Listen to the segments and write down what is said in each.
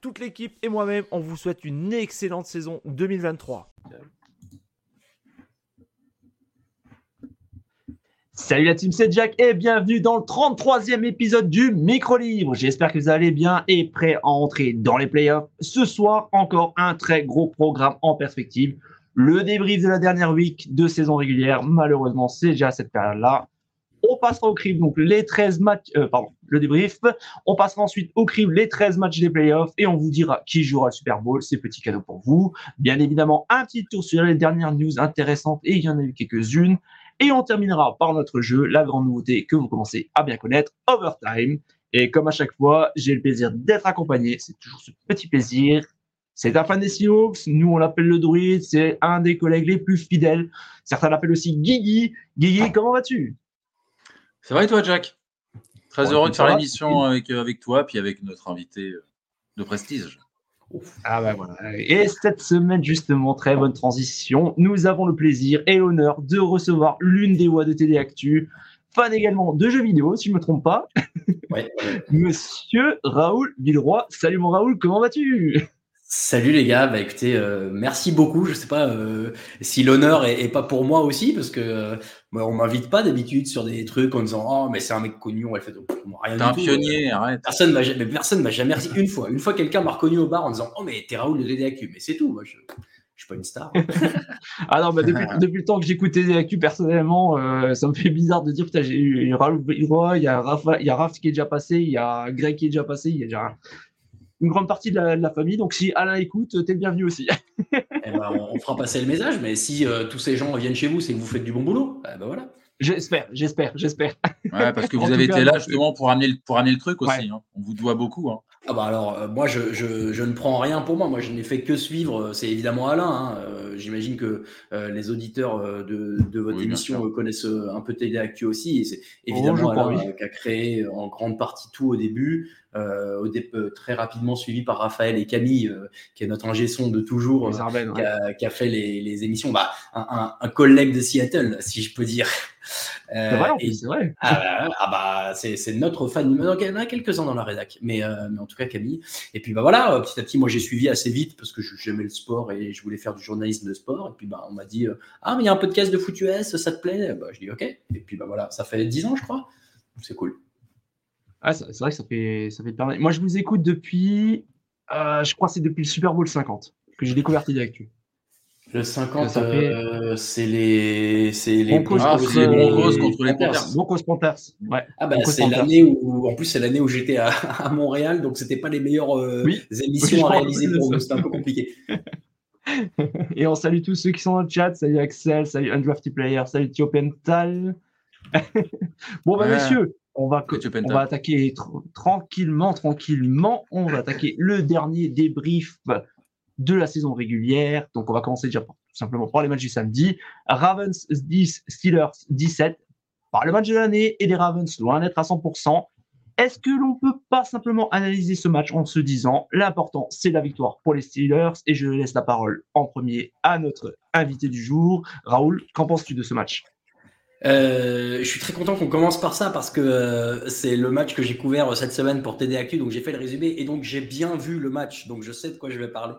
Toute l'équipe et moi-même, on vous souhaite une excellente saison 2023. Salut la team, c'est Jack et bienvenue dans le 33e épisode du Micro-Livre. J'espère que vous allez bien et prêts à entrer dans les playoffs. Ce soir, encore un très gros programme en perspective. Le débrief de la dernière week de saison régulière. Malheureusement, c'est déjà cette période-là. On passera au crible, donc les 13 matchs, euh, pardon, le débrief. On passera ensuite au crible les 13 matchs des playoffs et on vous dira qui jouera le Super Bowl. C'est petit cadeau pour vous. Bien évidemment, un petit tour sur les dernières news intéressantes et il y en a eu quelques-unes. Et on terminera par notre jeu, la grande nouveauté que vous commencez à bien connaître, Overtime. Et comme à chaque fois, j'ai le plaisir d'être accompagné. C'est toujours ce petit plaisir. C'est un fan des Seahawks. Nous, on l'appelle le druide. C'est un des collègues les plus fidèles. Certains l'appellent aussi Guigui. Guigui, comment vas-tu? C'est vrai, toi, Jack? Très heureux de faire l'émission avec, euh, avec toi, puis avec notre invité euh, de prestige. Ah bah voilà. Et cette semaine, justement, très bonne transition, nous avons le plaisir et l'honneur de recevoir l'une des voix de TD Actu, fan également de jeux vidéo, si je ne me trompe pas. Ouais. Monsieur Raoul Villeroy. Salut mon Raoul, comment vas-tu? Salut les gars, bah écoutez, euh, merci beaucoup. Je sais pas euh, si l'honneur est, est pas pour moi aussi, parce que euh, moi, on m'invite pas d'habitude sur des trucs en disant oh mais c'est un mec connu, on va le faire. T'es du un tout. pionnier, arrête. Personne m'a jamais, personne m'a jamais reçu une fois. Une fois, quelqu'un m'a reconnu au bar en disant oh mais t'es Raoul de DDAQ, mais c'est tout. Moi, je, je suis pas une star. Ah non, bah depuis, depuis le temps que j'écoute TD Actu, personnellement, euh, ça me fait bizarre de dire putain, j'ai eu Raoul il y a Rafa, il y a Raph qui est déjà passé, il y a Greg qui est déjà passé, il y a déjà une grande partie de la, de la famille. Donc si Alain écoute, t'es le bienvenu aussi. Eh ben, on, on fera passer le message, mais si euh, tous ces gens viennent chez vous, c'est que vous faites du bon boulot. Eh ben voilà. J'espère, j'espère, j'espère. Ouais, parce que vous avez cas, été là justement pour amener le, pour amener le truc aussi. Ouais. hein. On vous doit beaucoup. hein. Ah bah alors, euh, moi, je, je, je ne prends rien pour moi. Moi, je n'ai fait que suivre. C'est évidemment Alain. hein. Euh, J'imagine que euh, les auditeurs euh, de, de votre Oui, émission euh, connaissent euh, un peu TD Actu aussi. C'est Oh, évidemment Alain qui a créé en grande partie tout au début. euh, au dé- euh, très rapidement suivi par Raphaël et Camille, euh, qui est notre ingé son de toujours, qui, ouais. a, qui a fait les, les émissions. Bah, un, un, un collègue de Seattle, si je peux dire. Euh, C'est vrai, et- plus, c'est vrai. ah bah, ah bah, c'est c'est notre fan. Il y en a quelques-uns dans la rédac, mais, euh, mais en tout cas Camille. Et puis bah voilà, euh, petit à petit, moi j'ai suivi assez vite parce que je- j'aimais le sport et je voulais faire du journalisme de sport. Et puis bah on m'a dit euh, ah mais il y a un podcast de foot US, ça te plaît? Bah je dis ok. Et puis bah voilà, ça fait 10 ans je crois. C'est cool. Ah, c'est vrai que ça fait, ça fait mal. Moi, je vous écoute depuis, euh, je crois que c'est depuis le Super Bowl 50 que j'ai découvert TD Actu. Le 50, Ça fait- euh, c'est les c'est les Broncos Ah, contre c'est les Broncos contre les Panthers. Broncos Panthers. Ouais. Ah bah c'est l'année où en plus c'est l'année où j'étais à, à Montréal donc c'était pas les meilleures euh, Oui. Émissions à réaliser pour nous c'était un peu compliqué. Et on salue tous ceux qui sont dans le chat. Salut Axel, salut Undrafted Player, salut Thio Pental. bon, bah, Ouais. messieurs, on va, on va attaquer tr- tranquillement, tranquillement. On va attaquer le dernier débrief de la saison régulière. Donc, on va commencer déjà tout simplement par les matchs du samedi. Ravens 10, Steelers 17. Par le match de l'année et les Ravens loin d'être à 100%. Est-ce que l'on peut pas simplement analyser ce match en se disant l'important c'est la victoire pour les Steelers et je laisse la parole en premier à notre invité du jour, Raoul. Qu'en penses-tu de ce match? Euh, je suis très content qu'on commence par ça parce que euh, c'est le match que j'ai couvert euh, cette semaine pour TD Actu, donc j'ai fait le résumé et donc j'ai bien vu le match, donc je sais de quoi je vais parler.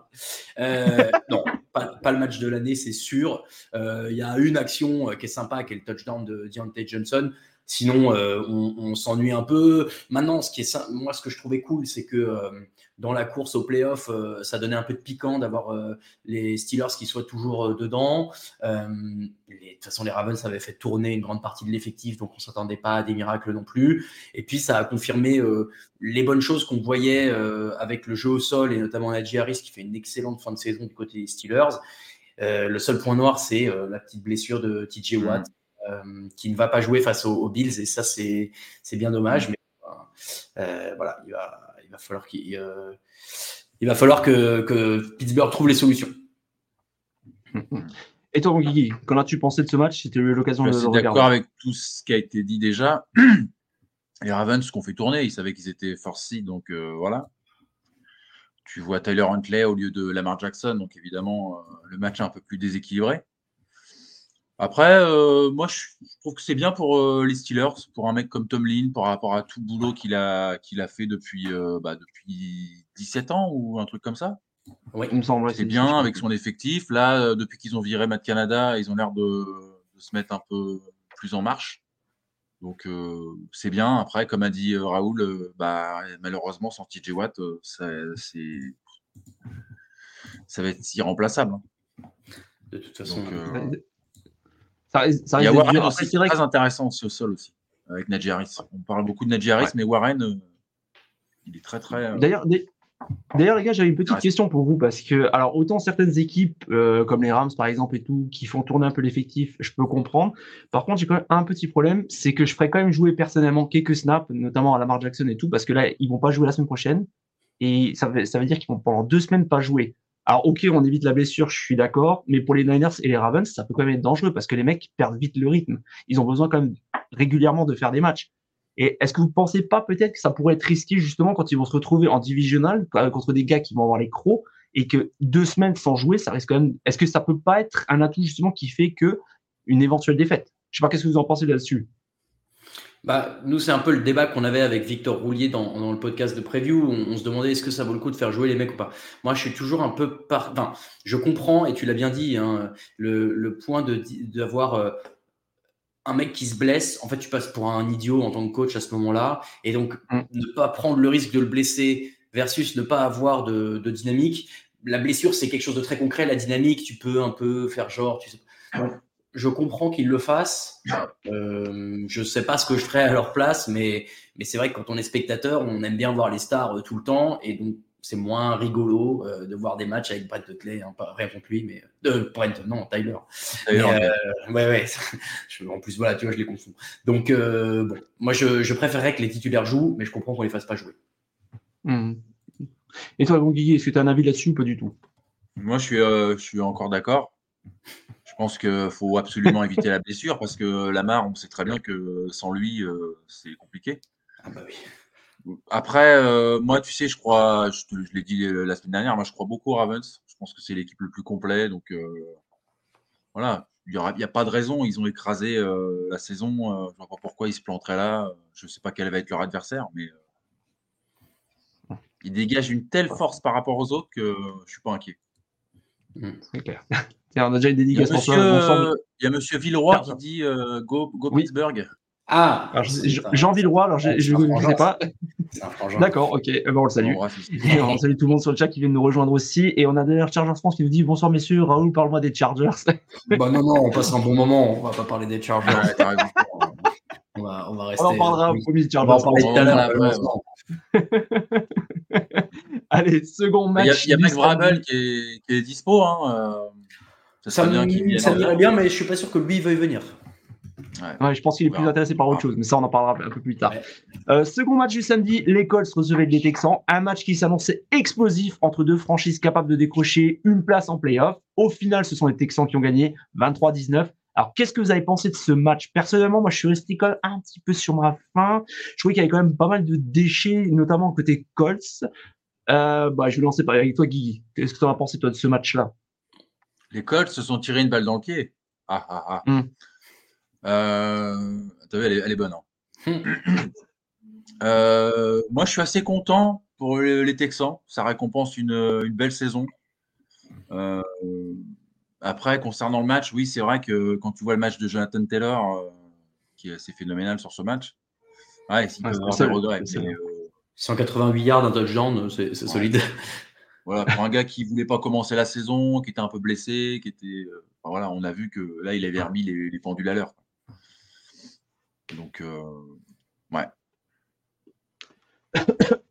Non, pas, le match de l'année, c'est sûr. Il y a une action qui est sympa, qui est le touchdown de Deontay Johnson. Sinon, on, on s'ennuie un peu. Maintenant, ce qui est moi, ce que je trouvais cool, c'est que dans la course au playoff, euh, ça donnait un peu de piquant d'avoir euh, les Steelers qui soient toujours euh, dedans. De toute façon, les Ravens avaient fait tourner une grande partie de l'effectif, donc on ne s'attendait pas à des miracles non plus. Et puis, ça a confirmé les bonnes choses qu'on voyait avec le jeu au sol, et notamment Najee Harris qui fait une excellente fin de saison du côté des Steelers. Le seul point noir, c'est la petite blessure de TJ Watt, euh, qui ne va pas jouer face aux, aux Bills, et ça, c'est c'est bien dommage. Mais euh, voilà, il va, il va falloir qu'il... euh, il va falloir que, que Pittsburgh trouve les solutions. Et toi, Guigui, qu'en as-tu pensé de ce match C'était l'occasion de le regarder. d'accord avec tout ce qui a été dit déjà. Les Ravens qu'on fait tourner, ils savaient qu'ils étaient forcés, donc euh, voilà. Tu vois Tyler Huntley au lieu de Lamar Jackson, donc évidemment, euh, le match est un peu plus déséquilibré. Après, euh, moi, je, trouve que c'est bien pour les Steelers, pour un mec comme Tom Lynn, par rapport à tout le boulot qu'il a, qu'il a fait depuis, bah, depuis 17 ans ou un truc comme ça. Oui, il me semble. C'est bien avec son effectif. Là, depuis qu'ils ont viré Matt Canada, ils ont l'air de, se mettre un peu plus en marche. Donc c'est bien. Après, comme a dit Raoul, bah, malheureusement, sans TJ Watt, ça, ça va être irremplaçable. Hein. De toute façon, ça, ça Il y a Warren aussi, très intéressant aussi au sol aussi, avec Najee Harris. On parle beaucoup de Najee Harris, mais Warren, il est très très. D'ailleurs, D'ailleurs, les gars, j'avais une petite question pour vous parce que, alors, autant certaines équipes euh, comme les Rams par exemple et tout, qui font tourner un peu l'effectif, je peux comprendre. Par contre, j'ai quand même un petit problème, c'est que je ferais quand même jouer personnellement quelques snaps, notamment à Lamar Jackson et tout, parce que là, ils vont pas jouer la semaine prochaine et ça veut, ça veut dire qu'ils vont pendant deux semaines pas jouer. Alors, ok, on évite la blessure, je suis d'accord, mais pour les Niners et les Ravens, ça peut quand même être dangereux parce que les mecs perdent vite le rythme. Ils ont besoin quand même régulièrement de faire des matchs. Et est-ce que vous ne pensez pas peut-être que ça pourrait être risqué justement quand ils vont se retrouver en divisional euh, contre des gars qui vont avoir les crocs et que deux semaines sans jouer, ça risque quand même. Est-ce que ça peut pas être un atout justement qui fait que une éventuelle défaite? Je sais pas qu'est-ce que vous en pensez là-dessus? Bah, nous, c'est un peu le débat qu'on avait avec Victor Roulier dans, le podcast de preview. On, se demandait est-ce que ça vaut le coup de faire jouer les mecs ou pas? Moi, je suis toujours un peu par. Enfin, je comprends, et tu l'as bien dit, hein, le, le, point d'avoir euh, un mec qui se blesse, en fait, tu passes pour un idiot en tant que coach à ce moment-là. Et donc, mm. ne pas prendre le risque de le blesser versus ne pas avoir de, dynamique. La blessure, c'est quelque chose de très concret. La dynamique, tu peux un peu faire genre. Tu sais, je comprends qu'ils le fassent. Euh, je ne sais pas ce que je ferais à leur place, mais, mais c'est vrai que quand on est spectateur, on aime bien voir les stars euh, tout le temps. Et donc, c'est moins rigolo euh, de voir des matchs avec Brett Clé, hein, pas rien contre lui, mais euh, Brent, non, Tyler. Euh, ouais, ouais. en plus, voilà, tu vois, je les confonds. Donc, bon, moi, je, je, préférerais que les titulaires jouent, mais je comprends qu'on les fasse pas jouer. Hmm. Et toi, bon Guigui, est-ce que tu as un avis là-dessus ou pas du tout? Moi, je suis, je suis encore d'accord. Je pense qu'il faut absolument éviter la blessure parce que Lamar, on sait très bien que sans lui, c'est compliqué. Ah bah oui. Après, euh, moi, tu sais, je crois, je, l'ai dit euh, la semaine dernière, moi, je crois beaucoup aux Ravens. Je pense que c'est l'équipe le plus complet. Donc, euh, voilà, il n'y a pas de raison. Ils ont écrasé la saison. je ne vois pas pourquoi ils se planteraient là. Je ne sais pas quel va être leur adversaire, mais ils dégagent une telle force par rapport aux autres que je ne suis pas inquiet. Mmh, c'est clair. On a déjà une dédicace il y a monsieur Villeroy qui dit Go, go Pittsburgh. Ah, Jean Villeroy, alors je ne sais pas. D'accord, ok, eh ben, on le salue. on salue tout le monde sur le chat qui vient de nous rejoindre aussi. Et on a d'ailleurs Chargers France qui nous dit Bonsoir messieurs, Raoul, parle-moi des Chargers. bah non, non, on passe un bon moment, on va pas parler des Chargers. on, va, on va rester. On en parlera au premier Chargers. On va en parler tout à l'heure. Allez, second match. Il y a, Mac Vrabel qui est, qui est dispo. Hein. Euh, ça, ça, bien ça irait bien, mais je suis pas sûr que lui veuille venir. Ouais. je pense qu'il est plus intéressé par autre chose, mais ça, on en parlera un peu plus tard. Euh, second match du samedi, l'école se recevait les Texans. Un match qui s'annonçait explosif entre deux franchises capables de décrocher une place en playoff. Au final, ce sont les Texans qui ont gagné 23-19. Alors, qu'est-ce que vous avez pensé de ce match? Personnellement, moi, je suis resté quand même un petit peu sur ma faim. Je trouvais qu'il y avait quand même pas mal de déchets, notamment côté Colts. Euh, bah, je vais lancer par avec toi, Guy. Qu'est-ce que tu as pensé, toi, de ce match-là? Les Colts se sont tirés une balle dans le pied. Ah, ah, ah. Euh, elle, est, bonne. Hein. Hmm. Euh, moi, je suis assez content pour les Texans. Ça récompense une, belle saison. Euh, après, concernant le match, oui, c'est vrai que quand tu vois le match de Jonathan Taylor, qui est assez phénoménal sur ce match, ouais, il peut avoir des regrets. 188 yards, un touchdown, c'est solide. Voilà, pour un gars qui voulait pas commencer la saison, qui était un peu blessé, qui était, voilà, on a vu que là, il avait remis les, les pendules à l'heure. Donc, euh, ouais.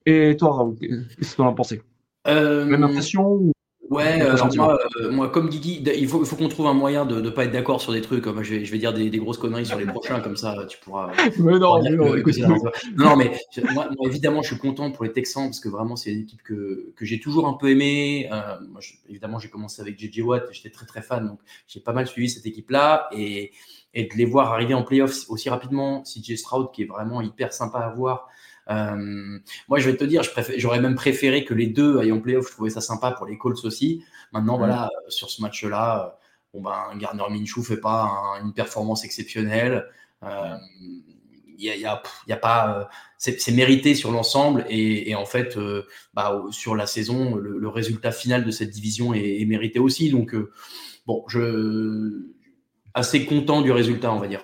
Et toi, Raoul, qu'est-ce que tu en as pensé? Euh, Même impression Ouais, alors moi, moi, comme Guigui, il faut, qu'on trouve un moyen de ne pas être d'accord sur des trucs. Moi, je vais, je vais dire des, des, grosses conneries sur les prochains, comme ça, tu pourras. Mais non, mais non, non, mais moi, évidemment, je suis content pour les Texans parce que vraiment, c'est une équipe que, que j'ai toujours un peu aimée. moi, évidemment, j'ai commencé avec JJ Watt, j'étais très très fan, donc j'ai pas mal suivi cette équipe-là et, et de les voir arriver en playoffs aussi rapidement. CJ Stroud, qui est vraiment hyper sympa à voir. Euh, moi, je vais te dire, j'aurais même préféré que les deux aillent en playoff. Je trouvais ça sympa pour les Colts aussi. Maintenant, mm. voilà, euh, sur ce match-là, euh, bon ben, Gardner Minshew fait pas une performance exceptionnelle. Il y, a, y, a, pas, c'est mérité sur l'ensemble et, en fait, bah, sur la saison, le, résultat final de cette division est, est mérité aussi. Donc, bon, je assez content du résultat, on va dire.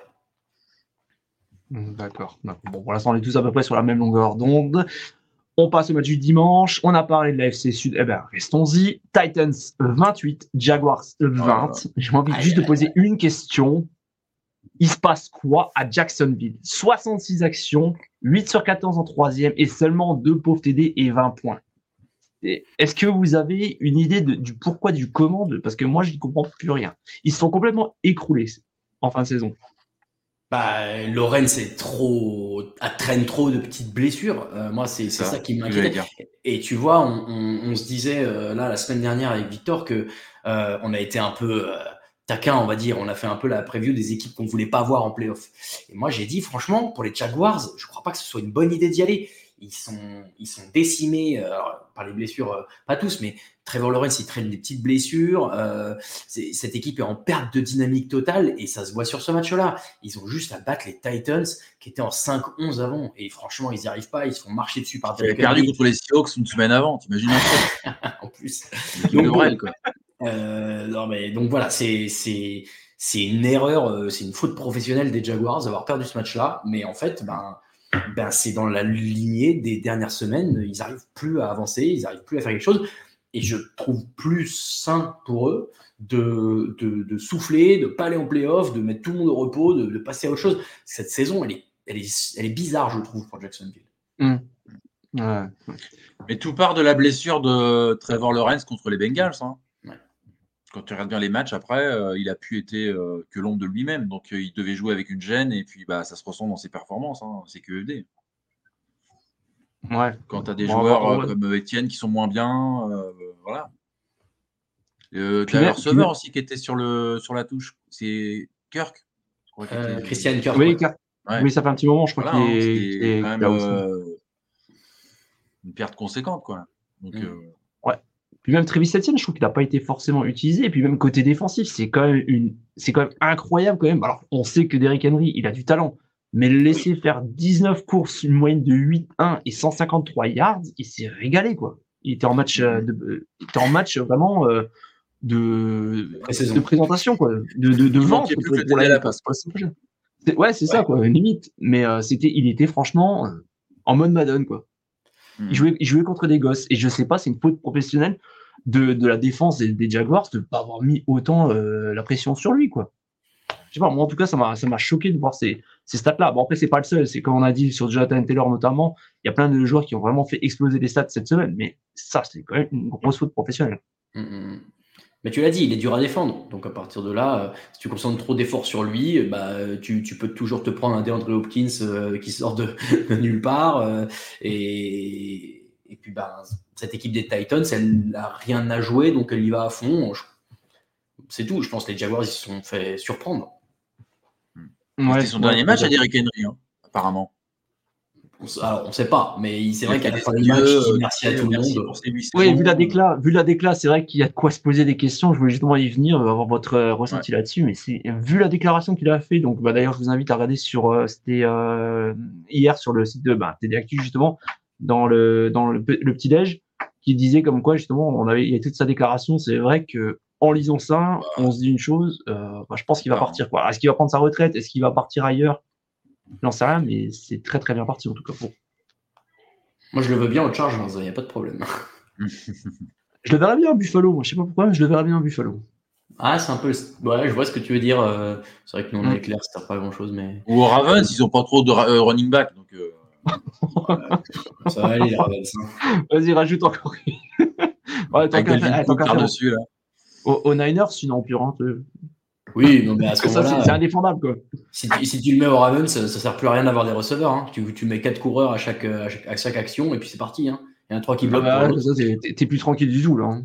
Hmm, d'accord. Bon, pour l'instant, on est tous à peu près sur la même longueur d'onde. On passe au match du dimanche. On a parlé de la FC Sud. Eh bien, restons-y. Titans 28, Jaguars 20. J'ai envie juste de poser une question. Il se passe quoi à Jacksonville? 66 actions, 8 sur 14 en troisième et seulement 2 pauvres TD et 20 points. Est-ce que vous avez une idée du pourquoi, du comment Parce que moi, je n'y comprends plus rien. Ils se sont complètement écroulés en fin de saison. Bah, Lorraine, c'est trop, traîne trop de petites blessures. Euh, moi, c'est ça, qui m'inquiète. Et tu vois, on, se disait euh, là la semaine dernière avec Victor que euh, on a été un peu taquin, on va dire. On a fait un peu la preview des équipes qu'on ne voulait pas voir en playoff. Et moi, j'ai dit franchement, pour les Jaguars, je ne crois pas que ce soit une bonne idée d'y aller ils sont, ils sont décimés euh, par les blessures, euh, pas tous, mais Trevor Lawrence, il traîne des petites blessures. Euh, cette équipe est en perte de dynamique totale et ça se voit sur ce match-là. Ils ont juste à battre les Titans qui étaient en 5-11 avant. Et franchement, ils n'y arrivent pas. Ils se font marcher dessus par Ils perdu contre les Seahawks une semaine avant, t'imagines En plus. Donc, quoi. non, mais, donc voilà, c'est c'est une erreur, c'est une faute professionnelle des Jaguars d'avoir perdu ce match-là. Mais en fait, ben ben, c'est dans la lignée des dernières semaines. Ils n'arrivent plus à avancer, ils n'arrivent plus à faire quelque chose. Et je trouve plus sain pour eux de, de, souffler, de ne pas aller en playoff, de mettre tout le monde au repos, de, passer à autre chose. Cette saison, elle est, elle est, elle est bizarre, je trouve, pour Jacksonville. Mmh. Mais tout part de la blessure de Trevor Lawrence contre les Bengals. Hein quand tu regardes bien les matchs, après, euh, il a pu être euh, que l'ombre de lui-même. Donc, euh, il devait jouer avec une gêne et puis bah, ça se ressent dans ses performances. Hein, c'est que ED. Ouais. Quand tu as des joueurs comme Etienne qui sont moins bien, voilà. tu as le receveur aussi qui était sur, le, sur la touche. C'est Kirk. Christian Kirk. Oui, ça fait un petit moment, je crois qu'il est, quand même une perte conséquente. Quoi. Donc, mm. Puis même Travis Etienne, je trouve qu'il n'a pas été forcément utilisé. Et puis même côté défensif, c'est quand même une, c'est quand même incroyable quand même. Alors, on sait que Derrick Henry, il a du talent, mais le laisser faire 19 courses, une moyenne de 8-1 et 153 yards, il s'est régalé quoi. Il était en match, euh, de, il était en match vraiment euh, de, de présentation quoi, de, de, de vente pour, la, passe. Ouais, c'est ça quoi, limite. Mais euh, c'était, il était franchement en mode Madden quoi. Il, hmm. jouait, il jouait contre des gosses. Et je sais pas, c'est une faute professionnelle de, de la défense des, Jaguars de ne pas avoir mis autant euh, la pression sur lui. Quoi. Je sais pas, moi en tout cas, ça m'a choqué de voir ces, ces stats-là. Bon, après, c'est pas le seul. C'est comme on a dit sur Jonathan Taylor notamment, il y a plein de joueurs qui ont vraiment fait exploser les stats cette semaine. Mais ça, c'est quand même une grosse faute professionnelle. Hmm, mais tu l'as dit, il est dur à défendre. Donc à partir de là, euh, si tu concentres trop d'efforts sur lui, bah, tu, tu, peux toujours te prendre un DeAndre Hopkins euh, qui sort de, nulle part. Euh, et, et, puis bah, cette équipe des Titans, elle n'a rien à jouer, donc elle y va à fond. C'est tout. Je pense que les Jaguars, ils se sont fait surprendre. C'est son dernier match à Derrick Henry, hein, apparemment. Alors, on ne sait pas, mais c'est vrai qu'à la fin du match, merci à tout le monde. Oui, vu la déclat, vu la déclat, c'est vrai qu'il y a de quoi se poser des questions. Je voulais justement y venir, euh, avoir votre euh, ressenti là-dessus. Mais c'est vu la déclaration qu'il a fait, donc bah, d'ailleurs, je vous invite à regarder sur, euh, c'était hier sur le site de bah, TD Actu justement, dans le dans le, petit déj, qui disait comme quoi justement, on avait, il y a toute sa déclaration. C'est vrai que en lisant ça, on se dit une chose. bah, je pense qu'il va partir. Quoi. Est-ce qu'il va prendre sa retraite? Est-ce qu'il va partir ailleurs? J'en sais rien, mais c'est très très bien parti en tout cas pour. Moi je le veux bien au charge, il n'y a pas de problème. je le verrais bien en Buffalo, moi je sais pas pourquoi, mais je le verrais bien en Buffalo. Ah, c'est un peu. Ouais, je vois ce que tu veux dire. Euh, c'est vrai que nous, on est clair, ça sert pas grand chose. Mais... Ou au Ravens, ils ont pas trop de euh, running back. Donc, euh, ça va aller, les Ravens. Hein. Vas-y, rajoute encore. Ouais, tant qu'à dessus là. Au, Niners, sinon pur. Hein, oui, non, mais à ce moment-là. C'est indéfendable, quoi. Si tu, si tu, le mets au Ravens, ça, ne sert plus à rien d'avoir des receveurs. Hein. Tu, tu, mets quatre coureurs à chaque, à chaque, action et puis c'est parti. Hein. Il y en a trois qui ah bloquent. Ah bah, t'es plus tranquille du tout, là. Hein.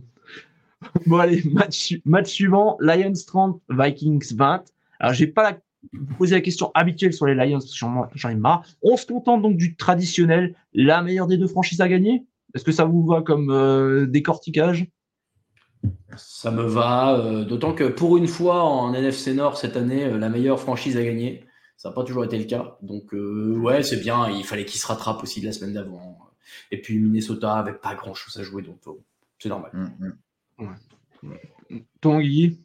bon, allez, match, match suivant Lions 30, Vikings 20. Alors, j'ai pas la, posé la question habituelle sur les Lions parce que j'en ai marre. On se contente donc du traditionnel, la meilleure des deux franchises à gagner? Est-ce que ça vous va comme euh, décortiquage ça me va, euh, d'autant que pour une fois en NFC Nord cette année, euh, la meilleure franchise a gagné. Ça n'a pas toujours été le cas. Donc, euh, ouais, c'est bien. Il fallait qu'il se rattrape aussi de la semaine d'avant. Et puis, Minnesota avait pas grand chose à jouer, donc c'est normal. Mm, mm. Ton Guy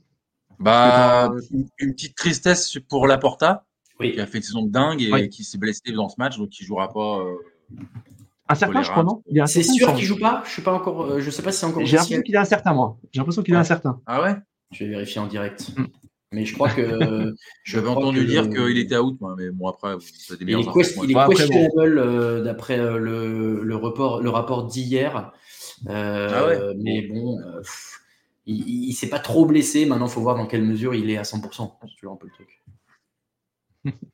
bah, une petite tristesse pour Laporta, qui a fait une saison de dingue et qui s'est blessé dans ce match, donc il jouera pas. Un certain, je crois, non? C'est sûr qu'il joue pas? Je pas encore. Euh, je sais pas si c'est encore. J'ai l'impression qu'il est incertain, moi. J'ai l'impression qu'il est incertain. Ah ouais? Je vais vérifier en direct. Mm. Mais je crois que. J'avais entendu dire qu'il était out, moi, mais bon, après, vous des Il est, questionable euh, d'après euh, le, le, report, le rapport d'hier. ah ouais? mais bon, il, il, s'est pas trop blessé. Maintenant, il faut voir dans quelle mesure il est à 100%. Tu vois un peu le truc.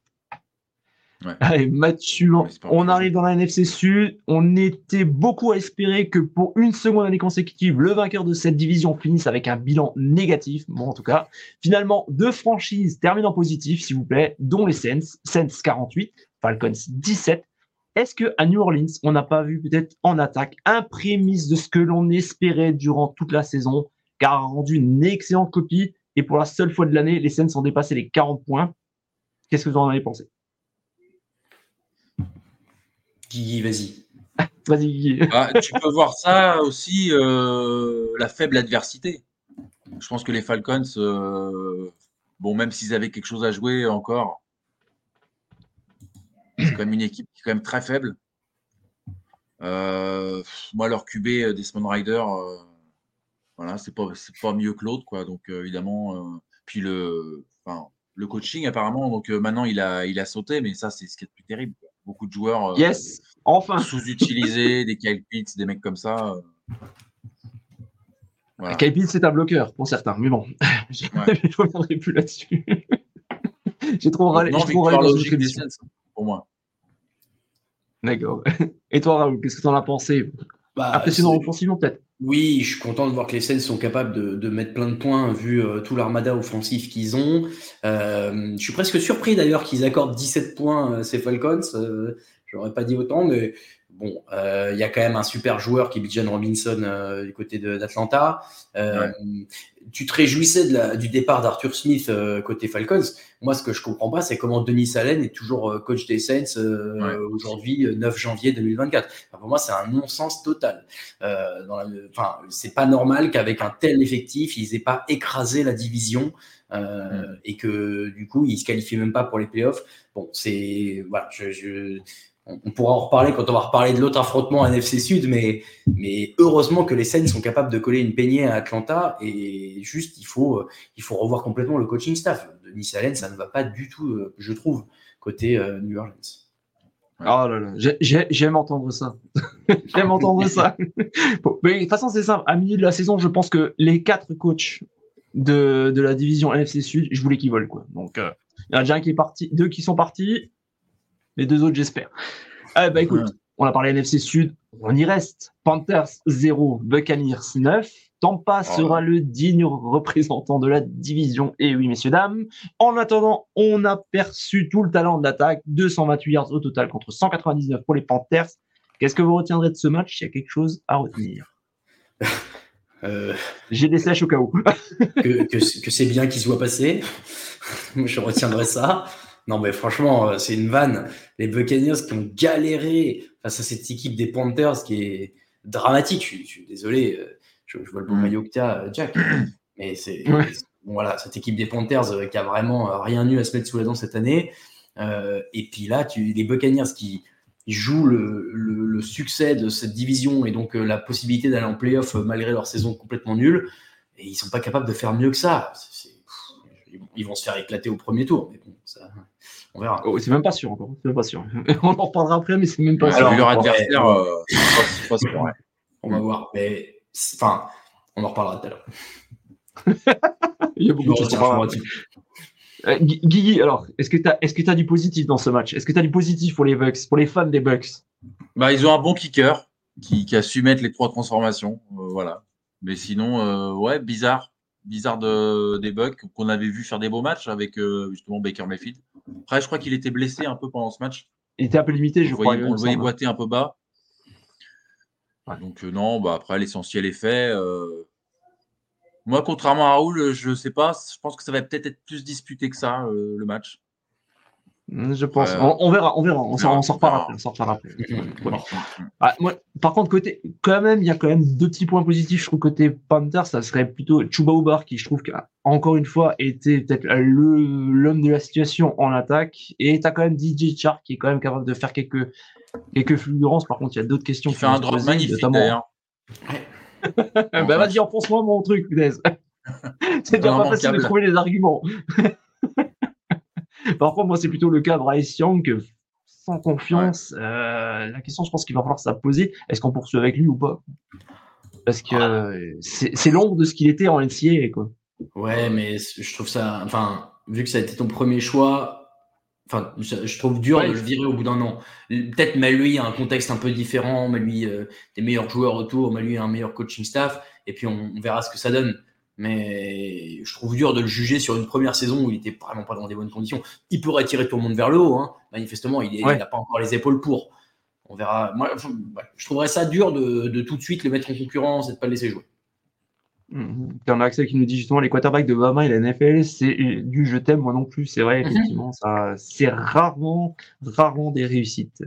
Allez, match suivant. On arrive dans la NFC Sud. On était beaucoup à espérer que pour une seconde année consécutive, le vainqueur de cette division finisse avec un bilan négatif. Bon, en tout cas, finalement, deux franchises terminent en positif, s'il vous plaît, dont les Saints. Saints 48, Falcons 17. Est-ce que à New Orleans, on n'a pas vu peut-être en attaque un prémisse de ce que l'on espérait durant toute la saison, car a rendu une excellente copie et pour la seule fois de l'année, les Saints ont dépassé les 40 points? Qu'est-ce que vous en avez pensé? Guigui, vas-y. vas-y, ah, tu peux voir ça aussi, euh, la faible adversité. Je pense que les Falcons, euh, bon, même s'ils avaient quelque chose à jouer encore, c'est quand même une équipe qui est quand même très faible. Euh, moi, leur QB Desmond Rider, voilà, c'est pas, pas mieux que l'autre, quoi. Donc, évidemment, puis le, le coaching, apparemment, donc maintenant, il a, il a sauté, mais ça, c'est ce qui est le plus terrible beaucoup de joueurs euh, yes, enfin. sous-utilisés, des Kyle Pitts, des mecs comme ça. Euh. Voilà. Kyle Pitts, c'est un bloqueur pour certains, mais bon, je ne reviendrai plus là-dessus. J'ai trop râlé. Non, trop râlé logique des Saints, pour moi. D'accord. Et toi, Raoul, qu'est-ce que tu en as pensé? Bah, Impressionnant offensivement, peut-être oui, je suis content de voir que les Saints sont capables de, mettre plein de points vu euh, tout l'armada offensif qu'ils ont. Euh, je suis presque surpris d'ailleurs qu'ils accordent 17 points à ces Falcons. Euh, J'aurais pas dit autant, mais bon, il y a quand même un super joueur qui est Bijan Robinson du côté d'Atlanta. Tu te réjouissais de du départ d'Arthur Smith côté Falcons. Moi, ce que je comprends pas, c'est comment Denis Allen est toujours coach des Saints aujourd'hui, 9 janvier 2024. pour moi, c'est un non-sens total. Enfin, c'est pas normal qu'avec un tel effectif, ils aient pas écrasé la division. Mm. et que du coup ils se qualifient même pas pour les playoffs. Bon, c'est voilà, je, je, on pourra en reparler quand on va reparler de l'autre affrontement NFC Sud, mais, heureusement que les Saints sont capables de coller une peignée à Atlanta et juste il faut, faut revoir complètement le coaching staff. Denis Allen, ça ne va pas du tout, euh, je trouve, côté euh, New Orleans. Oh là là, j'aime entendre ça. j'aime entendre ça. mais de toute façon, c'est simple. À milieu de la saison, je pense que les quatre coachs de, la division NFC Sud, je voulais qu'ils volent. Quoi. Donc, euh, il y en a déjà un qui est parti, deux qui sont partis. Les deux autres, j'espère. Eh ben, écoute, on a parlé NFC Sud, on y reste. Panthers 0, Buccaneers 9. Tampa oh. sera le digne représentant de la division. Et oui, messieurs, dames. En attendant, on a perçu tout le talent de l'attaque. 228 yards au total contre 199 pour les Panthers. Qu'est-ce que vous retiendrez de ce match? Il y a quelque chose à retenir. Euh, J'ai des sèches au cas où. que, que c'est bien qu'il soit passé. Je retiendrai ça. Non, mais franchement, euh, c'est une vanne. Les Buccaneers qui ont galéré face à cette équipe des Panthers qui est dramatique. Je, suis désolé, euh, je, vois le bon mm. maillot que tu as, euh, Jack. Mais c'est voilà, cette équipe des Panthers qui a vraiment rien eu à se mettre sous la dent cette année. et puis là, tu, les Buccaneers qui jouent le, succès de cette division et donc la possibilité d'aller en playoff malgré leur saison complètement nulle. Et ils sont pas capables de faire mieux que ça. ils vont se faire éclater au premier tour. Mais bon, ça, on verra. Oh, c'est même pas sûr encore. C'est même pas sûr. on en reparlera après, mais c'est même pas sûr. leur adversaire, euh, On va voir. Mais enfin, On en reparlera tout à l'heure. Il y a beaucoup de choses à euh, Guigui, alors, est-ce que tu as, est-ce que as du positif dans ce match? Est-ce que tu as du positif pour les Bucks, pour les fans des Bucks? Bah, Ils ont un bon kicker qui, a su mettre les trois transformations. Euh, voilà. Mais sinon, euh, ouais, bizarre. Bizarre de, des Bucks qu'on avait vu faire des beaux matchs avec justement Baker Mayfield. Après, je crois qu'il était blessé un peu pendant ce match. Il était un peu limité, je crois. on le voyait boiter un peu bas. Donc, non, bah, après, l'essentiel est fait. Moi, contrairement à Raoul, je ne sais pas. Je pense que ça va peut-être être plus disputé que ça, euh, le match. Mmh, je pense. On, verra, on verra. On s'en reparlera après. Ah, par contre, côté, quand même, il y a quand même deux petits points positifs. Je trouve côté Panther, ça serait plutôt Chuba Ubar qui, je trouve, a encore une fois été peut-être l'homme de la situation en attaque. Et tu as quand même DJ Char qui est quand même capable de faire quelques quelques fulgurances. Par contre, il y a d'autres questions. Il fait un drop magnifique d'ailleurs. bah vas-y, enfonce-moi mon truc, c'est déjà pas facile de trouver les arguments. Par contre, moi, c'est plutôt le cas de Bryce Young, sans confiance. Euh, la question, je pense qu'il va falloir se poser est-ce qu'on poursuit avec lui ou pas? Parce que c'est l'ombre de ce qu'il était en NCA. Quoi. Ouais, mais je trouve ça. Enfin, vu que ça a été ton premier choix, Enfin, je, trouve dur de le virer au bout d'un an. Peut-être mais lui a un contexte un peu différent, mais lui euh, des meilleurs joueurs autour, mais lui un meilleur coaching staff, et puis on, verra ce que ça donne. Mais je trouve dur de le juger sur une première saison où il était vraiment pas dans des bonnes conditions. Il pourrait tirer tout le monde vers le haut, hein. manifestement, il n'a pas encore les épaules pour. On verra. Moi, je trouverais ça dur de, de, tout de suite le mettre en concurrence et de pas le laisser jouer. Mmh. On a Axel qui nous dit justement les quarterbacks de Bama et la NFL, c'est du je t'aime moi non plus. C'est vrai, mmh. effectivement, ça, c'est rarement, rarement des réussites.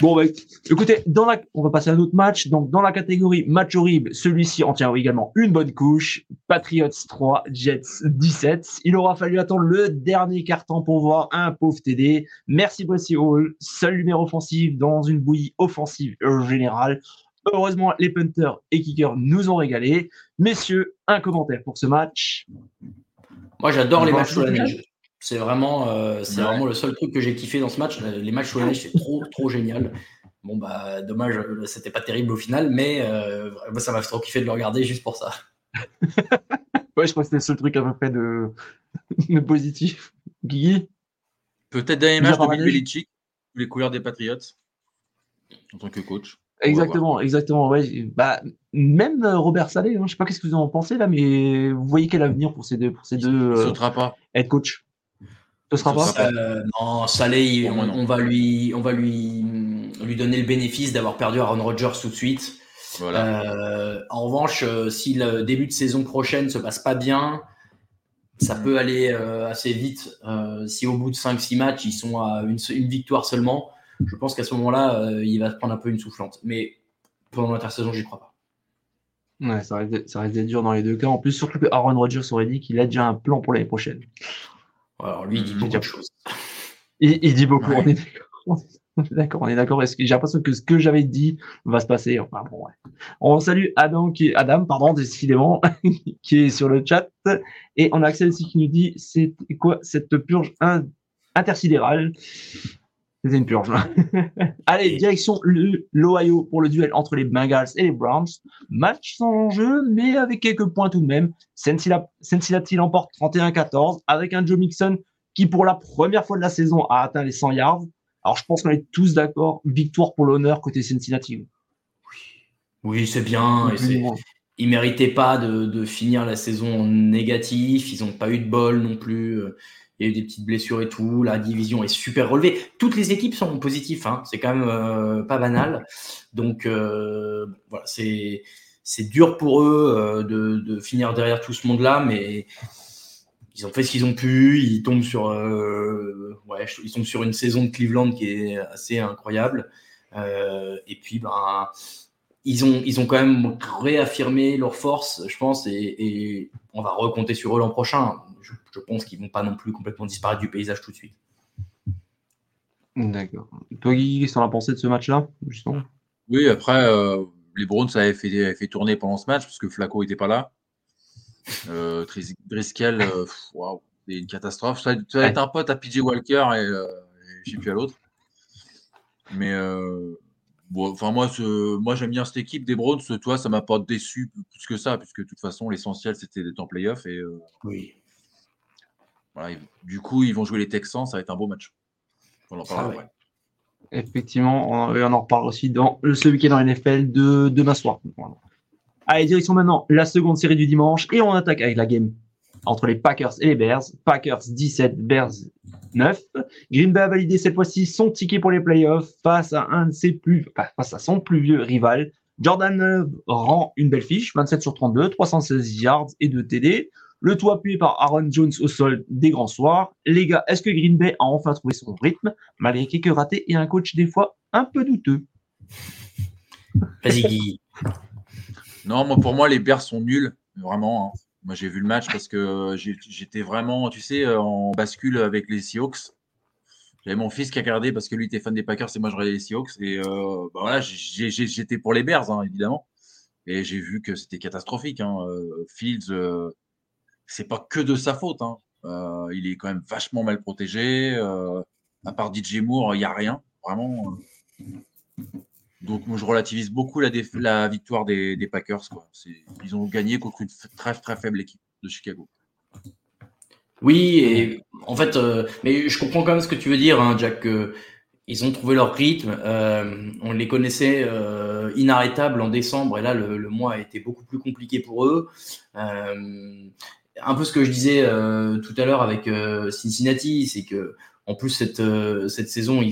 Bon, bah, écoutez, dans la, on va passer à un autre match. Donc, dans la catégorie match horrible, celui-ci en tient également une bonne couche. Patriots 3, Jets 17. Il aura fallu attendre le dernier carton pour voir un pauvre TD. Merci Bossy Hall, seul numéro offensif dans une bouillie offensive générale. Heureusement, les punters et kickers nous ont régalé. Messieurs, un commentaire pour ce match. Moi, j'adore les matchs sous la neige. C'est vraiment, euh, c'est vraiment le seul truc que j'ai kiffé dans ce match. Les matchs neige, c'est trop, trop génial. Bon, bah, dommage, c'était pas terrible au final, mais euh, ça m'a fait trop kiffer de le regarder juste pour ça. ouais, je crois que c'était le seul truc à peu près de, de positif. Guy Peut-être dernier match de Bill Belichick, les couleurs des Patriots, en tant que coach. Exactement, exactement. Ouais. Bah, même euh, Robert Salé, hein, je sais pas qu'est-ce que vous en pensez là, mais vous voyez quel avenir pour ces deux, pour ces deux euh, pas. head coach? Ce sera pas. Euh, non, Salé, on, va lui, on va lui, lui donner le bénéfice d'avoir perdu Aaron Rodgers tout de suite. Voilà. en revanche, si le début de saison prochaine se passe pas bien, ça mm. peut aller assez vite. si au bout de 5-6 matchs, ils sont à une, une victoire seulement je pense qu'à ce moment-là, euh, il va prendre un peu une soufflante. Mais pendant l'intersaison, j'y crois pas. Ouais, ça risque, d'être dur dans les deux cas. En plus, surtout que Aaron Rodgers aurait dit qu'il a déjà un plan pour l'année prochaine. Alors lui, il dit beaucoup de choses. Il, dit beaucoup. On est d'accord. On est d'accord. J'ai l'impression que ce que j'avais dit va se passer. Enfin, bon, ouais. On salue Adam, qui, Adam, pardon, décidément, qui est sur le chat. Et on a Axel aussi qui nous dit c'est quoi cette purge intersidérale? C'était une purge. Allez, direction l'Ohio pour le duel entre les Bengals et les Browns. Match sans enjeu, mais avec quelques points tout de même. Cincinnati l'emporte 31-14 avec un Joe Mixon qui, pour la première fois de la saison, a atteint les 100 yards. Alors, je pense qu'on est tous d'accord. Victoire pour l'honneur côté Cincinnati. Oui, c'est bien. ils ne méritaient pas de, de, finir la saison en négatif. Ils n'ont pas eu de bol non plus. Il y a eu des petites blessures et tout. La division est super relevée. Toutes les équipes sont positives. Hein. C'est quand même euh, pas banal. Donc euh, voilà, c'est dur pour eux euh, de, de, finir derrière tout ce monde-là, mais ils ont fait ce qu'ils ont pu. Ils tombent sur ouais, ils tombent sur une saison de Cleveland qui est assez incroyable. et puis ben ils ont, ils ont quand même réaffirmé leur force, je pense, et, et on va recompter sur eux l'an prochain je, pense qu'ils ne vont pas non plus complètement disparaître du paysage tout de suite. D'accord. Toi, Guy, qu'est-ce que as pensé de ce match-là, justement? Oui, après, euh, les Browns avaient fait, fait tourner pendant ce match parce que Flaco n'était pas là. Euh, Driscoll, euh, c'est une catastrophe. Ça, va être un pote à PJ Walker et, euh, je ne sais plus à l'autre. Mais enfin, moi, moi j'aime bien cette équipe des Browns. Toi, ça m'a pas déçu plus que ça, puisque de toute façon, l'essentiel, c'était d'être en playoff. Et, euh, oui. Voilà, du coup, ils vont jouer les Texans. Ça va être un beau match. On en parlera Effectivement, on, on, en reparle aussi dans ce week-end en NFL de demain soir. Allez, direction maintenant la seconde série du dimanche et on attaque avec la game entre les Packers et les Bears. Packers 17, Bears 9. Green Bay a validé cette fois-ci son ticket pour les playoffs face à un de ses plus, face à son plus vieux rival. Jordan rend une belle fiche, 27 sur 32, 316 yards et 2 TD. Le tout appuyé par Aaron Jones au sol des grands soirs. Les gars, est-ce que Green Bay a enfin trouvé son rythme, malgré quelques ratés et un coach des fois un peu douteux? Vas-y, Non, moi, pour moi, les Bears sont nuls, vraiment. Hein. Moi, j'ai vu le match parce que j'étais vraiment, tu sais, en bascule avec les Seahawks. J'avais mon fils qui a regardé parce que lui était fan des Packers et moi je regardais les Seahawks. Et euh, bah voilà, j'étais pour les Bears, hein, évidemment. Et j'ai vu que c'était catastrophique. Hein. Euh, Fields, euh, c'est pas que de sa faute. Hein. il est quand même vachement mal protégé. à part DJ Moore, il n'y a rien. Vraiment. Donc, moi, je relativise beaucoup la, la victoire des, Packers. Quoi. Ils ont gagné contre une très, très faible équipe de Chicago. Oui, et en fait, euh, mais je comprends quand même ce que tu veux dire, hein, Jack. ils ont trouvé leur rythme. Euh, on les connaissait euh, inarrêtables en décembre, et là, le, mois a été beaucoup plus compliqué pour eux. un peu ce que je disais tout à l'heure avec Cincinnati, c'est que en plus cette, cette saison,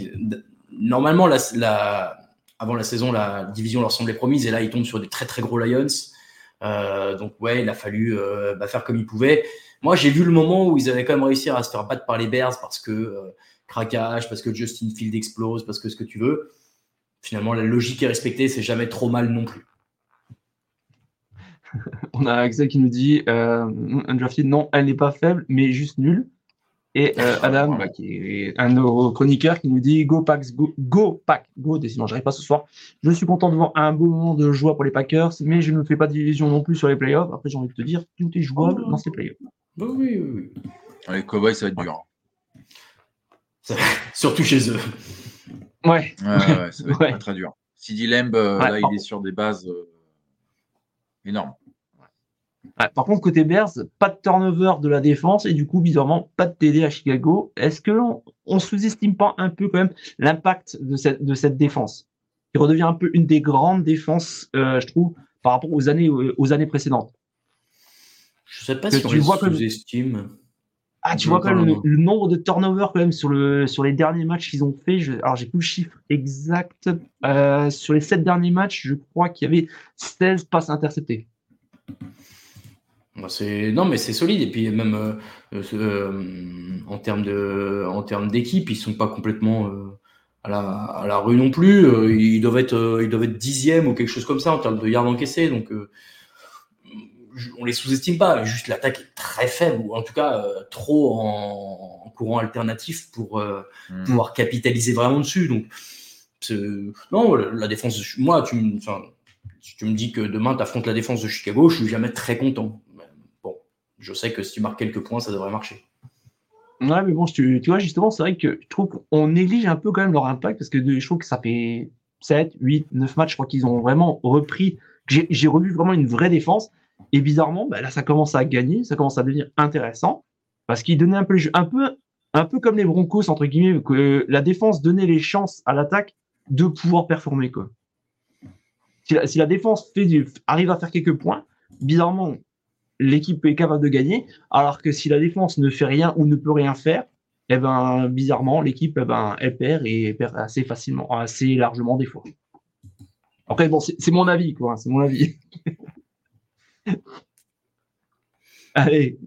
normalement, la, la avant la saison, la division leur semblait promise et là, ils tombent sur des très très gros Lions. Euh, donc ouais, il a fallu euh, bah, faire comme ils pouvaient. Moi, j'ai vu le moment où ils avaient quand même réussi à se faire battre par les Bears parce que euh, craquage, parce que Justin Field explose, parce que ce que tu veux. Finalement, la logique est respectée, c'est jamais trop mal non plus. On a Axel qui nous dit euh, non, elle n'est pas faible, mais juste nulle. Et euh, Adam, bah, qui est un de nos chroniqueurs, qui nous dit Go Packs, go, go Pack, go, décidément, j'arrive pas ce soir. Je suis content de voir un beau moment de joie pour les Packers, mais je ne fais pas d'illusion non plus sur les playoffs. Après, j'ai envie de te dire, tout est jouable oh. dans ces playoffs. Bah oui, oui, oui. Les Cowboys, ça va être dur. Surtout chez eux. Ouais. Ouais, ouais ça va être très, très dur. Sidi Lemb, euh, là, il est sur des bases euh, énormes par contre, côté Bears, pas de turnover de la défense et du coup, bizarrement, pas de TD à Chicago. Est-ce qu'on on sous-estime pas un peu quand même l'impact de cette, de cette défense? Qui redevient un peu une des grandes défenses, euh, je trouve, par rapport aux années, aux années précédentes Je sais pas si tu on vois sous-estime. Ah, tu vois quand même le, nombre de turnovers quand même sur, le, sur les derniers matchs qu'ils ont fait. alors, j'ai plus le chiffre exact. Euh, sur les sept derniers matchs, je crois qu'il y avait 16 passes interceptées. Bah, non, mais c'est solide. Et puis même euh, euh, en termes de, en termes d'équipe, ils sont pas complètement euh, à, la, à, la, rue non plus. ils doivent être, ils doivent être dixième ou quelque chose comme ça en termes de yards encaissés. Donc on les sous-estime pas. Juste l'attaque est très faible ou en tout cas trop en, courant alternatif pour hmm. pouvoir capitaliser vraiment dessus. Donc non, la défense. Moi, tu me, tu me dis que demain tu affrontes la défense de Chicago, je suis jamais très content je sais que si tu marques quelques points, ça devrait marcher. Ouais, mais bon, tu, vois, justement, c'est vrai que je trouve qu'on néglige un peu quand même leur impact parce que je trouve que ça fait 7, 8, 9 matchs. Je crois qu'ils ont vraiment repris. J'ai revu vraiment une vraie défense. Et bizarrement, bah, là, ça commence à gagner, ça commence à devenir intéressant parce qu'ils donnaient un peu, un peu, un peu comme les Broncos, entre guillemets, que la défense donnait les chances à l'attaque de pouvoir performer. Quoi. Si, la, défense arrive à faire quelques points, bizarrement, l'équipe est capable de gagner, alors que si la défense ne fait rien ou ne peut rien faire, eh ben, bizarrement, l'équipe, eh ben, perd et perd assez facilement, assez largement des fois. Après, bon, c'est mon avis, quoi, c'est mon avis. Allez,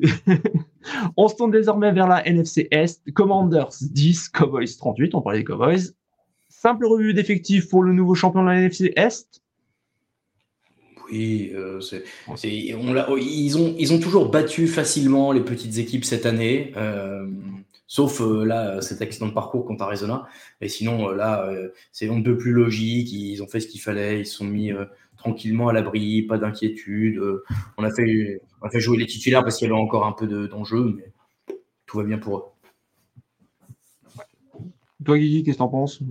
on se tourne désormais vers la NFC Est. Commanders 10, Cowboys 38, on parlait des Cowboys. Simple revue d'effectifs pour le nouveau champion de la NFC Est. Oui, euh, on ils, ont, ils ont toujours battu facilement les petites équipes cette année, euh, sauf euh, là, cet accident de parcours contre Arizona. Et sinon, là, c'est un peu plus logique. Ils ont fait ce qu'il fallait. Ils se sont mis tranquillement à l'abri, pas d'inquiétude. on, a fait, on a fait jouer les titulaires parce qu'il y avait encore un peu d'enjeu, mais tout va bien pour eux. Toi, Guigui, qu'est-ce que t'en penses?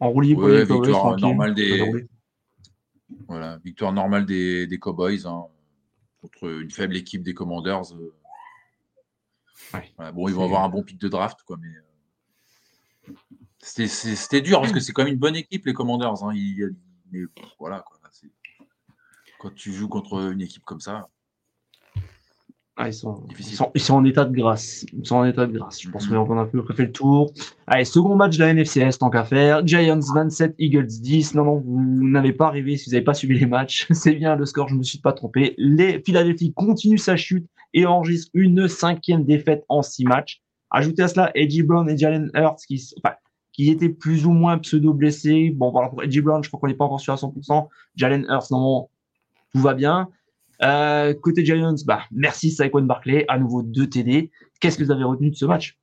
En roue libre, ouais, victoire normale des. Voilà, victoire normale des, des Cowboys hein, contre une faible équipe des Commanders. Euh. bon, ils vont avoir un bon pic de draft, quoi, mais euh, c'était dur parce que c'est quand même une bonne équipe, les Commanders. Hein. mais voilà, quoi, quand tu joues contre une équipe comme ça. Ah, ils, sont, ils, sont, en état de grâce. Ils sont en état de grâce. Je pense mhm. qu'on a un peu fait le tour. Allez, second match de la NFCS, tant qu'à faire. Giants 27, Eagles 10. Non, non, vous n'avez pas rêvé si vous n'avez pas suivi les matchs. C'est bien le score, je ne me suis pas trompé. Les Philadelphie continuent sa chute et enregistrent une cinquième défaite en six matchs. Ajoutez à cela Edgy Brown et Jalen Hurts qui, enfin, qui étaient plus ou moins pseudo-blessés. Bon, voilà, pour Edgy Brown, je crois qu'on n'est pas encore sûr à 100%. Jalen Hurts, non, tout va bien. Euh, côté Giants, bah, merci Saquon Barkley, à nouveau 2 TD. Qu'est-ce que vous avez retenu de ce match?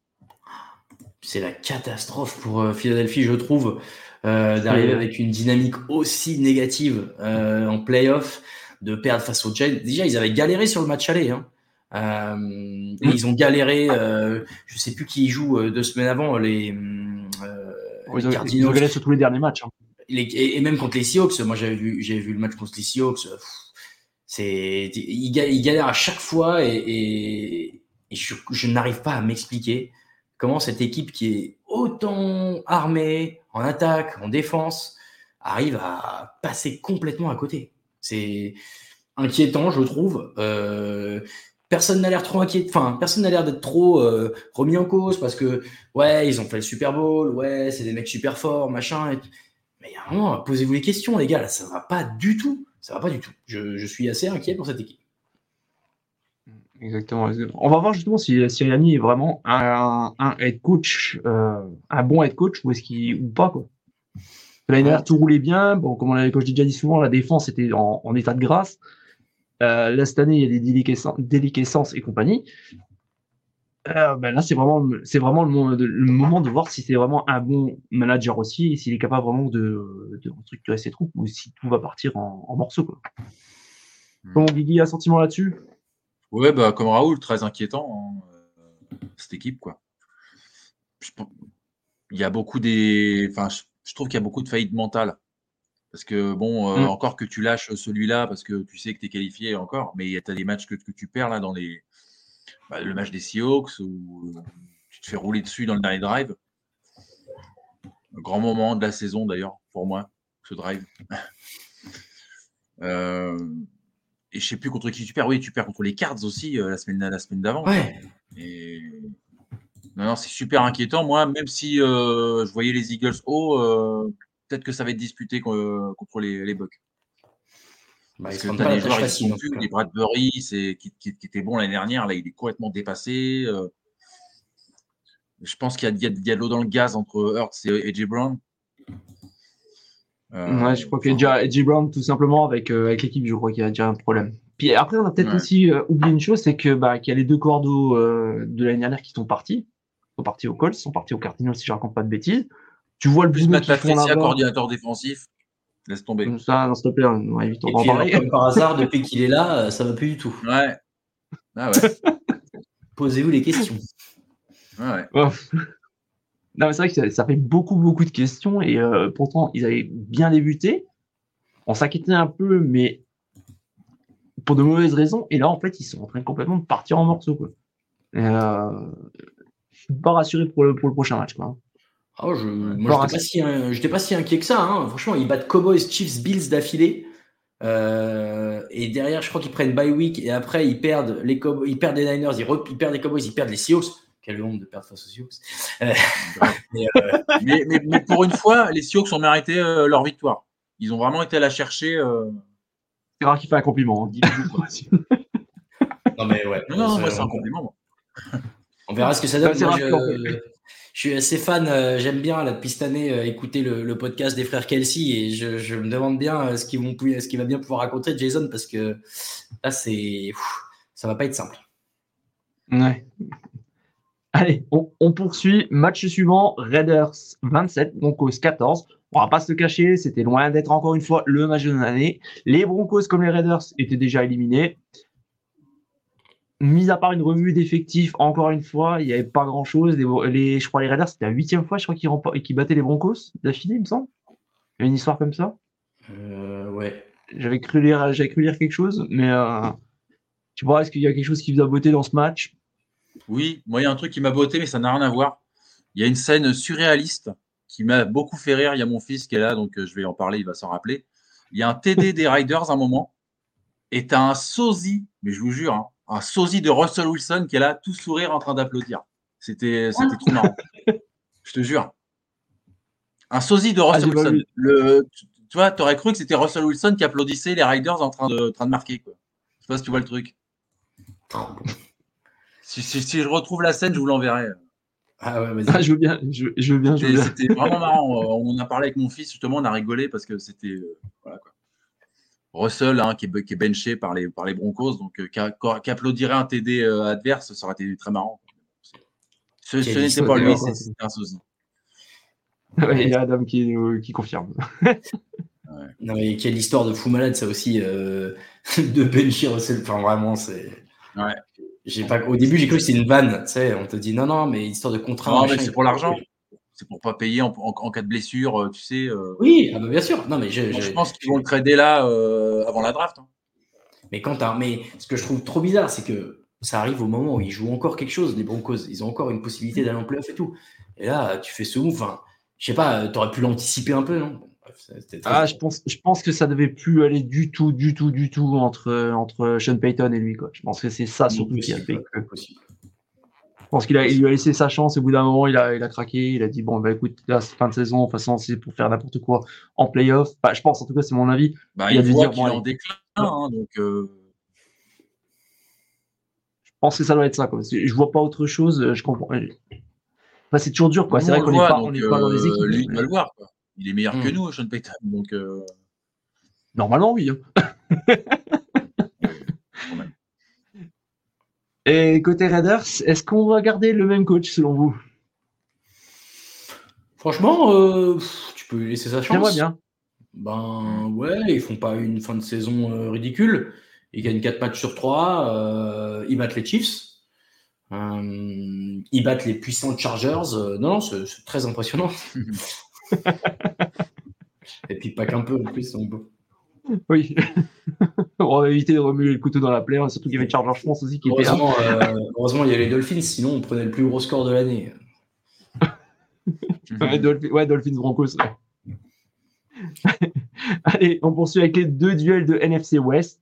C'est la catastrophe pour euh, Philadelphie, je trouve, euh, d'arriver avec une dynamique aussi négative en playoff, de perdre face aux Giants. Déjà, ils avaient galéré sur le match aller. Hein. Mm. Ils ont galéré, je sais plus qui joue deux semaines avant, les, Cardinals. Ils ont galéré sur tous les derniers matchs. Hein. et, même contre les Seahawks, moi j'avais vu, vu le match contre les Seahawks. C'est, il, galère à chaque fois et, je, n'arrive pas à m'expliquer comment cette équipe qui est autant armée en attaque, en défense, arrive à passer complètement à côté. C'est inquiétant, je trouve. Euh, personne n'a l'air trop inquiet, enfin, personne n'a l'air d'être trop euh, remis en cause parce que, ouais, ils ont fait le Super Bowl, ouais, c'est des mecs super forts, machin. Mais il y a un moment, posez-vous les questions, les gars, ça va pas du tout. Ça va pas du tout. Je, suis assez inquiet pour cette équipe. Exactement. On va voir justement si Siriani est vraiment un, head coach, euh, un bon head coach ou est-ce qu'il ou pas quoi. L'année dernière tout roulait bien. Bon, comme, on a, comme je déjà dit souvent, la défense était en, état de grâce. Euh, là cette année il y a des déliquescences et compagnie. Euh, ben là, c'est vraiment, c'est vraiment le, moment de voir si c'est vraiment un bon manager aussi et s'il est capable vraiment de, de restructurer ses troupes ou si tout va partir en, morceaux. Quoi. Hmm. Comment Guigui un sentiment là-dessus? Ouais, bah, comme Raoul, très inquiétant, hein, euh, cette équipe. Quoi. il y a beaucoup des. Enfin, je, trouve qu'il y a beaucoup de faillites mentales. Parce que, bon, euh, hmm. encore que tu lâches celui-là parce que tu sais que tu es qualifié encore, mais tu as des matchs que, que tu perds là dans les bah, le match des Seahawks où tu te fais rouler dessus dans le dernier drive. Un grand moment de la saison d'ailleurs pour moi, ce drive. Euh, et je sais plus contre qui tu perds. Oui, tu perds contre les Cards aussi euh, la semaine, la semaine d'avant. Et... Non, non, c'est super inquiétant. Moi, même si euh, je voyais les Eagles haut, peut-être que ça va être disputé contre les, les Bucks. Bah, Parce que tu as des joueurs qui sont plus, les Bradbury, qui, qui, qui, était bon l'année dernière, là, il est complètement dépassé. Euh. je pense qu'il y, a, de l'eau dans le gaz entre Hurts et AJ Brown. Euh, ouais, je crois qu'il y a déjà Brown, tout simplement, avec, euh, avec l'équipe, je crois qu'il y a déjà un problème. Puis après, on a peut-être aussi oublié une chose, c'est que bah, qu'il y a les deux cordeaux de l'année dernière qui sont partis. Ils sont partis au Colts, ils sont partis au Cardinals, si je raconte pas de bêtises. Tu vois le plus mettre la coordinateur défensif. Laisse tomber. Ça, non, s'il te plaît, on. Comme par hasard, depuis qu'il est là, euh, ça va plus du tout. Ouais. Ah ouais. Posez-vous les questions. Ouais. Non, mais c'est vrai que ça, fait beaucoup, beaucoup de questions et euh, pourtant, ils avaient bien débuté. On s'inquiétait un peu, mais pour de mauvaises raisons. Et là, en fait, ils sont en train complètement de partir en morceaux. Quoi. Euh, je suis pas rassuré pour le, pour le prochain match. Quoi. Oh, je, moi, j'étais pas, si, inquiet que ça. Hein. Franchement, ils battent Cowboys, Chiefs, Bills d'affilée. Euh, et derrière, je crois qu'ils prennent bye week et après ils perdent les ils perdent les Niners, ils, perdent les Cowboys, ils perdent les Seahawks. Quelle honte de perdre face aux Seahawks. Euh, euh, mais, mais, pour une fois, les Seahawks ont mérité leur victoire. Ils ont vraiment été à la chercher. C'est rare qu'il fait un compliment. Hein. non mais ouais. Non, non, c'est un compliment. On verra ce que ça donne je suis assez fan, euh, j'aime bien là, depuis cette année euh, écouter le, podcast des frères Kelsey et je, me demande bien euh, ce qu'il va bien pouvoir raconter Jason parce que là c'est ça va pas être simple. Ouais. Allez, on, poursuit. Match suivant, Raiders 27, Broncos 14. On va pas se cacher, c'était loin d'être encore une fois le match de l'année. Les Broncos comme les Raiders étaient déjà éliminés. Mis à part une revue d'effectifs, encore une fois, il n'y avait pas grand chose. Les, je crois les Raiders, c'était la huitième fois, je crois, qu'ils qu battaient les Broncos d'affilée, il me semble. Il y a une histoire comme ça. Euh, ouais. J'avais cru lire, j'avais cru lire quelque chose, mais euh, tu vois, est-ce qu'il y a quelque chose qui vous a beauté dans ce match? Oui, moi, il y a un truc qui m'a beauté, mais ça n'a rien à voir. Il y a une scène surréaliste qui m'a beaucoup fait rire. Il y a mon fils qui est là, donc euh, je vais en parler, il va s'en rappeler. Il y a un TD des Riders à un moment, et tu as un sosie, mais je vous jure, hein, un sosie de Russell Wilson qui est là, tout sourire en train d'applaudir. C'était trop marrant. je te jure. Un sosie de Russell ah, Wilson. Le, tu vois, tu aurais cru que c'était Russell Wilson qui applaudissait les Riders en train de, train de marquer. Quoi. Je sais pas si tu vois le truc. Si, si, je retrouve la scène, je vous l'enverrai. Ah ouais, ah, je veux bien. Je, veux bien. C'était vraiment marrant. On a parlé avec mon fils, justement, on a rigolé parce que c'était. Euh, voilà, quoi. Russell, hein, qui, est, qui, est, benché par les, par les Broncos, donc euh, qui, applaudirait un TD euh, adverse, ça aurait été très marrant. Ce, n'était pas lui, c'était un sosie. il y a Adam qui, qui confirme. Non, mais quelle histoire de fou malade, ça aussi, euh, de bencher Russell. Enfin, vraiment, c'est. Ouais. J'ai pas... Au début, j'ai cru que c'était une vanne. Tu sais, on te dit non, non, mais histoire de contrat. Non, mais c'est pour l'argent. C'est pour pas payer en, en, cas de blessure, euh, tu sais. Euh. Oui, ah bah, bien sûr. Non, mais je, je pense qu'ils vont le trader là avant la draft. Hein. Mais quand mais ce que je trouve trop bizarre, c'est que ça arrive au moment où ils jouent encore quelque chose, les Broncos. Ils ont encore une possibilité d'aller en playoff et tout. Et là, tu fais ce move. Enfin, je sais pas, tu aurais pu l'anticiper un peu, non? Ah, je pense, je pense que ça devait plus aller du tout, du tout, du tout entre, entre Sean Payton et lui. Quoi. Je pense que c'est ça surtout qui a fait que. Je pense qu'il a, il lui a laissé sa chance. Au bout d'un moment, il a, il a craqué. Il a dit Bon, bah écoute, là, c'est fin de saison. De toute façon, c'est pour faire n'importe quoi en playoff. Bah, je pense, en tout cas, c'est mon avis. Bah, il, a dû dire qu'il est en déclin. Hein, donc, euh, Je pense que ça doit être ça. Quoi. Je vois pas autre chose. Je comprends. Enfin, c'est toujours dur. quoi. C'est vrai qu'on n'est pas, on pas dans les équipes. Lui, il le voir. Quoi. Il est meilleur que hmm. nous, Sean Payton. Donc, euh, Normalement, oui. Hein. Et côté Raiders, est-ce qu'on va garder le même coach selon vous? Franchement, euh, tu peux lui laisser sa chance. J'aimerais bien. Ben ouais, ils font pas une fin de saison euh, ridicule. Ils gagnent 4 matchs sur 3. ils battent les Chiefs. ils battent les puissants Chargers. non, non, c'est très impressionnant. Et puis pas qu'un peu en plus, donc bon. Oui. On va éviter de remuer le couteau dans la plaie, hein, surtout qu'il y avait Charles France aussi qui heureusement, était euh, heureusement, il y a les Dolphins, sinon on prenait le plus gros score de l'année. ouais, Dolphins, Broncos. Allez, on poursuit avec les deux duels de NFC West.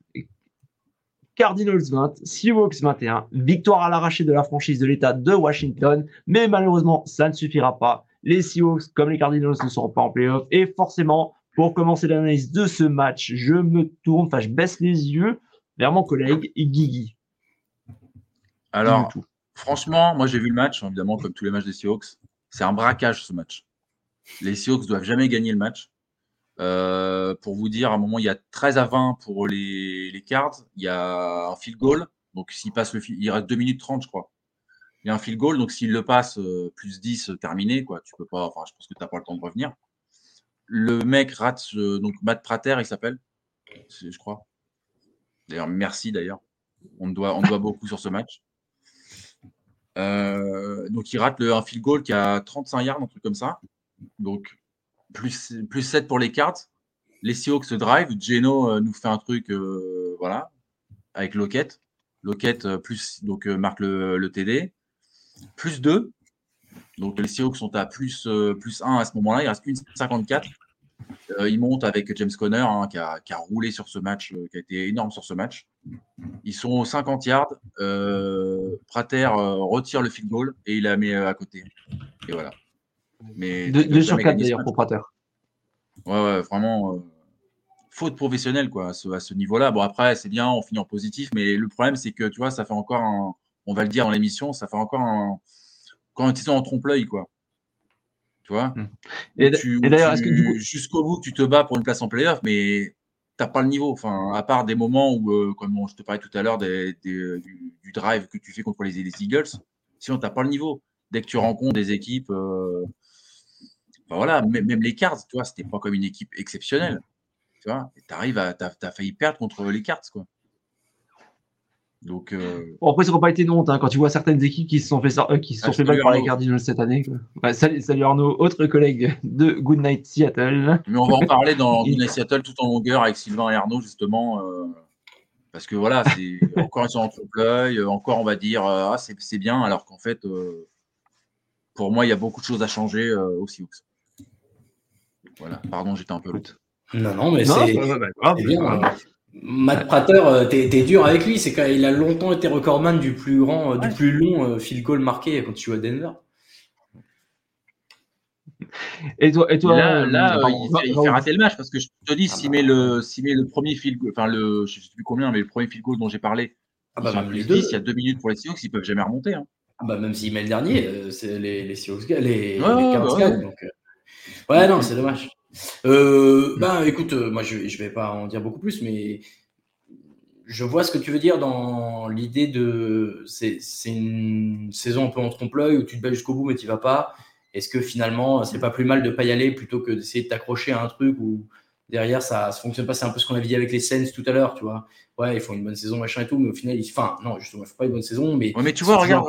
Cardinals 20, Seahawks 21. Victoire à l'arraché de la franchise de l'État de Washington, mais malheureusement, ça ne suffira pas. Les Seahawks, comme les Cardinals, ne seront pas en playoff. Et forcément, pour commencer l'analyse de ce match, je me tourne, enfin, je baisse les yeux vers mon collègue Guigui. Alors, franchement, moi j'ai vu le match, évidemment, comme tous les matchs des Seahawks. C'est un braquage ce match. Les Seahawks doivent jamais gagner le match. Euh, pour vous dire, à un moment, il y a 13 à 20 pour les, les Cards. Il y a un field goal. Donc, s'il passe le il reste 2 minutes 30, je crois il y a un field goal, donc s'il le passe, euh, plus 10 euh, terminé, quoi. Tu peux pas, enfin, je pense que tu n'as pas le temps de revenir. Le mec rate, euh, donc Matt Prater, il s'appelle, je crois. D'ailleurs, merci d'ailleurs. On doit, on doit beaucoup sur ce match. donc il rate le, un field goal qui a 35 yards, un truc comme ça. Donc plus, plus 7 pour les cartes. Les Seahawks drive. Geno nous fait un truc, voilà, avec Lockett. Lockett plus donc marque le, le TD plus 2. Donc les Seahawks sont à plus, euh, plus 1 à ce moment-là. Il reste une 54. Euh, ils montent avec James Conner hein, qui, a, qui, a, roulé sur ce match, euh, qui a été énorme sur ce match. Ils sont aux 50 yards. Prater retire le field goal et il la met à côté. Et voilà. Mais 2 sur 4 d'ailleurs pour Prater. Ouais, ouais, vraiment faute professionnelle quoi, à ce, ce niveau-là. Bon, après, c'est bien, on finit en positif, mais le problème, c'est que tu vois, ça fait encore un on va le dire dans l'émission, ça fait encore un. Quand ils sont en trompe-l'œil, quoi. Tu vois? Hmm. Et, d'ailleurs, Jusqu'au bout, tu te bats pour une place en playoff, mais tu n'as pas le niveau. Enfin, à part des moments où, euh, comme je te parlais tout à l'heure, du, drive que tu fais contre les, Eagles, sinon, tu n'as pas le niveau. Dès que tu rencontres des équipes. Euh, voilà, même, les cartes, tu vois, c'était pas comme une équipe exceptionnelle. Tu vois, tu arrives à. Tu as, failli perdre contre les cartes, quoi. Donc, euh... bon, après, ça n'aurait pas été une honte hein, quand tu vois certaines équipes qui se sont fait, euh, qui se sont ah, fait battre par les Cardinals cette année. Ouais, salut, salut, Arnaud, autre collègue de Goodnight Seattle. Mais on va en parler dans Goodnight Seattle tout en longueur avec Sylvain et Arnaud, justement. Euh, parce que voilà, c'est encore ils sont en trompe-l'œil, encore on va dire ah, c'est bien, alors qu'en fait, pour moi, il y a beaucoup de choses à changer aussi. Voilà, pardon, j'étais un peu lourd. Non, non, mais c'est bien. Matt Prater, euh, t'es dur avec lui. C'est qu'il a longtemps été recordman du plus grand, euh, du plus long euh, field goal marqué quand tu joues à Denver. Et toi, et toi là, là il, fait, rater le match parce que je te dis, s'il met, le, met le premier field goal, enfin, le, je sais plus combien, mais le premier field goal dont j'ai parlé, ah bah, plus 10, il y a deux minutes pour les Seahawks, ils peuvent jamais remonter. Hein. Ah bah, même s'il met le dernier, c'est les, les Seahawks, les, les ouais, Donc, ouais, non, c'est dommage. Euh, ben, écoute, euh, moi, je, je vais pas en dire beaucoup plus, mais je vois ce que tu veux dire dans l'idée de c'est une saison un peu en trompe-l'œil où tu te bats jusqu'au bout mais tu vas pas. Est-ce que finalement c'est pas plus mal de pas y aller plutôt que d'essayer de t'accrocher à un truc où derrière ça ne fonctionne pas? C'est un peu ce qu'on avait dit avec les Sens tout à l'heure, tu vois. Ouais, ils font une bonne saison machin et tout, mais au final, ils... enfin non, justement, ils font pas une bonne saison, mais. mais tu vois, regarde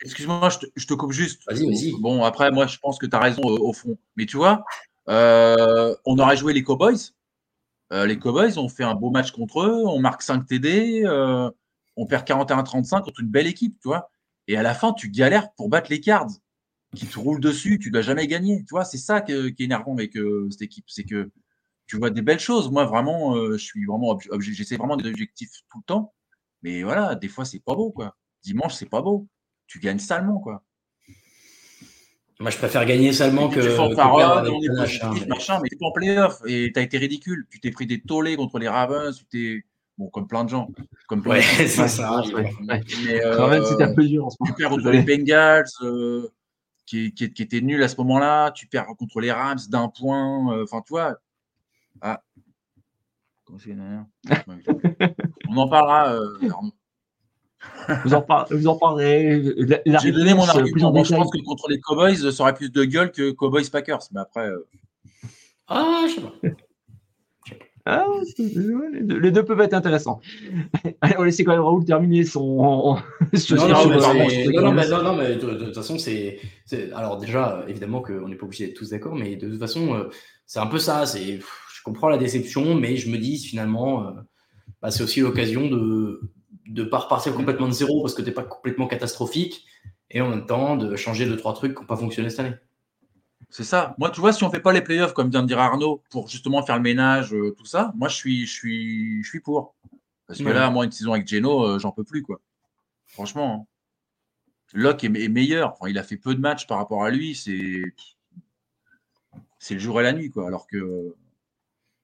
Excuse-moi, je, je, te coupe juste. Vas-y, vas-y. Bon, après, moi, je pense que tu as raison au fond. Mais tu vois, euh, on aurait joué les Cowboys. Euh, les Cowboys ont fait un beau match contre eux, on marque 5 TD, euh, on perd 41-35 contre une belle équipe, tu vois. Et à la fin, tu galères pour battre les Cards qui te roulent dessus, tu ne dois jamais gagner. Tu vois, c'est ça qui est énervant avec cette équipe, c'est que tu vois des belles choses. Moi, vraiment, je suis vraiment j'essaie vraiment des objectifs tout le temps, mais voilà, des fois, c'est pas beau, quoi. Dimanche, c'est pas beau. Tu gagnes salement, quoi. Moi, je préfère gagner seulement que. Tu fais machin, mais tu es en playoff et tu as été ridicule. Tu t'es pris des tollés contre les Ravens, tu t'es. Bon, comme plein de gens. Comme ouais, ça, ça arrive. Mais, euh, c'était un peu dur en ce moment. Tu perds contre les Bengals, euh, qui, qui, qui étaient nuls à ce moment-là. Tu perds contre les Rams d'un point. Euh, enfin, tu vois. Ah. On en parlera, euh, vous en, vous en parlerez. J'ai donné mon argument. je pense que contre les Cowboys, ça aurait plus de gueule que Cowboys Packers. Mais après. Euh, ah, je sais pas. Ah, les deux peuvent être intéressants. Allez, on va laisser quand même Raoul terminer son. non, non, mais, non, mais de, toute façon, c'est. Alors, déjà, évidemment qu'on n'est pas obligé d'être tous d'accord, mais de toute façon, euh, c'est un peu ça. Je comprends la déception, mais je me dis finalement, euh, bah, c'est aussi l'occasion de, de pas repartir complètement de zéro parce que tu n'es pas complètement catastrophique et en même temps de changer deux, trois trucs qui n'ont pas fonctionné cette année. C'est ça. Moi, tu vois, si on fait pas les playoffs, comme vient de dire Arnaud, pour justement faire le ménage, euh, tout ça, moi, je suis, je suis, je suis pour. Parce que là, moi, une saison avec Geno, euh, j'en peux plus, quoi. Franchement. Hein. Locke est, meilleur. Enfin, il a fait peu de matchs par rapport à lui. C'est, c'est le jour et la nuit, quoi. Alors que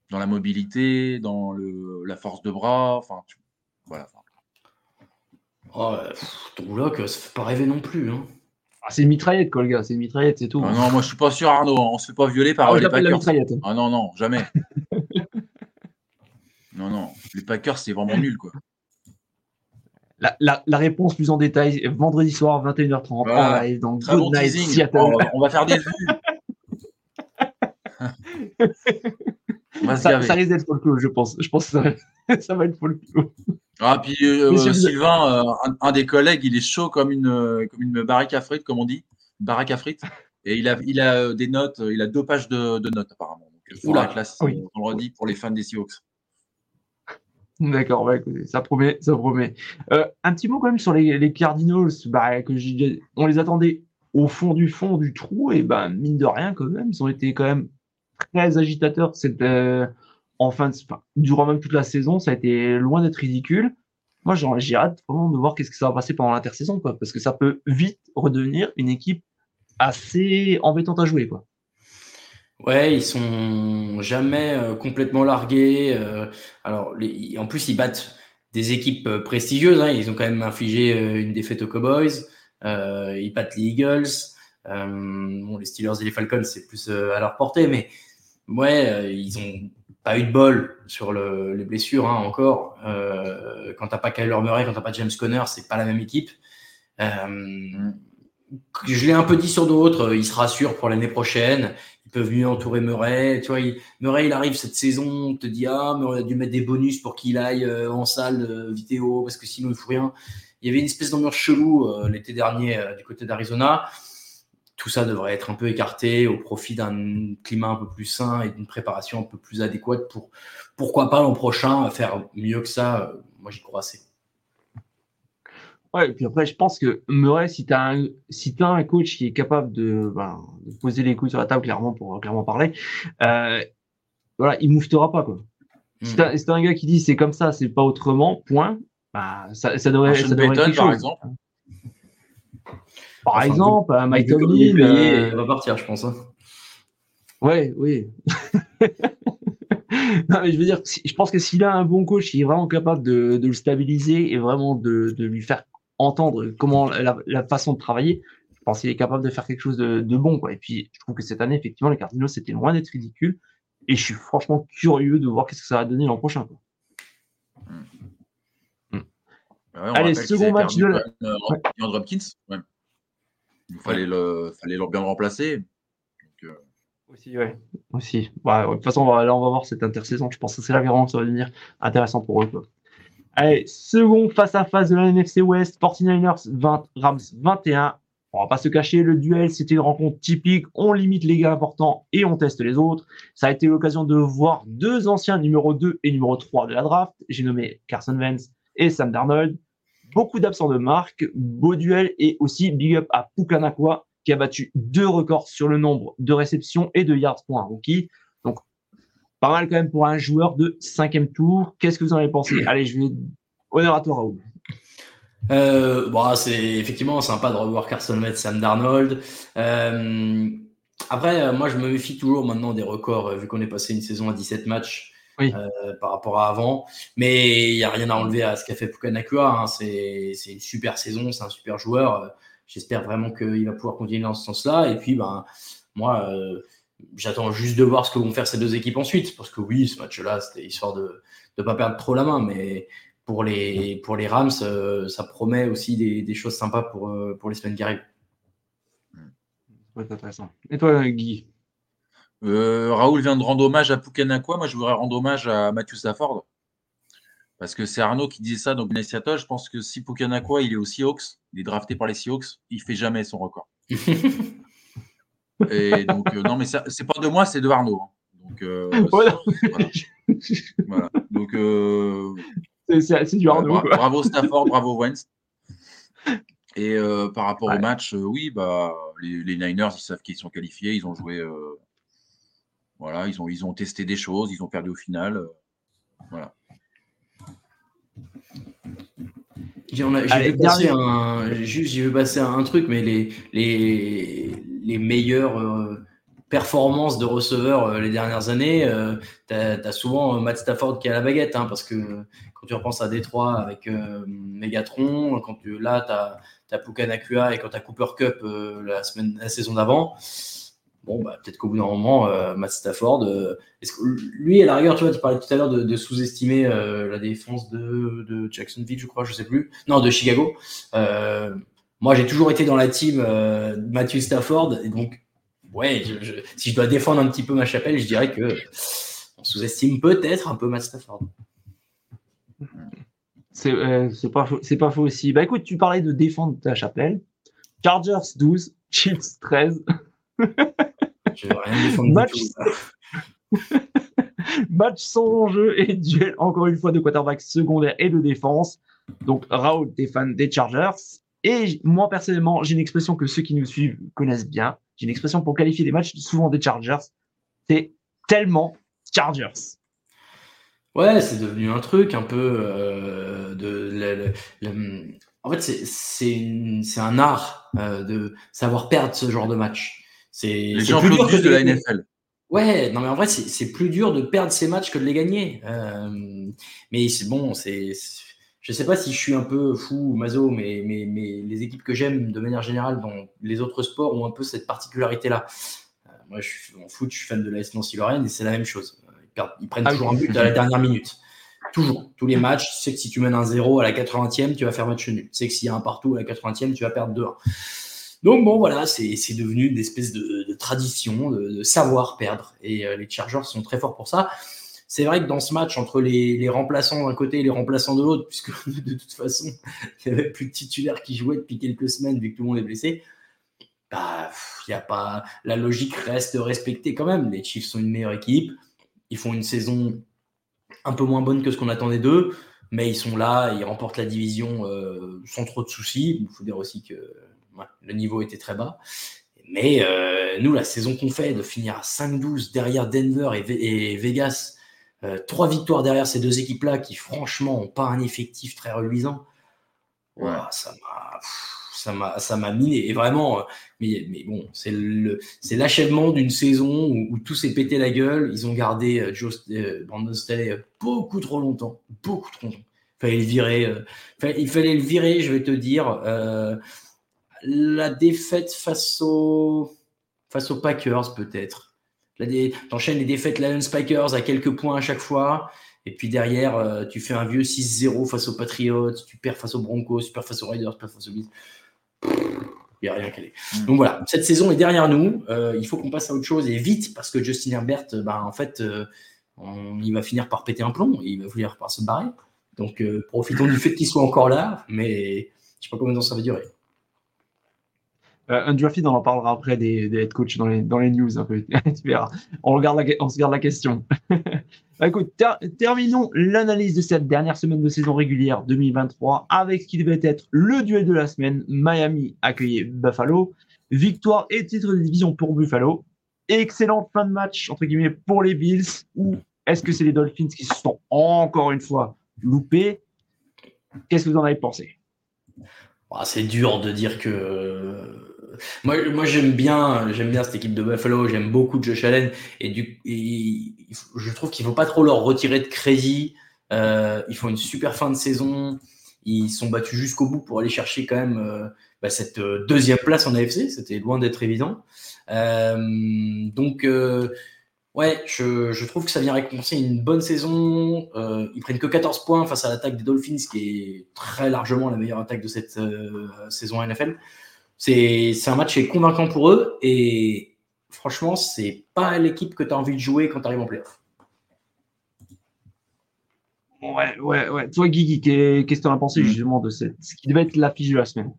dans la mobilité, dans le, la force de bras, enfin, voilà. Oh, ton bloc, ça fait pas rêver non plus. Hein. Ah, c'est une mitraillette, quoi, le gars. C'est une mitraillette, c'est tout. Ah non, moi, je suis pas sûr, Arnaud. On se fait pas violer par ah, les Packers. Ah non, non, jamais. non, non. Les Packers, c'est vraiment nul, quoi. La, la, la, réponse plus en détail, vendredi soir, 21h30, voilà. live dans Good bon Night Seattle. On va, on va faire des vues. ça, ça risque d'être folklore, je pense. Je pense que ça, ça va être folklore. Ah, puis euh, Sylvain, euh, un, des collègues, il est chaud comme une, euh, comme une baraque à frites, comme on dit. Une baraque à frites. Et il a, il a des notes, il a deux pages de, de notes apparemment. Donc, la classe, oui. on le redit, pour les fans des Seahawks. D'accord, ça promet, ça promet. Euh, un petit mot quand même sur les, les Cardinals, bah, que on les attendait au fond du fond du trou, et ben mine de rien quand même, ils ont été quand même très agitateurs. C'était en fin de, durant même toute la saison, ça a été loin d'être ridicule. Moi, j'ai hâte vraiment de voir qu'est-ce que ça va passer pendant l'intersaison, quoi, parce que ça peut vite redevenir une équipe assez embêtante à jouer, quoi. Ouais, ils sont jamais euh, complètement largués. Euh, alors, en plus, ils battent des équipes euh, prestigieuses. Hein. ils ont quand même infligé une défaite aux Cowboys. ils battent les Eagles. Bon, les Steelers et les Falcons, c'est plus à leur portée, mais ouais, ils ont pas eu de bol sur le, les blessures hein, encore. Euh, quand t'as pas Kyler Murray, quand t'as pas James Conner, c'est pas la même équipe. Euh, je l'ai un peu dit sur d'autres, il se rassure pour l'année prochaine. Ils peuvent mieux entourer Murray. Tu vois, il, Murray, il arrive cette saison, on te dit Ah, on a dû mettre des bonus pour qu'il aille euh, en salle vidéo parce que sinon il ne faut rien. Il y avait une espèce d'ambiance chelou euh, l'été dernier euh, du côté d'Arizona. Tout ça devrait être un peu écarté au profit d'un climat un peu plus sain et d'une préparation un peu plus adéquate pour, pourquoi pas l'an prochain, faire mieux que ça. Moi, j'y crois assez. Ouais, et puis après, je pense que Murray, si tu as, un, si as un coach qui est capable de, ben, de, poser les couilles sur la table, clairement, pour clairement parler, euh, voilà, il mouftera pas. Quoi. Si tu as, un gars qui dit c'est comme ça, c'est pas autrement, point, bah, ça, ça devrait, ça devrait être par chose. exemple. Par exemple, un Mike Tomlin, Tomlin. euh... Va partir, je pense. Hein. Ouais, oui. non, mais je veux dire, je pense que s'il a un bon coach, il est vraiment capable de, de le stabiliser et vraiment de, de lui faire entendre comment la, la, façon de travailler, je pense qu'il est capable de faire quelque chose de, de, bon. Quoi. Et puis, je trouve que cette année, effectivement, les Cardinals, c'était loin d'être ridicule. Et je suis franchement curieux de voir qu'est-ce que ça va donner l'an prochain. Quoi. Mmh. Ouais, Allez, second match de la... Euh, ouais. Hopkins, ouais. Il fallait, le, fallait le bien le remplacer. Donc, euh... Aussi, ouais. Aussi. Bah, de toute façon, on va, là, on va voir cette intersaison. Je pense que c'est là vraiment que ça va devenir intéressant pour eux. Quoi. Allez, second face à face de la NFC West, 49ers 20, Rams 21. On va pas se cacher, le duel, c'était une rencontre typique. On limite les gars importants et on teste les autres. Ça a été l'occasion de voir deux anciens numéro 2 et numéro 3 de la draft. J'ai nommé Carson Wentz et Sam Darnold. Beaucoup d'absents de marque, beau duel et aussi big up à Pukanakwa qui a battu deux records sur le nombre de réceptions et de yards pour un rookie. Donc, pas mal quand même pour un joueur de cinquième tour. Qu'est-ce que vous en avez pensé? Allez, je vais honneur à toi, Raoul. Euh, bon, c'est effectivement sympa de revoir Carson Wentz, Sam Darnold. Euh, après, moi, je me méfie toujours maintenant des records, vu qu'on est passé une saison à 17 matchs oui. euh, par rapport à avant. Mais il n'y a rien à enlever à ce qu'a fait Pukanakua. Hein. C'est une super saison, c'est un super joueur. J'espère vraiment qu'il va pouvoir continuer dans ce sens-là. Et puis, ben, moi, euh, j'attends juste de voir ce que vont faire ces deux équipes ensuite. Parce que oui, ce match-là, c'était histoire de ne pas perdre trop la main. Mais pour les, pour les Rams, euh, ça promet aussi des, des, choses sympas pour, euh, pour les semaines qui arrivent. Ouais, intéressant. Et toi, Guy? Euh, Raoul vient de rendre hommage à Pukanakwa. Moi, je voudrais rendre hommage à Matthew Stafford. Parce que c'est Arnaud qui disait ça dans Seattle. Je pense que si Pukanakwa, il est aux Seahawks, il est drafté par les Seahawks, il fait jamais son record. Et donc, euh, non, mais c'est pas de moi, c'est de Arnaud. Donc, euh, voilà. voilà. voilà. Donc, c'est du Arnaud. Bra bravo Stafford, bravo Wentz. Et euh, par rapport ouais. au match, oui, bah, les, les, Niners, ils savent qu'ils sont qualifiés, ils ont joué. Voilà, ils ont, ils ont testé des choses, ils ont perdu au final. voilà. J'ai vu, passer un, vu passer un truc, mais les, les, les meilleures euh, performances de receveurs euh, les dernières années, euh, tu as, as, souvent Matt Stafford qui a la baguette, hein, parce que quand tu repenses à Détroit avec euh, Megatron, quand tu, là, tu as, as Pukanakua et quand tu as Cooper Cup la, semaine, la saison d'avant, bon, bah, peut-être qu'au bout d'un moment, euh, Matt Stafford, euh, que, lui, à la rigueur, tu vois, tu parlais tout à l'heure de, sous-estimer euh, la défense de, de, Jacksonville, je crois, je sais plus. Non, de Chicago. Euh, moi, j'ai toujours été dans la team Matthew Stafford, et donc, ouais, si je dois défendre un petit peu ma chapelle, je dirais que on sous-estime peut-être un peu Matt Stafford. C'est pas, faux, pas faux aussi. Bah écoute, tu parlais de défendre ta chapelle. Chargers 12, Chiefs 13. Je veux rien défendre Match... du tout. Match sans enjeu et duel encore une fois de quarterback secondaire et de défense. Donc Raoul, t'es fan des Chargers. Et moi personnellement, j'ai une expression que ceux qui nous suivent connaissent bien. J'ai une expression pour qualifier les matchs souvent des Chargers. C'est tellement Chargers. Ouais, c'est devenu un truc un peu euh, de. Le, le, le... En fait, c'est un art euh, de savoir perdre ce genre de match. C'est les gens plus dur que de la NFL. Ouais, non mais en vrai c'est plus dur de perdre ces matchs que de les gagner. Euh, mais c'est bon, c'est je sais pas si je suis un peu fou ou maso, mais, mais, mais les équipes que j'aime de manière générale dans les autres sports ont un peu cette particularité là. Euh, moi je suis en foot, je suis fan de la S Nancy Lorraine et c'est la même chose. Ils, perdent, ils prennent ah, toujours un but à la dernière minute. Toujours, tous les matchs, tu sais que si tu mènes un 0 à la 80e, tu vas faire match nul. Tu sais que s'il y a un partout à la 80e, tu vas perdre 2-1. Donc bon, voilà, c'est devenu une espèce de, tradition, de, savoir perdre. Et les Chargers sont très forts pour ça. C'est vrai que dans ce match, entre les, remplaçants d'un côté et les remplaçants de l'autre, puisque de toute façon, il n'y avait plus de titulaires qui jouaient depuis quelques semaines, vu que tout le monde est blessé, bah, a pas, la logique reste respectée quand même. Les Chiefs sont une meilleure équipe. Ils font une saison un peu moins bonne que ce qu'on attendait d'eux, mais ils sont là, ils remportent la division euh, sans trop de soucis. Il faut dire aussi que le niveau était très bas. Mais euh, nous, la saison qu'on fait, de finir à 5-12 derrière Denver et Vegas, euh, trois victoires derrière ces deux équipes-là qui, franchement, n'ont pas un effectif très reluisant. ça m'a ça m'a miné et vraiment euh, mais, mais bon c'est l'achèvement d'une saison où, tout s'est pété la gueule ils ont gardé euh, Joe Brandon Staley beaucoup trop longtemps beaucoup trop longtemps fallait le virer il fallait le virer je vais te dire la défaite face aux face aux Packers peut-être T'enchaînes les défaites Lions Spikers à quelques points à chaque fois. Et puis derrière, euh, tu fais un vieux 6-0 face aux Patriots, tu perds face aux Broncos, tu perds face aux Raiders, tu perds face aux Bills. Il n'y a rien qu'à mm. Donc voilà, cette saison est derrière nous. Euh, il faut qu'on passe à autre chose et vite parce que Justin Herbert, bah, en fait, euh, il va finir par péter un plomb il va finir par se barrer. Donc profitons du fait qu'il soit encore là, mais je ne sais pas combien de temps ça va durer. Euh, Undrafted, on en parlera après des, head coach dans les, dans les news un peu. On, regarde on se garde la question. bah, écoute, terminons l'analyse de cette dernière semaine de saison régulière 2023 avec ce qui devait être le duel de la semaine. Miami accueillait Buffalo. Victoire et titre de division pour Buffalo. Excellente fin de match, entre guillemets, pour les Bills. Ou est-ce que c'est les Dolphins qui se sont encore une fois loupés? Qu'est-ce que vous en avez pensé? Bah, C'est dur de dire que moi, j'aime bien, j'aime bien cette équipe de Buffalo. J'aime beaucoup Josh Allen et, je trouve qu'il ne faut pas trop leur retirer de crédit. Euh, ils font une super fin de saison. Ils sont battus jusqu'au bout pour aller chercher quand même euh, bah, cette euh, deuxième place en AFC. C'était loin d'être évident. donc Ouais, je, je, trouve que ça vient récompenser une bonne saison. Euh, ils prennent que 14 points face à l'attaque des Dolphins, qui est très largement la meilleure attaque de cette saison NFL. C'est un match qui est convaincant pour eux et franchement, c'est pas l'équipe que tu as envie de jouer quand tu arrives en playoff. Ouais, ouais, ouais. Toi, Guigui, qu'est-ce que tu en as pensé mm. justement de cette, ce qui devait être l'affiche de la semaine?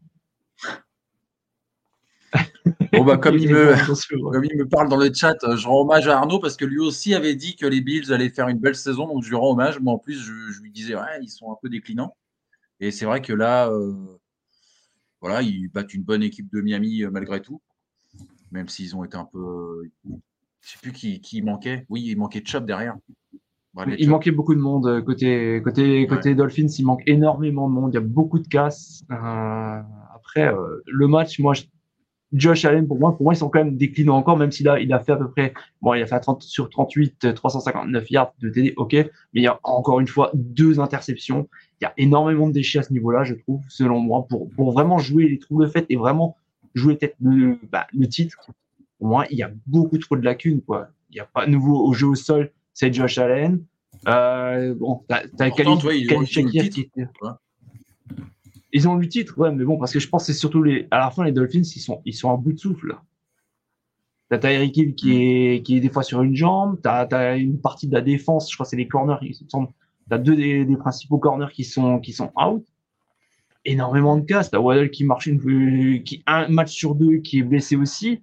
Bon bah, comme, il me, comme il me parle dans le chat, euh, je rends hommage à Arnaud parce que lui aussi avait dit que les Bills allaient faire une belle saison, donc je lui rends hommage. Moi en plus, je, lui disais, ouais, ils sont un peu déclinants. Et c'est vrai que là, euh, voilà, ils battent une bonne équipe de Miami euh, malgré tout, même s'ils ont été un peu. Euh, je ne sais plus qui, manquait. Oui, il manquait Chop derrière. il manquait beaucoup de monde euh, côté côté côté Dolphins. Il manque énormément de monde. Il y a beaucoup de casse. après le match, moi, Josh Allen pour moi, pour moi, ils sont quand même déclinants encore, même s'il a il a fait à peu près bon, il a fait 30 sur 38, 359 yards de TD, ok, mais il y a encore une fois deux interceptions il y a énormément de déchets à ce niveau-là, je trouve, selon moi, pour, pour vraiment jouer les troubles faits et vraiment jouer peut-être le, bah, le titre. Pour moi, il y a beaucoup trop de lacunes. Quoi. Il n'y a pas de nouveau au jeu au sol, c'est Josh Allen. Euh, bon, t'as, as qui Ils ont eu le titre, ouais, mais bon, parce que je pense que c'est surtout les. À la fin, les Dolphins, ils sont, ils sont à bout de souffle. T'as Tyreek Hill qui est, qui est des fois sur une jambe. T'as as une partie de la défense, je crois que c'est les corners, ils sont T'as deux des, principaux corners qui sont, qui sont out. Énormément de casse. T'as Waddle qui marche une, qui, un match sur deux qui est blessé aussi.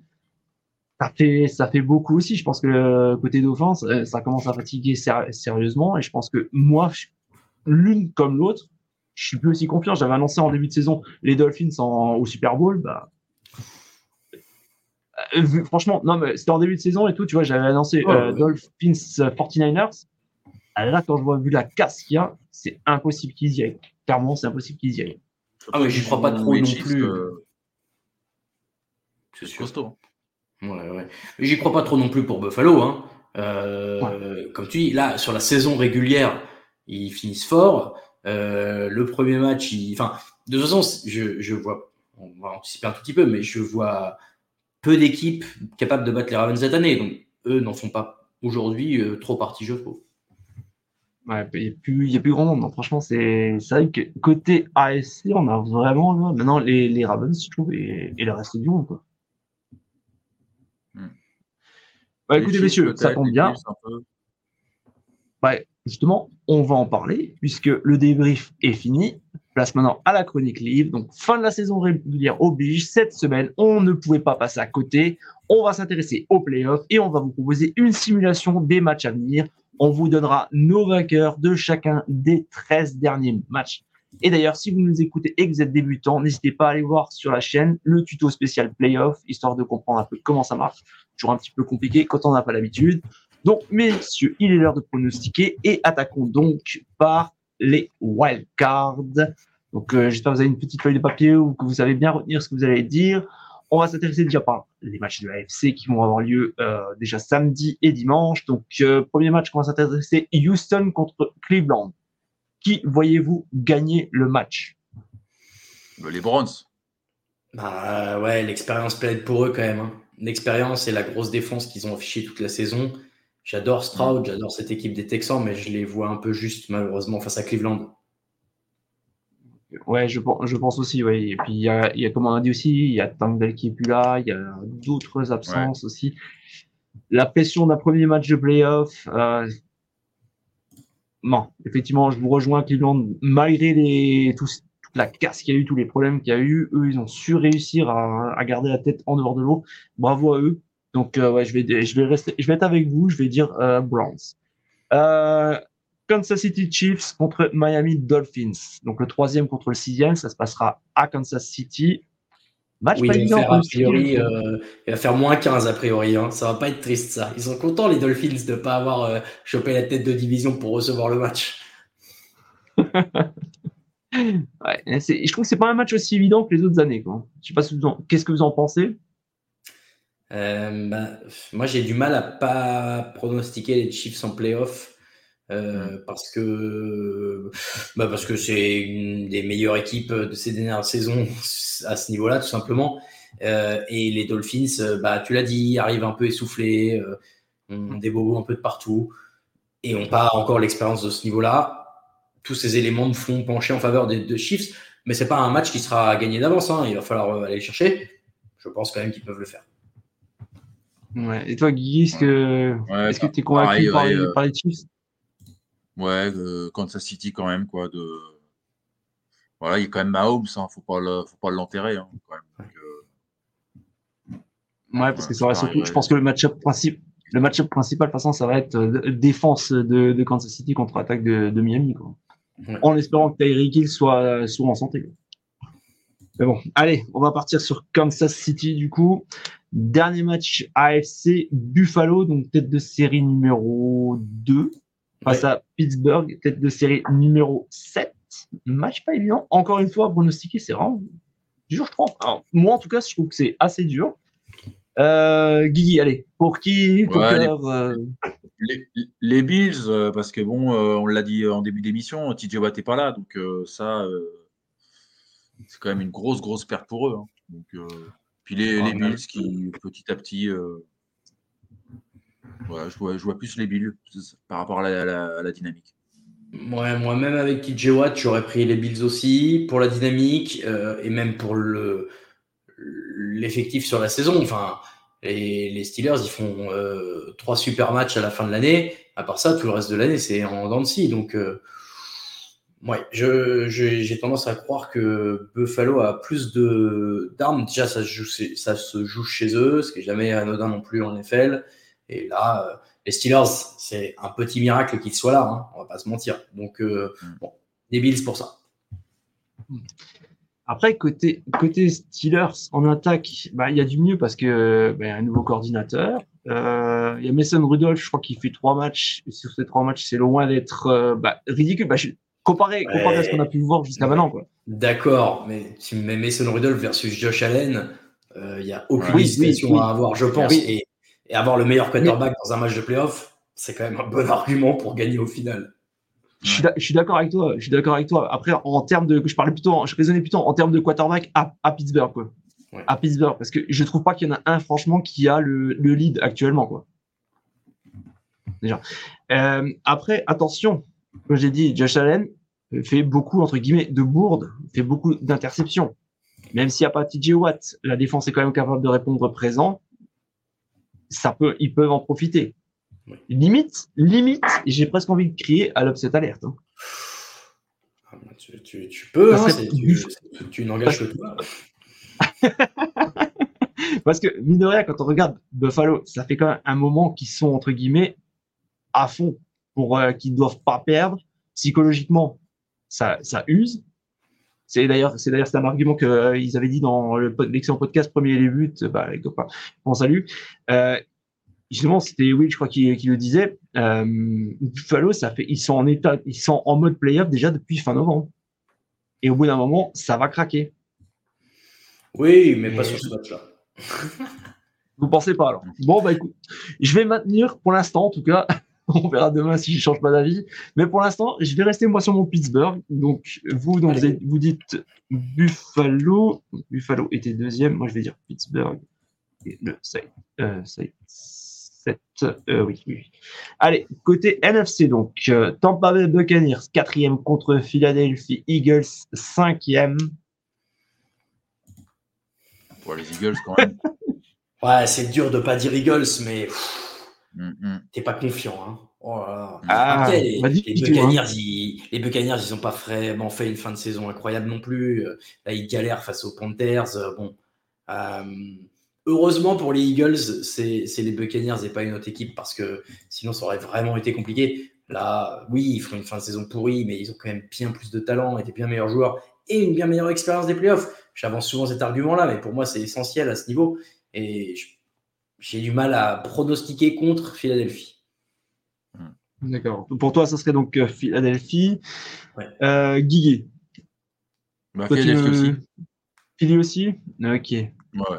Ça fait, ça fait beaucoup aussi. Je pense que côté d'offense, euh, ça commence à fatiguer sérieusement. Et je pense que moi, l'une comme l'autre, je suis plus aussi confiant. J'avais annoncé en début de saison les Dolphins au Super Bowl. Bah, euh, franchement, non, mais c'était en début de saison et tout. Tu vois, j'avais annoncé euh, Dolphins 49ers. Ah, là, quand je vois vu la casse qu'il y a, c'est impossible qu'ils y aillent. Clairement, c'est impossible qu'ils y aillent. Ah, mais j'y crois pas trop non plus. C'est costaud. Hein. Ouais, ouais. J'y crois pas trop non plus pour Buffalo. Hein. Euh, comme tu dis, là, sur la saison régulière, ils finissent fort. Euh, le premier match, enfin, de toute façon, je, je, vois, on va anticiper un tout petit peu, mais je vois peu d'équipes capables de battre les Ravens cette année. Donc, eux n'en font pas aujourd'hui euh, trop partie, je trouve. Ouais, il n'y a, plus, a plus grand monde. Franchement, c'est vrai que côté ASC, on a vraiment maintenant les, les Ravens, je trouve, et, le reste du monde. Quoi. Hmm. Bah, écoutez, messieurs, ça tombe bien. Ouais, justement, on va en parler puisque le débrief est fini. Place maintenant à la chronique livre. Donc, fin de la saison régulière oblige. Cette semaine, on ne pouvait pas passer à côté. On va s'intéresser aux playoffs et on va vous proposer une simulation des matchs à venir. On vous donnera nos vainqueurs de chacun des 13 derniers matchs. Et d'ailleurs, si vous nous écoutez et que vous êtes débutant, n'hésitez pas à aller voir sur la chaîne le tuto spécial playoff, histoire de comprendre un peu comment ça marche. Toujours un petit peu compliqué quand on n'a pas l'habitude. Donc, messieurs, il est l'heure de pronostiquer et attaquons donc par les wildcards. Donc, euh, j'espère que vous avez une petite feuille de papier ou que vous savez bien retenir ce que vous allez dire. On va s'intéresser déjà par les matchs de l'AFC qui vont avoir lieu euh, déjà samedi et dimanche. Donc, euh, premier match qu'on va s'intéresser, Houston contre Cleveland. Qui voyez-vous gagner le match? Bah, Les Browns. Bah ouais, l'expérience plaide pour eux quand même. Hein. L'expérience et la grosse défense qu'ils ont affichée toute la saison. J'adore Stroud, j'adore cette équipe des Texans, mais je les vois un peu juste malheureusement face à Cleveland. Ouais, je, je pense aussi, oui. Et puis, il y a, y a, comme on a dit aussi, il y a Tangle qui est plus là, il y a d'autres absences aussi. La pression d'un premier match de playoff. Euh... Non, effectivement, je vous rejoins, Cleveland, malgré les, toute la casse qu'il y a eu, tous les problèmes qu'il y a eu, eux, ils ont su réussir à, à garder la tête en dehors de l'eau. Bravo à eux. Donc, euh, ouais, je vais, je vais rester, je vais être avec vous. Je vais dire euh, Browns. Euh, Kansas City Chiefs contre Miami Dolphins. Donc, le troisième contre le sixième, ça se passera à Kansas City. Match oui, pas il, va priori, euh, il va faire moins 15 a priori. Hein. Ça va pas être triste, ça. Ils sont contents, les Dolphins, de ne pas avoir chopé la tête de division pour recevoir le match. ouais, je trouve que c'est pas un match aussi évident que les autres années. Quoi. Je sais pas ce qu'est-ce que vous en pensez? Euh, bah, moi, j'ai du mal à pas pronostiquer les Chiefs en playoff euh, mm. parce que bah, parce que c'est une des meilleures équipes de ces dernières saisons à ce niveau-là, tout simplement. Euh, et les Dolphins, bah, tu l'as dit, arrivent un peu essoufflés, ont des bobos un peu de partout et n'ont pas encore l'expérience de ce niveau-là. Tous ces éléments me font pencher en faveur des, Chiefs, mais c'est pas un match qui sera gagné d'avance. Hein. Il va falloir aller chercher. Je pense quand même qu'ils peuvent le faire. Ouais. Et toi, Guy, est-ce que tu es convaincu par, euh, par, les Chiefs? Ouais, euh, Kansas City quand même, quoi. De... Voilà, il y a quand même Mahomes, hein, faut pas le, faut pas l'enterrer, hein. Euh, ouais, parce que ça va surtout. Je pense que le match-up principal, le match principal, de toute façon, ça va être défense de, de, Kansas City contre attaque de, de Miami, quoi. En espérant que Tyreek Hill soit, soit en santé. Mais bon, allez, on va partir sur Kansas City du coup. Dernier match AFC Buffalo, donc tête de série numéro 2, face à Pittsburgh, tête de série numéro 7. Match pas évident. Encore une fois, pronostiquer, c'est vraiment dur, je trouve. moi, en tout cas, je trouve que c'est assez dur. Euh, Guigui, allez, pour qui euh, les, Bills, euh, parce que bon, euh, on l'a dit en début d'émission, TJ Watt n'est pas là, donc ça, c'est quand même une grosse, grosse perte pour eux. Hein. Donc, puis les, ah, Bills qui, petit à petit, euh, je, vois, je, vois, plus les Bills par rapport à la, dynamique. Ouais, moi, même avec TJ Watt, j'aurais pris les Bills aussi pour la dynamique euh, et même pour le l'effectif sur la saison. Enfin, les, Steelers, ils font euh, trois super matchs à la fin de l'année. À part ça, tout le reste de l'année, c'est en dents de scie. Donc, Ouais, j'ai tendance à croire que Buffalo a plus de d'armes. Déjà, ça se, joue, ça se joue chez eux, ce qui n'est jamais anodin non plus en NFL. Et là, euh, les Steelers, c'est un petit miracle qu'ils soient là, hein, on va pas se mentir. Donc, euh, mm. bon, des Bills pour ça. Après, côté, côté Steelers en attaque, bah, il y a du mieux parce que bah, y a un nouveau coordinateur. Euh, il y a Mason Rudolph, je crois qu'il fait trois matchs. Sur ces trois matchs, c'est loin d'être bah, ridicule. Bah, comparé, à ce qu'on a pu voir jusqu'à maintenant. D'accord, mais tu mets Mason Rudolph versus Josh Allen, il euh, n'y a aucune hésitation à avoir, je pense. Et, avoir le meilleur quarterback dans un match de playoff, c'est quand même un bon argument pour gagner au final. Je suis d'accord avec toi. Je suis d'accord avec toi. Après, en termes de, je parlais plutôt, je raisonnais plutôt en termes de quarterback à, Pittsburgh, quoi. À Pittsburgh, parce que je trouve pas qu'il y en a un, franchement, qui a le, lead actuellement, quoi. Déjà. Euh, après, attention, comme j'ai dit, Josh Allen fait beaucoup, entre guillemets, de bourdes, fait beaucoup d'interceptions. Même s'il n'y a pas TJ Watt, la défense est quand même capable de répondre présent. Ça peut, ils peuvent en profiter. Limite, limite, j'ai presque envie de crier à l'upset alerte. Hein. Ah, tu, peux, hein, tu, n'engages que toi. Parce que, mine de rien, quand on regarde Buffalo, ça fait quand même un moment qu'ils sont, entre guillemets, à fond pour euh, qu'ils ne doivent pas perdre. Psychologiquement, ça, ça use. C'est d'ailleurs, c'est d'ailleurs un argument qu'ils euh, avaient dit dans l'excellent podcast Premier les buts. Bah, les copains, on salue. Euh, justement, c'était Will, je crois, qui, qui le disait. Euh, Buffalo, ça fait, ils sont en état, ils sont en mode playoff déjà depuis fin novembre. Et au bout d'un moment, ça va craquer. Oui, mais pas sur ce match-là. Vous pensez pas alors Bon, bah écoute, je vais maintenir pour l'instant, en tout cas. On verra demain si je change pas d'avis. Mais pour l'instant, je vais rester moi sur mon Pittsburgh. Donc, vous, donc, vous, dites Buffalo. Buffalo était deuxième. Moi, je vais dire Pittsburgh. Et le side, euh, 7. Euh, oui, oui. Allez, côté NFC, donc, euh, Tampa Bay Buccaneers, quatrième contre Philadelphie Eagles, cinquième. Pour les Eagles, quand même. ouais, c'est dur de pas dire Eagles, mais mm, mm. t'es pas confiant. Hein. Oh ah, les, Buccaneers, ils, les Buccaneers, ils ont pas vraiment fait une fin de saison incroyable non plus. Là, ils galèrent face aux Panthers. Bon. Euh, Heureusement pour les Eagles, c'est les Buccaneers et pas une autre équipe parce que sinon ça aurait vraiment été compliqué. Là, oui, ils font une fin de saison pourrie, mais ils ont quand même bien plus de talent et des bien meilleurs joueurs et une bien meilleure expérience des playoffs. J'avance souvent cet argument-là, mais pour moi, c'est essentiel à ce niveau. Et j'ai du mal à pronostiquer contre Philadelphie. D'accord. Pour toi, ça serait donc euh, Philadelphie. Ouais. Euh, Guigui. Bah, Philadelphie aussi. Philly aussi? Ok. Ouais.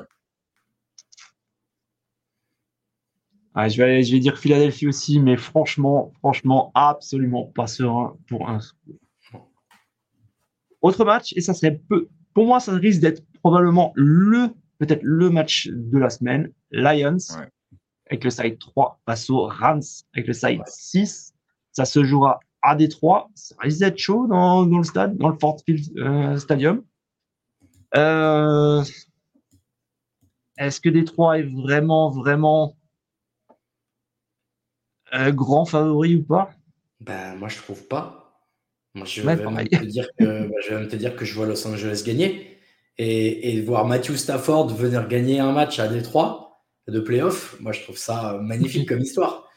Ah, je, vais, je vais dire Philadelphie aussi, mais franchement, franchement, absolument pas serein pour un Autre match, et ça serait peu, pour moi, ça risque d'être probablement le, peut-être le match de la semaine. Lions, avec le side 3, face aux Rams, avec le side 6. Ça se jouera à Détroit. Ça risque d'être chaud dans, dans, le stade, dans le Fort Field euh, Stadium. Euh, est-ce que Détroit est vraiment, vraiment grand favori ou pas? Ben moi, je trouve pas. Moi, je, vais même te dire que, bah, je vais te dire que je vois Los Angeles gagner. Et, voir Matthew Stafford venir gagner un match à Détroit de playoff, moi, je trouve ça magnifique comme histoire.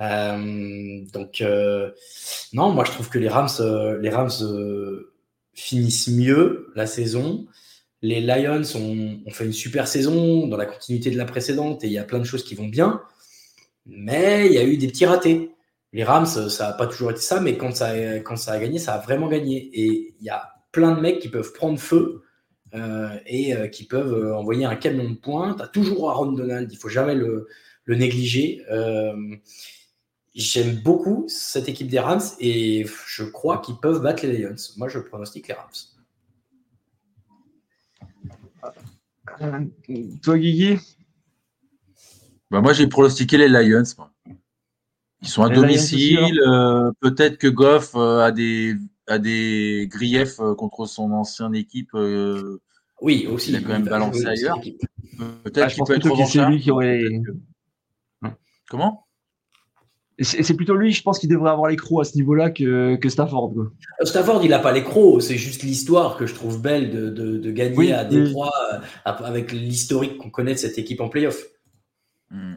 Euh, donc, euh, non, moi, je trouve que les Rams, euh, les Rams finissent mieux la saison. Les Lions ont, ont, fait une super saison dans la continuité de la précédente et il y a plein de choses qui vont bien. Mais il y a eu des petits ratés. Les Rams, ça n'a pas toujours été ça, mais quand ça, a, quand ça a gagné, ça a vraiment gagné. Et il y a plein de mecs qui peuvent prendre feu euh, et euh, qui peuvent euh, envoyer un camion de pointe. Tu as toujours Aaron Donald, il ne faut jamais le, négliger. J'aime beaucoup cette équipe des Rams et je crois qu'ils peuvent battre les Lions. Moi, je pronostique les Rams. Toi, Guigui? Bah, moi, j'ai pronostiqué les Lions. Ils sont à domicile. Euh, peut-être que Goff euh, a, des, a des griefs euh, contre son ancienne équipe. oui, aussi. Il a quand même balancé ailleurs. Peut-être ah, qu'il peut être c'est lui qui aurait. Comment? C'est plutôt lui, je pense qu'il devrait avoir les crocs à ce niveau-là que, que Stafford. Stafford, il n'a pas les crocs, c'est juste l'histoire que je trouve belle de, de, gagner à Détroit avec l'historique qu'on connaît de cette équipe en playoff. Hmm.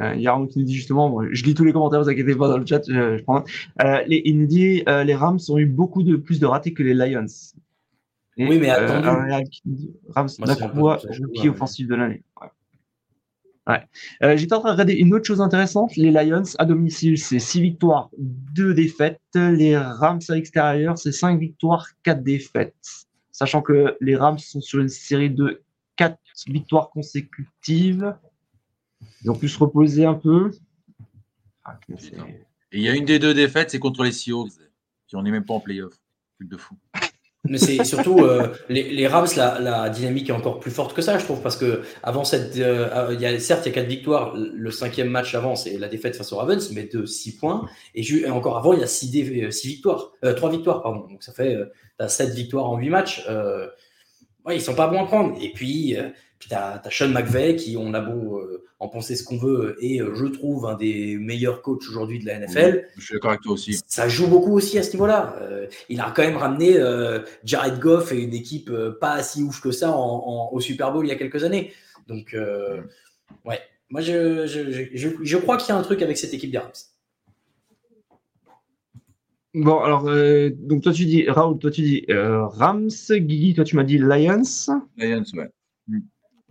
Euh, il y a un qui nous dit justement, je lis tous les commentaires, vous inquiétez pas dans le chat, je, prends. Euh, les, il nous dit euh, les Rams ont eu beaucoup de plus de ratés que les Lions. oui, mais attendez. Rams, fois rookie offensif de l'année. Ouais. J'étais en train de regarder une autre chose intéressante. Les Lions à domicile, c'est 6 victoires, 2 défaites. Les Rams à l'extérieur, c'est 5 victoires, 4 défaites. Sachant que les Rams sont sur une série de 4 victoires consécutives. Ils ont pu se reposer un peu. Ah, il y a une des deux défaites, c'est contre les Seahawks. Qui on n'est même pas en playoff. Truc de fou. Mais c'est surtout euh, les, Rams, la, dynamique est encore plus forte que ça, je trouve, parce que avant cette, euh, il y a, certes, il y a quatre victoires. Le cinquième match avant, c'est la défaite face aux Ravens, mais de six points. Et, encore avant, il y a six, six victoires, trois victoires, pardon. Donc ça fait, as sept victoires en huit matchs. ouais, ils sont pas bons à prendre. Et puis, puis tu as, Sean McVay qui, on a beau euh, en penser ce qu'on veut, et euh, je trouve un des meilleurs coachs aujourd'hui de la NFL. je suis d'accord avec toi aussi. Ça joue beaucoup aussi à ce niveau-là. Euh, il a quand même ramené Jared Goff et une équipe pas si ouf que ça au Super Bowl il y a quelques années. Donc, ouais, moi je, je, je, crois qu'il y a un truc avec cette équipe des Rams. Bon, alors, donc toi tu dis, Raoul, toi tu dis Rams, Guigui, toi tu m'as dit Lions. Lions, ouais.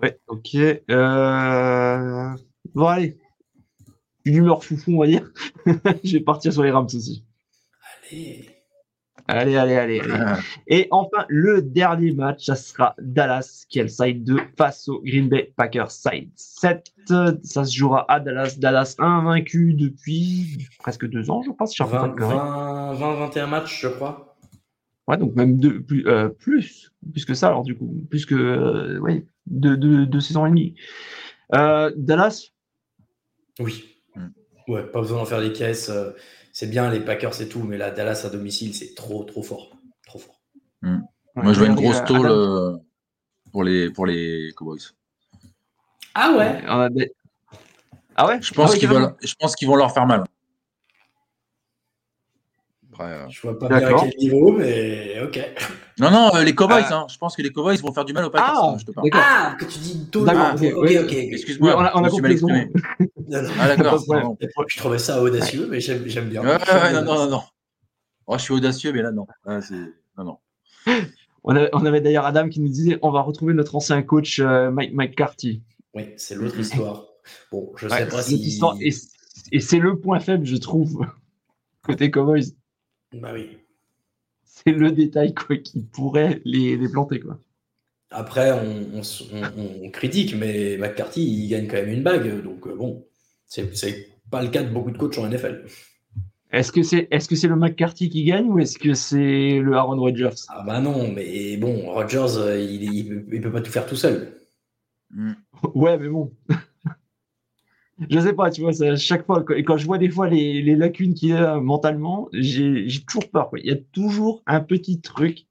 Ouais, ok. Euh... Bon, allez. L'humeur foufou, on va dire. je vais partir sur les Rams aussi. Allez. Allez, allez, allez. Ah. Et enfin, le dernier match, ça sera Dallas, qui est le side 2 face au Green Bay Packers side 7. Ça se jouera à Dallas. Dallas invaincu depuis presque deux ans, je pense. 20, 20, 21 matchs, je crois. Ouais, donc même deux, plus, euh, plus, plus que ça, alors du coup, plus que, euh, ouais, de, de, de saison et demie. Euh, Dallas? Oui. Ouais, pas besoin d'en faire des caisses. Euh, c'est bien les Packers et tout, mais là, Dallas à domicile, c'est trop, trop fort. Trop fort. Mm. Moi, je vois une grosse tôle euh, pour, les, pour les Cowboys. Ah ouais? Ah ouais? Je pense ah qu'ils vont, je pense qu'ils vont leur faire mal. Après, je vois pas bien à quel niveau, mais ok. Non, non, euh, les Cowboys, ah. hein. je pense que les Cowboys vont faire du mal aux Packers. Ah, hein, je te parle. ah que tu dis tôt. Ah, ok, ok. Excuse-moi, on a, on a compris Ah, d'accord. je trouvais ça audacieux, mais j'aime bien. Ouais, ouais, non, non, non, non. Oh, je suis audacieux, mais là, non. Ah, non, non. On, on avait d'ailleurs Adam qui nous disait on va retrouver notre ancien coach euh, Mike McCarthy. Oui, c'est l'autre histoire. Bon, je sais pas si. Histoire, et, et c'est le point faible, je trouve, côté Cowboys. Bah oui c'est le détail quoi, qui pourrait les, les planter. Quoi. Après, on, on, critique, mais McCarthy, il gagne quand même une bague. Donc, euh, bon, c'est pas le cas de beaucoup de coachs en NFL. Est-ce que c'est est -ce c'est le McCarthy qui gagne ou est-ce que c'est le Aaron Rodgers? Ah bah non, mais bon, Rodgers, euh, il, il, il, peut pas tout faire tout seul. Mm. Ouais, mais bon je sais pas, tu vois, à chaque fois, et quand je vois des fois les, lacunes qu'il a mentalement, j'ai toujours peur. Il y a toujours un petit truc,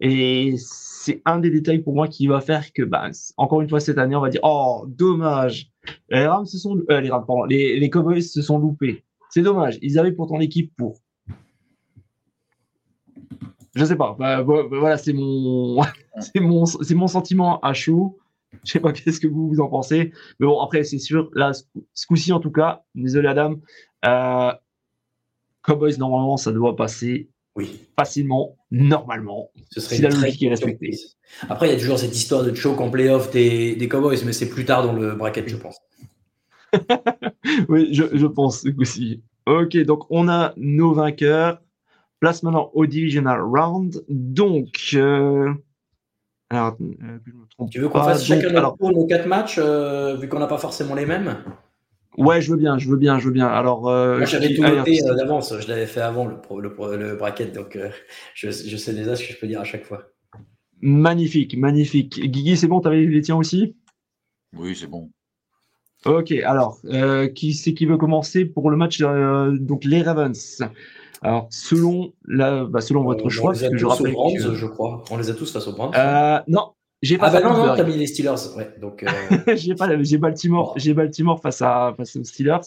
et c'est un des détails pour moi qui va faire que, bah, encore une fois, cette année, on va dire, oh, dommage. Les Rams se sont, euh, les, Cowboys se sont loupés. C'est dommage. Ils avaient pourtant l'équipe pour. Je sais pas. Bah, voilà, c'est mon, mon, mon sentiment à chaud. Je sais pas qu'est-ce que vous, vous en pensez. Mais bon, après, c'est sûr, là, ce coup-ci, en tout cas, désolé Adam, euh, Cowboys, normalement, ça doit passer oui. facilement, normalement, Ce serait si la logique est respectée. Après, il y a toujours cette histoire de choke en playoff des, des Cowboys, mais c'est plus tard dans le bracket, je pense. oui, je, je pense aussi. Ok, donc on a nos vainqueurs. Place maintenant au Divisional Round. Donc, euh, alors, euh, tu veux qu'on fasse chacun notre tour nos quatre matchs, euh, vu qu'on n'a pas forcément les mêmes? Ouais, je veux bien, je veux bien, je veux bien. Alors, euh, Moi, j'avais tout noté d'avance, je l'avais fait avant le, le, bracket, donc je, je, sais déjà ce que je peux dire à chaque fois. Magnifique, magnifique. Guigui, c'est bon, tu avais les tiens aussi? Oui, c'est bon. Ok, alors, qui c'est qui veut commencer pour le match Donc, les Ravens? Alors, selon, la, bah, selon votre choix, que je rappelle. Brands, je crois. On les a tous face aux Brands. Euh, non, j'ai pas. Ah, bah non, non, t'as mis les Steelers. Ouais, donc. Euh... j'ai pas, j'ai Baltimore, j'ai Baltimore face à face aux Steelers.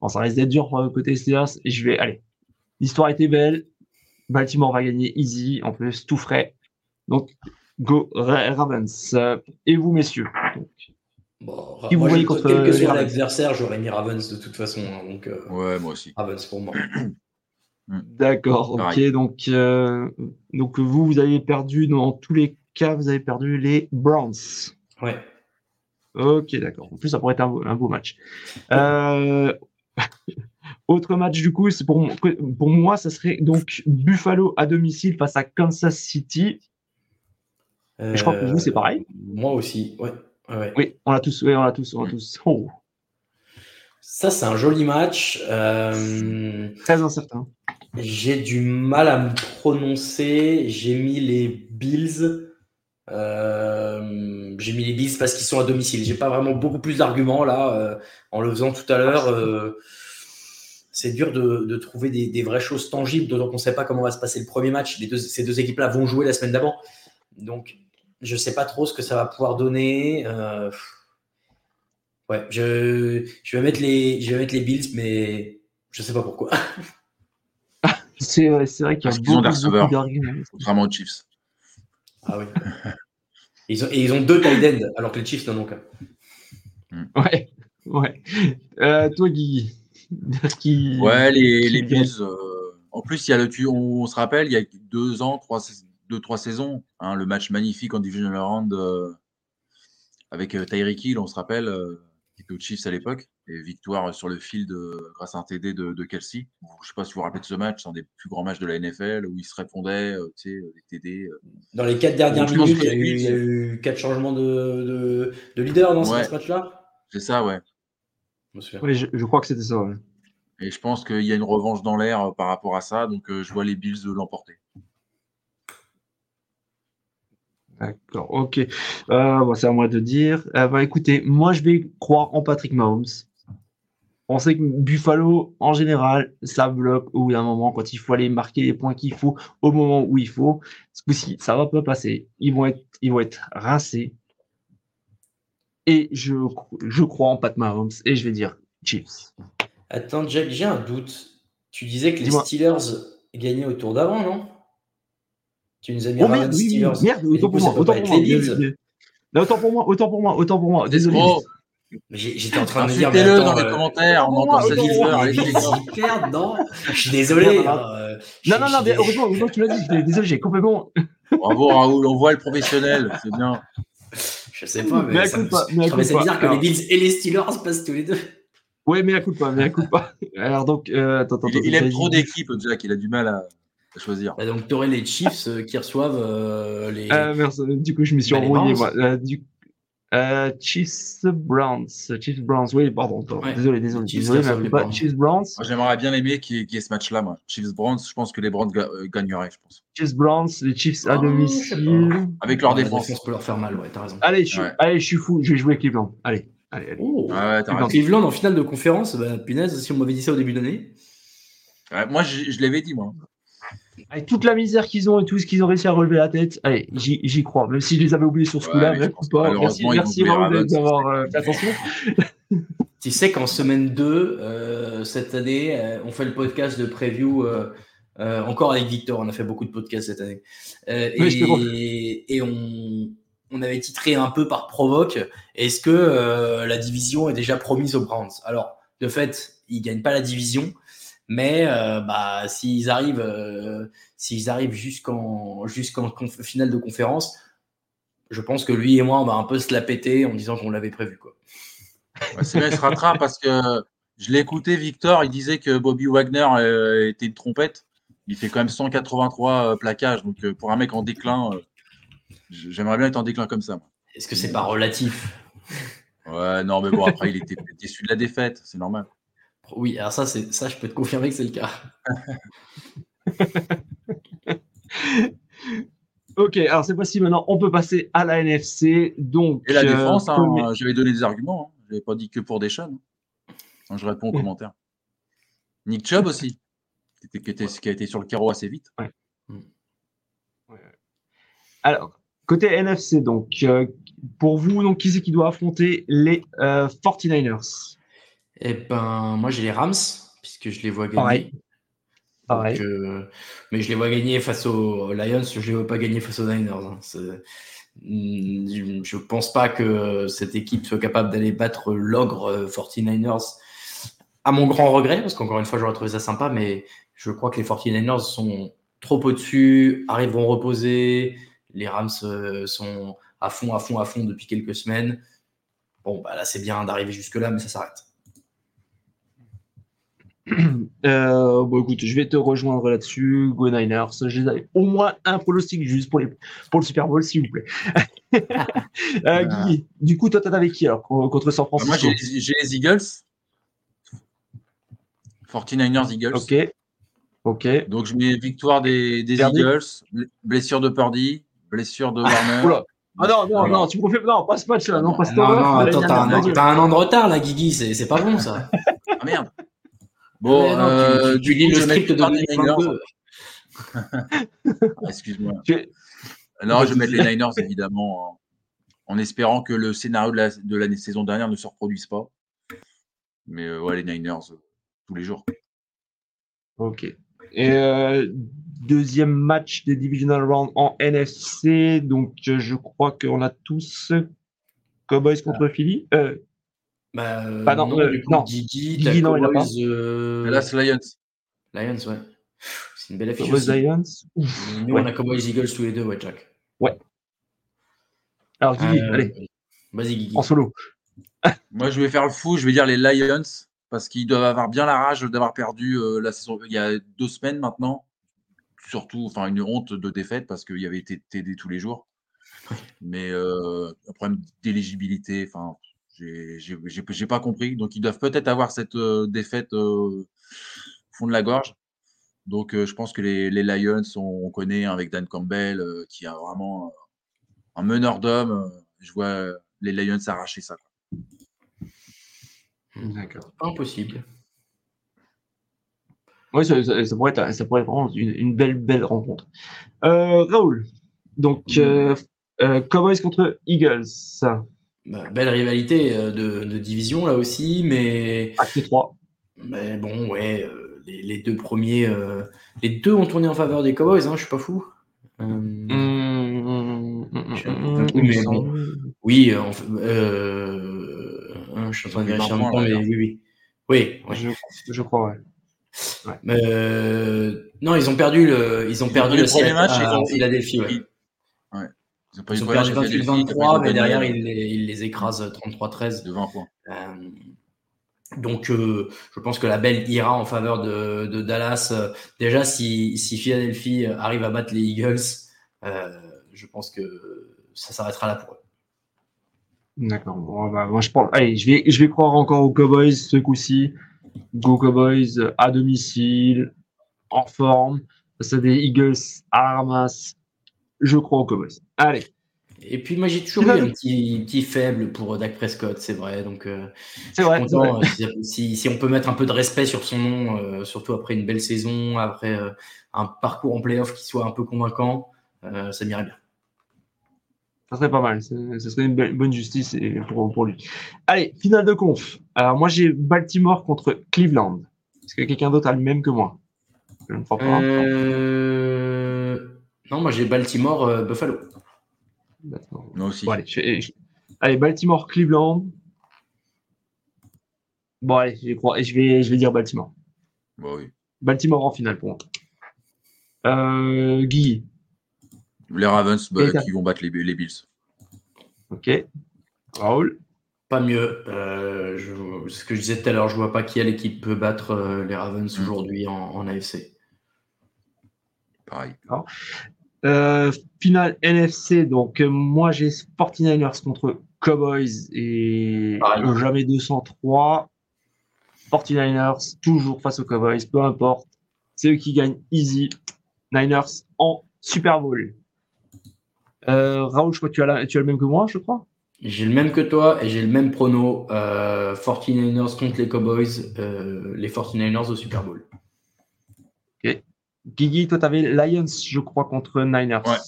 Bon, ça risque d'être dur euh, côté Steelers. Et je vais, allez. L'histoire était belle. Baltimore va gagner easy, en plus tout frais. Donc, go Ravens. Et vous, messieurs. Donc, Bon, vous voyez contre quel que soit l'adversaire, j'aurais mis Ravens de toute façon. Hein, donc, euh, ouais, moi aussi. Ravens pour moi. Mm. D'accord, ok. Donc, euh, donc vous, vous avez perdu, dans tous les cas, vous avez perdu les Browns. Ouais. Ok, d'accord. En plus, ça pourrait être un, beau match. Euh, autre match, du coup, pour, pour moi, ça serait donc Buffalo à domicile face à Kansas City. je crois que vous, c'est pareil. Euh, moi aussi, ouais. Oui, on l'a tous, oui, on l'a tous, on l'a tous. Oh. Ça, c'est un joli match. Très incertain. J'ai du mal à me prononcer. J'ai mis les Bills. Euh, j'ai mis les Bills parce qu'ils sont à domicile. J'ai pas vraiment beaucoup plus d'arguments là euh, en le faisant tout à l'heure. Euh, c'est dur de, trouver des, vraies choses tangibles, d'autant qu'on ne sait pas comment va se passer le premier match. ces deux équipes-là vont jouer la semaine d'avant. Donc, je ne sais pas trop ce que ça va pouvoir donner. ouais, je, je, vais mettre les, je vais mettre les Bills, mais je ne sais pas pourquoi. c'est vrai qu'il y a beaucoup, d'arguments. Contrairement aux Chiefs. Ah oui. ils ont, et ils ont deux tight ends, alors que les Chiefs n'en ont qu'un. Hmm. Ouais, ouais. Euh, toi, Guy. Qui... Ouais, les, les Bills. Euh, en plus, il y a le, on, on, se rappelle, il y a deux ans, trois, deux, trois saisons, hein, le match magnifique en Division Round euh, avec euh, Tyreek Hill, on se rappelle qui était aux Chiefs à l'époque, et victoire sur le field grâce à un TD de, de Kelsey. je ne sais pas si vous vous rappelez de ce match, c'est un des plus grands matchs de la NFL où il se répondait, euh, tu sais, les TD. Euh. Dans les quatre dernières minutes, il y, a eu, il y, a eu, quatre changements de, de, leader dans ce match-là C'est ça, ouais. Oui, je, je, crois que c'était ça. Ouais. Et je pense qu'il y a une revanche dans l'air euh, par rapport à ça, donc je vois les Bills l'emporter. D'accord, ok. Euh, c'est à moi de dire. Euh, bah, écoutez, moi je vais croire en Patrick Mahomes. On sait que Buffalo, en général, ça bloque au bout d'un moment quand il faut aller marquer les points qu'il faut au moment où il faut. Ce coup-ci, ça va pas passer. Ils vont être, ils vont être rincés. Et je, je crois en Pat Mahomes et je vais dire Chiefs. Attends, Jack, j'ai un doute. Tu disais que les Steelers gagnaient au tour d'avant, non? Tu nous as mis oh, merde, oui, merde, autant pour moi, autant pour moi. autant pour moi, autant pour moi, autant pour moi. Désolé. Oh. J'étais en train de dire. Mettez-le dans les euh, commentaires, on entend cette histoire. non, je suis désolé. Euh, non, non, non, mais heureusement, heureusement tu l'as dit. Désolé, j'ai complètement. Bravo Raoul, on voit le professionnel, c'est bien. Je sais pas, mais, mais ça, pas, mais c'est bizarre que les Bills et les Steelers passent tous les deux. Oui, mais écoute pas, mais écoute pas. Alors donc, euh, attends, attends, il, il aime trop d'équipes, Jack, il a du mal à choisir. Bah, donc, tu aurais les Chiefs euh, qui reçoivent euh, les. Euh, merci. Du coup, je me suis bah, envoyé. Moi. du... Chiefs Browns. Chiefs Browns, oui, pardon. Désolé, désolé. Chiefs, désolé, pas Chiefs Browns. J'aimerais bien aimer qui est ce match-là, moi. Chiefs Browns, je pense que les Browns gagneraient, je pense. Chiefs Browns, les Chiefs à oh, domicile. Avec leur défense. Ça peut leur faire mal, ouais, t'as raison. Allez, je, allez, je suis fou, je vais jouer Cleveland. Allez. Allez, allez. Oh. Cleveland en finale de conférence, bah, punaise, si on m'avait dit ça au début d'année. moi, je, je l'avais dit, moi. Avec toute la misère qu'ils ont et tout ce qu'ils ont réussi à relever la tête, allez, j'y crois. Même si je les avais oubliés sur ce coup-là, Merci, merci d'avoir euh, fait attention. tu sais qu'en semaine 2, euh, cette année, euh, on fait le podcast de preview encore avec Victor. On a fait beaucoup de podcasts cette année. et, et on, on, avait titré un peu par provoque est-ce que la division est déjà promise aux Browns? Alors, de fait, ils ne gagnent pas la division. Mais euh, bah, s'ils arrivent, euh, s'ils arrivent jusqu'en jusqu'en finale de conférence, je pense que lui et moi, on va un peu se la péter en disant qu'on l'avait prévu. Quoi. c'est vrai, il se rattrape parce que je l'ai écouté, Victor, il disait que Bobby Wagner euh, était une trompette. Il fait quand même 183 plaquages. Donc pour un mec en déclin, j'aimerais bien être en déclin comme ça. Est-ce que c'est pas relatif? Ouais, non, mais bon, après, il était déçu de la défaite, c'est normal. Oui, alors ça, c'est ça, je peux te confirmer que c'est le cas. ok, alors c'est possible maintenant, on peut passer à la NFC. Donc, Et la euh, défense, hein, j'avais donné des arguments, hein. je n'avais pas dit que pour des Hein. je réponds aux commentaires. Nick Chubb aussi, qui, était, qui, a été sur le carreau assez vite. Alors, côté NFC, donc, euh, pour vous, donc, qui c'est qui doit affronter les 49ers? euh, eh ben, moi, j'ai les Rams, puisque je les vois gagner. Pareil. Euh, mais je les vois gagner face aux Lions, je ne les vois pas gagner face aux Niners. Hein. Hmm, je ne pense pas que cette équipe soit capable d'aller battre l'ogre 49ers, euh, à mon grand regret, parce qu'encore une fois, j'aurais trouvé ça sympa, mais je crois que les 49ers sont trop au-dessus, arriveront reposer. Les Rams euh, sont à fond, à fond, à fond depuis quelques semaines. Bon, bah là, c'est bien d'arriver jusque-là, mais ça s'arrête. Euh, bon, écoute, je vais te rejoindre là-dessus. Go Niners. J'ai au moins un pronostic juste pour, les, pour le Super Bowl, s'il vous plaît. euh, Guy, du coup, toi, t'as avec qui alors contre San Francisco Moi, j'ai les Eagles. 49ers Eagles. Ok. Ok. Donc je mets victoire des, des Eagles, blessure de Purdy, blessure de Warner. Ah non, non, non, tu me refais. Non, pas ce match-là. Non, pas ce Non, non, attends, t'as un, an de retard là, Guigui, c'est pas bon ça. ah merde. Bon, non, euh, tu, tu, lis le script de 2022. Excuse-moi. Non, je vais mettre les Niners évidemment en, espérant que le scénario de la, de la saison dernière ne se reproduise pas. Mais euh, ouais, les Niners euh, tous les jours. Ok. Et euh, deuxième match des Divisional Round en NFC. Donc, je crois qu'on a tous Cowboys contre ah. Philly. Bah, pas non, non, euh, non. Gigi, non, il a pas. Euh... Lions. Lions, ouais. C'est une belle affiche. Cowboys Lions. Nous, ouais. on a Cowboys Eagles tous les deux, ouais, Jack. Ouais. Alors, Guigui, euh, allez. Vas-y, Guigui. En solo. Moi, je vais faire le fou. Je vais dire les Lions parce qu'ils doivent avoir bien la rage d'avoir perdu euh, la saison il y a deux semaines maintenant. Surtout, enfin, une honte de défaite parce qu'il y avait été TD tous les jours. Mais euh, un problème d'éligibilité, enfin, j'ai pas compris. Donc, ils doivent peut-être avoir cette euh, défaite au fond de la gorge. Donc, je pense que les, Lions, on, connaît hein, avec Dan Campbell, qui a vraiment un meneur d'hommes. je vois les Lions arracher ça. D'accord. Impossible. Oui, ça, pourrait être, ça pourrait être vraiment une, belle, belle rencontre. Euh, Raoul, donc euh, euh, Cowboys contre Eagles. Bah, belle rivalité de, division là aussi, mais. Acte 3. Mais bon, ouais, les, deux premiers. les deux ont tourné en faveur des Cowboys, hein, je suis pas fou. Mmh, mmh, mmh, mais bon, oui, Hein, je suis en train de vérifier en même temps, mais oui, oui. Oui, Je, je, crois, ouais. ouais. Euh, non, ils ont perdu le, ils ont perdu le premier match à Philadelphie. Ouais. Ils ont, ils ont perdu 28-23, mais derrière, ils les, ils les écrasent 33-13. De 20 points. Euh, donc, euh, je pense que la belle ira en faveur de, de Dallas. Déjà, si, si, Philadelphie arrive à battre les Eagles, euh, je pense que ça s'arrêtera là pour eux. D'accord. Bon, bah, moi, je pense. Allez, je vais, je vais croire encore aux Cowboys ce coup-ci. Go Cowboys à domicile, en forme. C'est des Eagles à Armas. Je crois aux Cowboys. Allez. Et puis moi j'ai toujours eu un petit, petit, faible pour Dak Prescott, c'est vrai. Donc euh, c'est vrai, content, euh, si, si, on peut mettre un peu de respect sur son nom, euh, surtout après une belle saison, après un parcours en playoff qui soit un peu convaincant, ça m'irait bien. Ça serait pas mal. Ce serait une bonne justice pour, pour, lui. Allez, finale de conf. Alors, moi, j'ai Baltimore contre Cleveland. Est-ce que quelqu'un d'autre a le même que moi? Je ne crois pas. Non, moi, j'ai Baltimore euh, Buffalo. Moi aussi. Bon, allez, allez, Baltimore Cleveland. Bon, allez, je, crois... je, vais, je vais dire Baltimore. Bon, oui. Baltimore en finale pour moi. Euh, Guy. Les Ravens bah, qui vont battre les, Bills. Ok. Raoul Pas mieux. Euh, ce que je disais tout à l'heure, je vois pas qui est l'équipe peut battre euh, les Ravens mm. aujourd'hui en, AFC. Pareil. Euh, finale NFC, donc moi j'ai 49ers contre Cowboys et jamais 203. 49ers toujours face aux Cowboys, peu importe. C'est eux qui gagnent easy. Niners en Super Bowl. Euh, Raoul, je crois que tu as, tu as le même que moi, je crois. J'ai le même que toi et j'ai le même prono. Euh, 49ers contre les Cowboys, euh, les 49ers au Super Bowl. Ok. Guigui, toi, tu avais Lions, je crois, contre Niners. Ouais.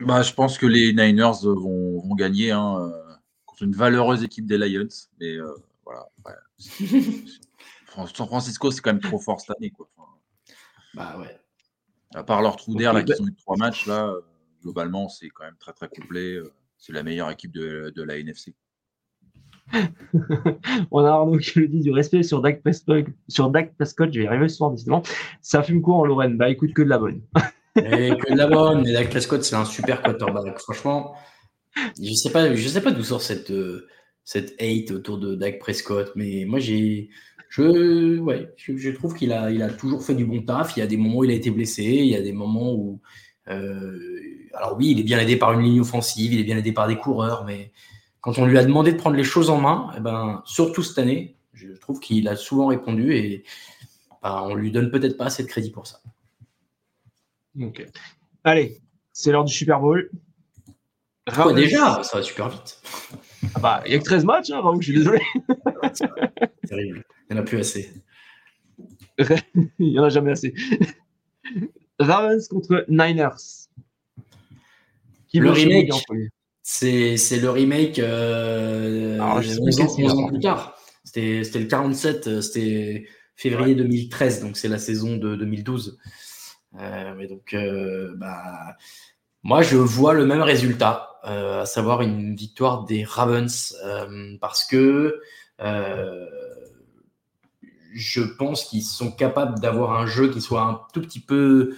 Bah, je pense que les Niners vont, vont gagner hein, euh, contre une valeureuse équipe des Lions. Mais euh, voilà. San Francisco, c'est quand même trop fort cette année. Quoi. bah ouais. À part leur trou d'air, là, qui bah ont eu trois matchs, là globalement, c'est quand même très très complet. Euh, c'est la meilleure équipe de, la NFC. On a Arnaud qui le dit du respect sur Dak Prescott. Sur Dak je vais y arriver ce soir, décidément. Ça fume quoi en Lorraine Bah écoute, que de la bonne. Et que de la bonne, mais Dak Prescott, c'est un super quarterback. Franchement, je sais pas, je sais pas d'où sort cette, euh, cette hate autour de Dak Prescott, mais moi j'ai. Je, ouais, je, trouve qu'il a, il a toujours fait du bon taf. Il y a des moments où il a été blessé, il y a des moments où euh, alors oui, il est bien aidé par une ligne offensive, il est bien aidé par des coureurs, mais quand on lui a demandé de prendre les choses en main, eh ben, surtout cette année, je trouve qu'il a souvent répondu et bah, on lui donne peut-être pas assez de crédit pour ça. Ok. Allez, c'est l'heure du Super Bowl. Quoi, déjà? Ça va super vite. Ah bah, il y a que 13 matchs, hein, Raoul, je suis désolé. terrible. Il n'y en a plus assez. il n'y en a jamais assez. Ravens contre Niners. Qui le remake, c'est, le remake euh, Alors, 11 ans, plus tard. C'était, le 47, euh, c'était février 2013, donc c'est la saison de 2012. Euh, mais donc, euh, bah, moi, je vois le même résultat, à savoir une victoire des Ravens, parce que je pense qu'ils sont capables d'avoir un jeu qui soit un tout petit peu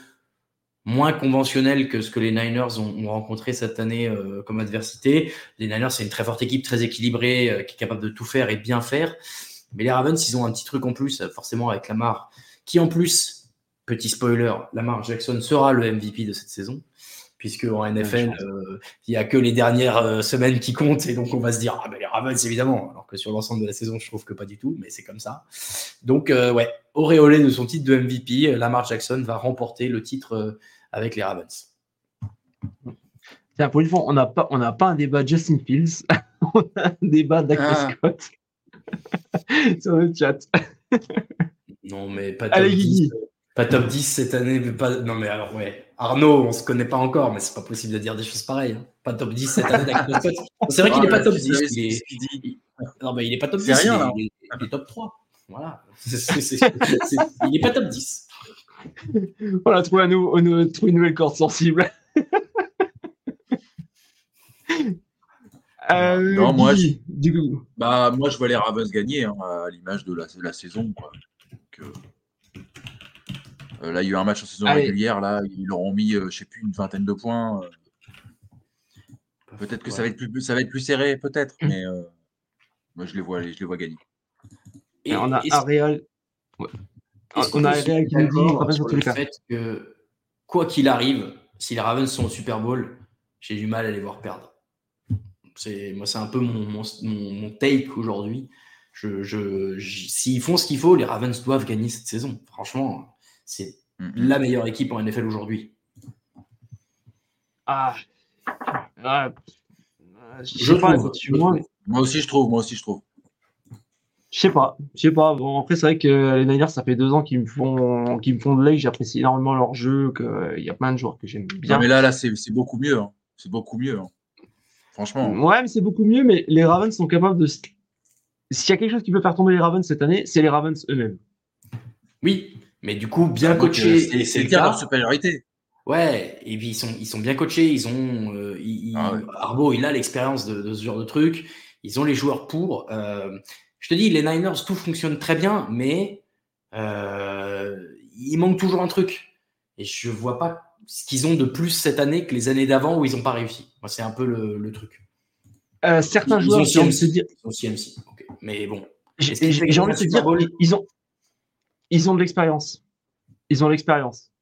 moins conventionnel que ce que les Niners ont, rencontré cette année euh, comme adversité. Les Niners, c'est une très forte équipe, très équilibrée, euh, qui est capable de tout faire et bien faire. Mais les Ravens, ils ont un petit truc en plus, forcément avec Lamar, qui en plus, petit spoiler, Lamar Jackson sera le MVP de cette saison puisque en NFL, euh, il n'y a que les dernières euh, semaines qui comptent, et donc on va se dire, ah ben les Ravens évidemment, alors que sur l'ensemble de la saison, je trouve que pas du tout, mais c'est comme ça. Donc euh, ouais, auréolé de son titre de MVP, Lamar Jackson va remporter le titre avec les Ravens. Tiens, pour une fois, on n'a pas, on pas un débat Justin Fields, on a un débat Dak ah. Scott sur le chat. non, mais pas top, 10, pas top 10 cette année. Pas... Non, mais alors, ouais. Arnaud, on se connaît pas encore, mais c'est pas possible de dire des choses pareilles. Hein. Pas top 10 cette année C'est vrai qu'il n'est pas top 10. Il est... Non, mais il n'est pas top 10. Rien, il, est... top 3. Voilà. il n'est pas top 10. Voilà, trouver, un trouver une nouvelle corde sensible. Euh, non, moi, je... Du coup. Bah, moi, je vois les Ravens gagner hein, à l'image de la, la saison. Quoi. Donc, euh, euh, là, il y a eu un match en saison régulière. Là, ils leur ont mis, je euh, je sais plus, une vingtaine de points. Euh. Peut-être que ça va être plus, ça va être plus serré, peut-être, mmh. mais moi je les vois, je les vois gagner. Et, on a un Real. On a un Real qui nous dit sur le fait que quoi qu'il arrive, si les Ravens sont au Super Bowl, j'ai du mal à les voir perdre. C'est moi, c'est un peu mon, mon, mon, take aujourd'hui. Je, je, S'ils font ce qu'il faut, les Ravens doivent gagner cette saison. Franchement, c'est mm-hmm. la meilleure équipe en NFL aujourd'hui. Ah. je, trouve, moi, aussi, je trouve. Moi aussi, je trouve. Je sais pas, je sais pas. Bon, après, c'est vrai que les Niners, ça fait deux ans qu'ils me font, qu'ils me font de l'œil. J'apprécie énormément leur jeu. Il y a plein de joueurs que j'aime bien. mais là, là, c'est beaucoup mieux. Hein. C'est beaucoup mieux. Hein. Franchement. Ouais, mais c'est beaucoup mieux. Mais les Ravens sont capables de. S'il y a quelque chose qui peut faire tomber les Ravens cette année, c'est les Ravens eux-mêmes. Oui, mais du coup, bien coaché. C'est le cas leur supériorité. Ouais, et puis ils sont, ils sont bien coachés. Ils ont, euh, ah Arbo, il a l'expérience de, ce genre de truc. Ils ont les joueurs pour. Euh, je te dis, les Niners, tout fonctionne très bien, mais euh, il manque toujours un truc. Et je vois pas ce qu'ils ont de plus cette année que les années d'avant où ils n'ont pas réussi. Moi, c'est un peu le, truc. certains joueurs, ont CMC. Ils ont CMC. Mais bon. J'ai envie de te dire, ils ont, ils ont de l'expérience. Ils ont l'expérience.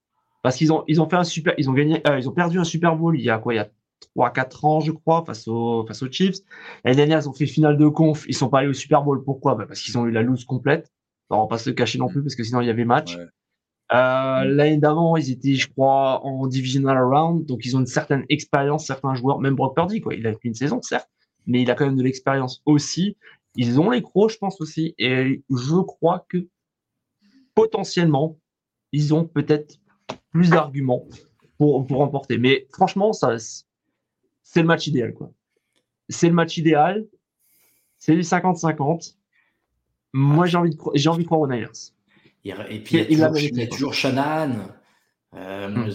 Parce qu'ils ont, ils ont fait un super, ils ont gagné, euh, ils ont perdu un Super Bowl il y a quoi, il y a 3-4 ans, je crois, face, aux, face aux Chiefs. L'année dernière, ils ont fait finale de conf. Ils sont pas allés au Super Bowl. Pourquoi? Bah, Parce qu'ils ont eu la loose complète. On va pas se cacher non plus parce que sinon il y avait match. Euh, l'année d'avant, ils étaient, je crois, en divisional round, donc ils ont une certaine expérience, certains joueurs, même Brock Purdy, quoi. Il a fait une saison, certes, mais il a quand même de l'expérience aussi. Ils ont les crocs, je pense aussi, et je crois que potentiellement, ils ont peut-être plus d'arguments pour, pour remporter. Mais franchement, ça, c'est le match idéal. quoi. C'est le match idéal. C'est du 50-50. Moi, j'ai envie, de, j'ai envie de croire aux Niners. Et puis, il y a, toujours, Shannon. Euh, hmm.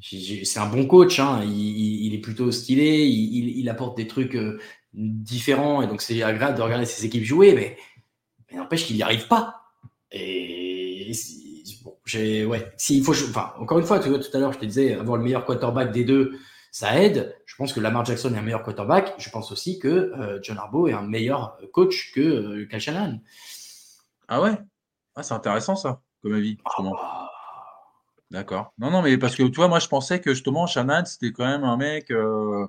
C'est un bon coach. Hein. Il, est plutôt stylé. Il, apporte des trucs euh, différents. Et donc, c'est agréable de regarder ses équipes jouer. Mais, mais n'empêche qu'il n'y arrive pas. Et bon, j'ai, ouais, s'il faut, enfin, encore une fois, tu vois, tout à l'heure, je te disais, avoir le meilleur quarterback des deux, ça aide. Je pense que Lamar Jackson est un meilleur quarterback. Je pense aussi que euh, John Harbaugh est un meilleur coach que euh, Kyle Shanahan. Ah ouais? Ah, C'est intéressant ça, comme avis. Ah. D'accord. Non, non, mais parce que tu vois, moi je pensais que justement Shanahan c'était quand même un mec, euh,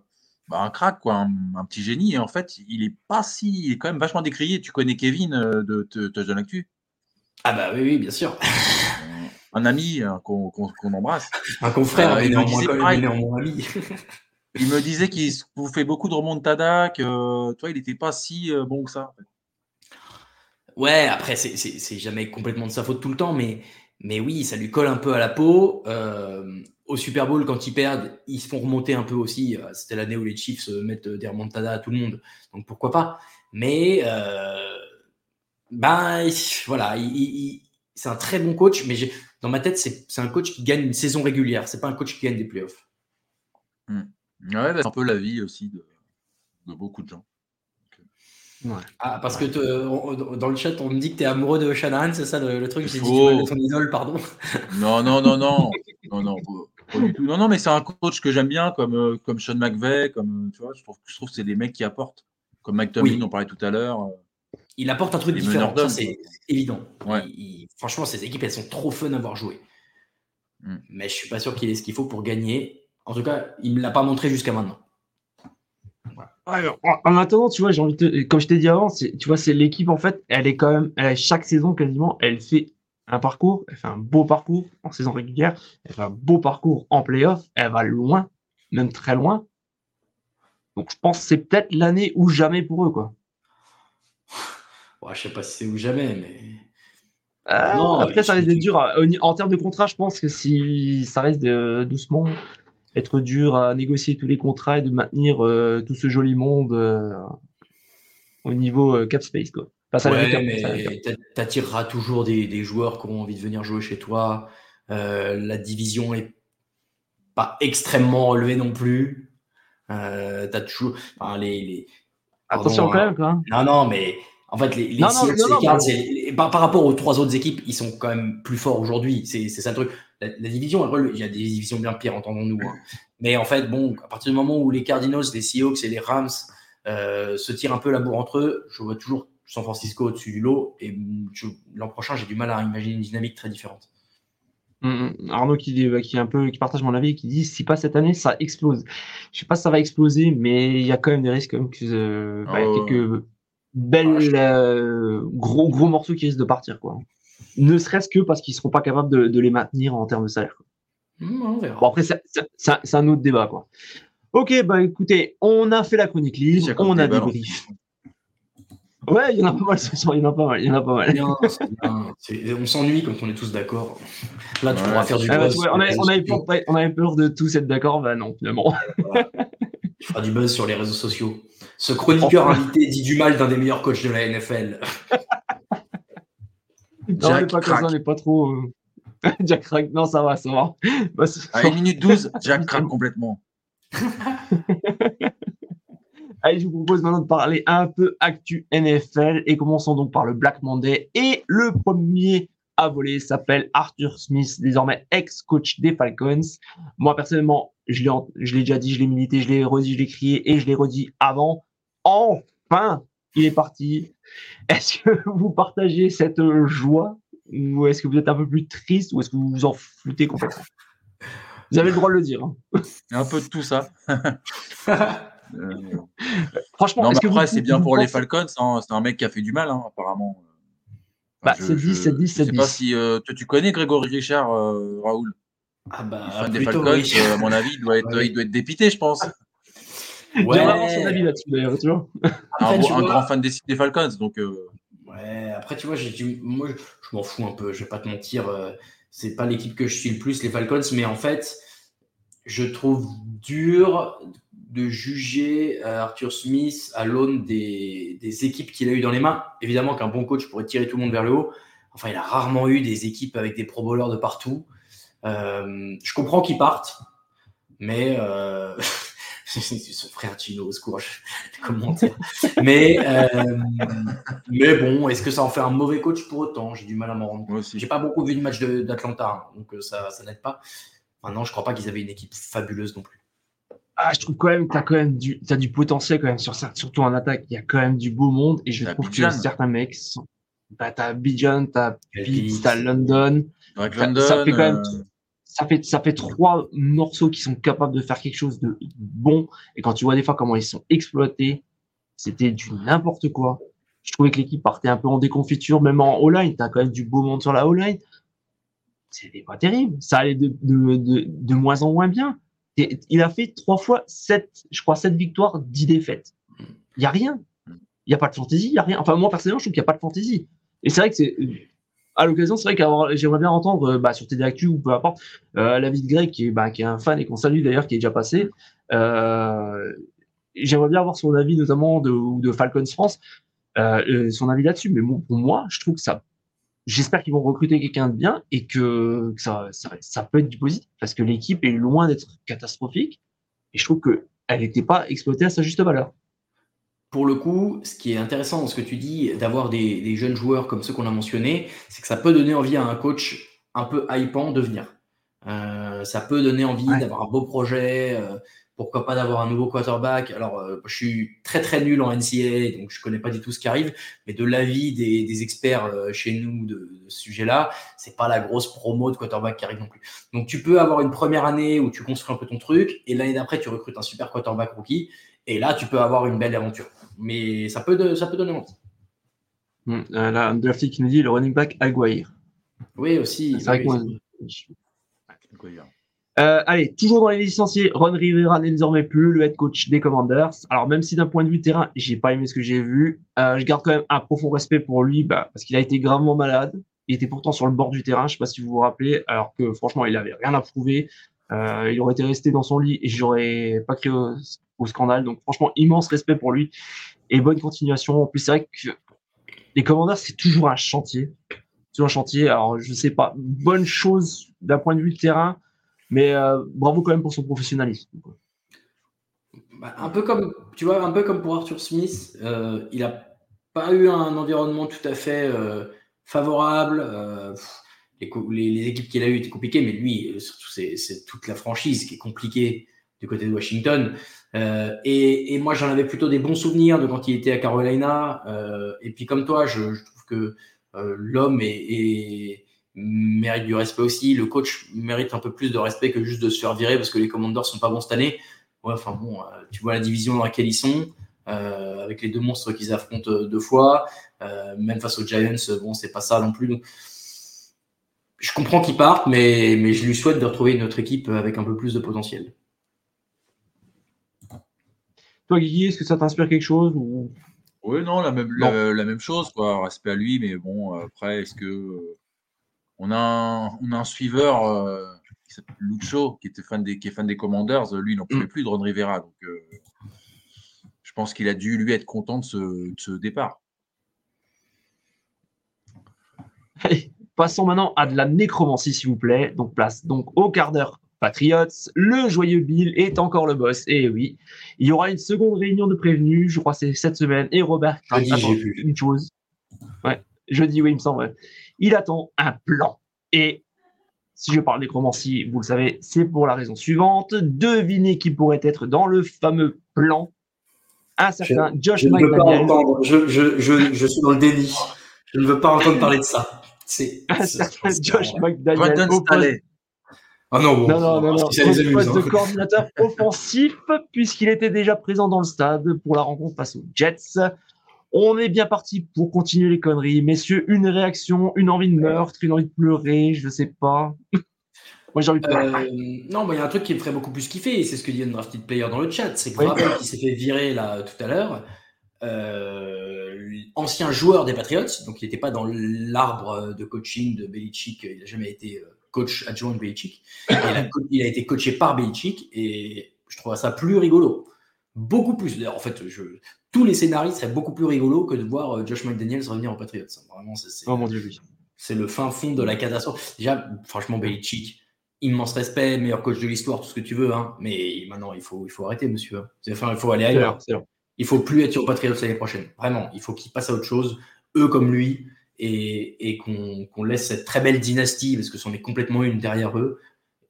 bah, un crack, quoi, un, petit génie. Et en fait, il est pas si. Il est quand même vachement décrié. Tu connais Kevin de, de Actu? Ah bah oui, oui bien sûr. Un ami hein, qu'on embrasse. Un confrère, euh, mais néanmoins ami. il me disait qu'il vous fait beaucoup de remontada, que toi, il n'était pas si euh, bon que ça. Ouais, après, c'est jamais complètement de sa faute tout le temps, mais, mais oui, ça lui colle un peu à la peau. Euh, au Super Bowl, quand ils perdent, ils se font remonter un peu aussi. Euh, c'était l'année où les Chiefs mettent des remontadas à tout le monde, donc pourquoi pas? Mais ben voilà, c'est un très bon coach, mais dans ma tête, c'est un coach qui gagne une saison régulière. C'est pas un coach qui gagne des playoffs. Hmm. Ouais, bah, c'est un peu la vie aussi de, beaucoup de gens. Ah, parce que dans le chat, on me dit que tu es amoureux de Shanahan, c'est ça le, truc? J'ai dit ton idole, pardon. Non, non, non, non. non, non, non, non, mais c'est un coach que j'aime bien, comme, euh, comme Sean McVay, comme, tu vois, je trouve, je trouve que c'est des mecs qui apportent. Comme Mike Tomlin, on parlait tout à l'heure. Il apporte un truc différent, ça c'est évident. franchement, ces équipes, elles sont trop fun à voir jouer. Hmm. Mais je suis pas sûr qu'il ait ce qu'il faut pour gagner. En tout cas, il ne me l'a pas montré jusqu'à maintenant. en, attendant, tu vois, j'ai envie de comme je t'ai dit avant, tu vois, c'est l'équipe en fait, elle est quand même, elle, chaque saison quasiment, elle fait un parcours, elle fait un beau parcours en saison régulière, elle fait un beau parcours en playoff, elle va loin, même très loin. Donc je pense que c'est peut-être l'année ou jamais pour eux, quoi. Ouais, je sais pas si c'est ou jamais, mais. Euh, non, après, ça risque d'être dur. En termes de contrat, je pense que si ça reste de, doucement, être dur à négocier tous les contrats et de maintenir euh, tout ce joli monde euh, au niveau euh, cap space. Quoi. ouais, mais tu attireras toujours des, joueurs qui ont envie de venir jouer chez toi. la division est pas extrêmement relevée non plus. as toujours les, Attention quand même. Quoi. Non, non, mais en fait, les, les, par, rapport aux trois autres équipes, ils sont quand même plus forts aujourd'hui. C'est ça le truc. La, division, il y a des divisions bien pires, entendons-nous. Hein. Mais en fait, bon, à partir du moment où les Cardinals, les Seahawks et les Rams euh, se tirent un peu l'amour entre eux, je vois toujours San Francisco au-dessus du lot. Et l'an prochain, j'ai du mal à imaginer une dynamique très différente. Hum, hum. Arnaud qui, qui, un peu, qui partage mon avis, qui dit si pas cette année, ça explose. Je sais pas si ça va exploser, mais il y a quand même des risques comme que, euh, bah, oh. quelques belles euh, gros gros morceaux qui risquent de partir quoi. Ne serait-ce que parce qu'ils seront pas capables de, les maintenir en termes de salaire. Mmh, bon après c'est un autre débat quoi. Ok bah écoutez, on a fait la chronique libre, on a des briefs. Ouais, il y en a pas mal il y en a pas mal, il y en a pas mal. on s'ennuie quand on est tous d'accord. Là, tu pourras faire du ah, buzz. on, avait, peur, on, avait peur, de tous être d'accord, bah non, finalement. Tu feras du buzz sur les réseaux sociaux. Ce chroniqueur invité dit du mal d'un des meilleurs coachs de la NFL. non, on n'est pas n'est pas trop. Euh, Jack crack, non, ça va, ça va. Bah, à 1 minute 12, Jack craque complètement. Allez, je vous propose maintenant de parler un peu actu NFL et commençons donc par le Black Monday. Et le premier à voler s'appelle Arthur Smith, désormais ex-coach des Falcons. Moi, personnellement, je l'ai déjà dit, je l'ai milité, je l'ai redit, je l'ai crié et je l'ai redit avant enfin, il est parti. Est-ce que vous partagez cette joie ou est-ce que vous êtes un peu plus triste ou est-ce que vous vous en foutez complètement? Vous avez le droit de le dire. Hein. Un peu de tout ça. Euh, Franchement, est-ce que après, c'est bien pour les Falcons. Hein. C'est un mec qui a fait du mal, hein, apparemment. Bah, c'est 10, c'est 10, c'est 10. Je sais pas si euh, tu connais Grégory Richard, euh, Raoul? Ah bah, fan des Falcons, à mon avis, il doit être, il doit être dépité, je pense. Ouais. avoir son avis là-dessus d'ailleurs, tu vois. un, grand fan des, des Falcons, donc. Euh... Ouais, après, tu vois, moi, je m'en fous un peu, je vais pas te mentir. Euh, c'est pas l'équipe que je suis le plus, les Falcons, mais en fait, je trouve dur de juger euh, Arthur Smith à l'aune des, des, équipes qu'il a eues dans les mains. Évidemment qu'un bon coach pourrait tirer tout le monde vers le haut. Enfin, il a rarement eu des équipes avec des pro bowlers de partout. Euh, je comprends qu'ils partent, mais euh, son frère Gino, au secours, comment dire. Mais, euh, mais bon, est-ce que ça en fait un mauvais coach pour autant? J'ai du mal à m'en rendre compte. J'ai pas beaucoup vu de match d'Atlanta, hein, donc ça, ça n'aide pas. Maintenant, je crois pas qu'ils avaient une équipe fabuleuse non plus. Ah, je trouve quand même que tu as quand même du, as du potentiel quand même sur surtout en attaque. Il y a quand même du beau monde et je trouve que certains mecs sont, bah, t'as Bijan, t'as Pete, t'as London. London. Ça fait quand même, euh, ça fait, ça fait trois morceaux qui sont capables de faire quelque chose de bon. Et quand tu vois des fois comment ils sont exploités, c'était du n'importe quoi. Je trouvais que l'équipe partait un peu en déconfiture, même en all-line. Tu as quand même du beau monde sur la all-line. C'était pas terrible. Ça allait de, de, de, moins en moins bien. Il a fait trois fois sept, je crois, sept victoires, dix défaites. Il n'y a rien. Il n'y a pas de fantaisie, il n'y a rien. Enfin, moi, personnellement, je trouve qu'il n'y a pas de fantaisie. Et c'est vrai que c'est, à l'occasion, c'est vrai que j'aimerais bien entendre bah, sur TD Actu ou peu importe euh, l'avis de Greg qui est, bah, qui est un fan et qu'on salue d'ailleurs, qui est déjà passé. Euh, j'aimerais bien avoir son avis notamment de, de Falcons France, euh, euh, son avis là-dessus. Mais pour moi, je trouve que ça, j'espère qu'ils vont recruter quelqu'un de bien et que, ça, ça, ça, peut être du positif parce que l'équipe est loin d'être catastrophique et je trouve qu'elle n'était pas exploitée à sa juste valeur. Pour le coup, ce qui est intéressant dans ce que tu dis, d'avoir des, des, jeunes joueurs comme ceux qu'on a mentionnés, c'est que ça peut donner envie à un coach un peu hypant de venir. Euh, ça peut donner envie d'avoir un beau projet, euh, pourquoi pas d'avoir un nouveau quarterback? Alors, euh, je suis très très nul en NCAA, donc je connais pas du tout ce qui arrive, mais de l'avis des, des, experts euh, chez nous de, ce sujet-là, c'est pas la grosse promo de quarterback qui arrive non plus. Donc, tu peux avoir une première année où tu construis un peu ton truc, et l'année d'après, tu recrutes un super quarterback rookie, et là, tu peux avoir une belle aventure. Mais ça peut, de, ça peut donner envie. Hum, euh, là, qui nous dit le running back Aguirre. Oui, aussi. C'est vrai que moi, euh, allez, toujours dans les licenciés, Ron Rivera n'est désormais plus le head coach des Commanders. Alors même si d'un point de vue terrain, j'ai pas aimé ce que j'ai vu, euh, je garde quand même un profond respect pour lui, bah, parce qu'il a été gravement malade. Il était pourtant sur le bord du terrain, je sais pas si vous vous rappelez, alors que franchement, il avait rien à prouver. Euh, il aurait été resté dans son lit et j'aurais pas crié au, scandale. Donc franchement, immense respect pour lui et bonne continuation. En plus, c'est vrai que les Commanders, c'est toujours un chantier. Toujours un chantier. Alors je sais pas, bonne chose d'un point de vue terrain mais euh, bravo quand même pour son professionnalisme. Bah, un peu comme, tu vois, un peu comme pour Arthur Smith, euh, il n'a pas eu un environnement tout à fait euh, favorable. Les, équipes qu'il a eues étaient compliquées, mais lui, surtout, c'est toute la franchise qui est compliquée du côté de Washington. Et, moi, j'en avais plutôt des bons souvenirs de quand il était à Carolina. et puis, comme toi, je, trouve que l'homme est mérite du respect aussi. Le coach mérite un peu plus de respect que juste de se faire virer parce que les Commanders sont pas bons cette année. Ouais, enfin bon, euh, tu vois la division dans laquelle ils sont, euh, avec les deux monstres qu'ils affrontent euh, deux fois, même face aux Giants, bon, c'est pas ça non plus. Donc, je comprends qu'ils partent, mais, mais je lui souhaite de retrouver une autre équipe avec un peu plus de potentiel. Toi, Guigui, est-ce que ça t'inspire quelque chose Oui, non, la même, la, la, même chose, quoi. Respect à lui, mais bon, après, est-ce que on a un, on a un suiveur euh, qui s'appelle Lucho, qui, était fan des, qui est fan des Commanders. Lui, il n'en pouvait mm. plus de Ron Rivera. Donc, euh, je pense qu'il a dû, lui, être content de ce, départ. Allez, passons maintenant à de la nécromancie, s'il vous plaît. Donc, place donc au quart d'heure Patriots. Le joyeux Bill est encore le boss. Et oui, il y aura une seconde réunion de prévenus. Je crois que c'est cette semaine. Et Robert jeudi, une chose. Ouais, jeudi, oui, il me semble il attend un plan. Et si je parle nécromancie, vous le savez, c'est pour la raison suivante. Devinez qui pourrait être dans le fameux plan. Un certain Josh je McDaniel. Je, je, je, je, suis dans le déni. Je ne veux pas entendre parler de ça. C'est un certain Josh McDaniel au poste... Ah non, bon, non, non, non, non. Au poste de coordinateur offensif, puisqu'il était déjà présent dans le stade pour la rencontre face aux Jets. On est bien parti pour continuer les conneries. Messieurs, une réaction, une envie de meurtre, une envie de pleurer, je ne sais pas. Moi, j'ai envie de pleurer. Euh, non, il y a un truc qui me ferait beaucoup plus kiffer, et c'est ce que dit un drafted player dans le chat. C'est que oui. qui s'est fait virer là tout à l'heure, euh, ancien joueur des Patriots, donc il n'était pas dans l'arbre de coaching de Belichick, il n'a jamais été euh, coach adjoint de Belichick. Il a, il a été coaché par Belichick, et je trouve ça plus rigolo beaucoup plus. En fait, je, tous les scénarios seraient beaucoup plus rigolos que de voir euh, Josh McDaniels revenir en Patriots. Vraiment, c'est, oh C'est le fin fond de la catastrophe. Déjà, franchement, Belichick, immense respect, meilleur coach de l'histoire, tout ce que tu veux. Hein. Mais maintenant, il faut, il faut arrêter, monsieur. Enfin, il faut aller ailleurs. Il faut plus être sur Patriots l'année prochaine. Vraiment, il faut qu'il passe à autre chose, eux comme lui, et, qu'on, laisse cette très belle dynastie, parce que c'en est complètement une derrière eux,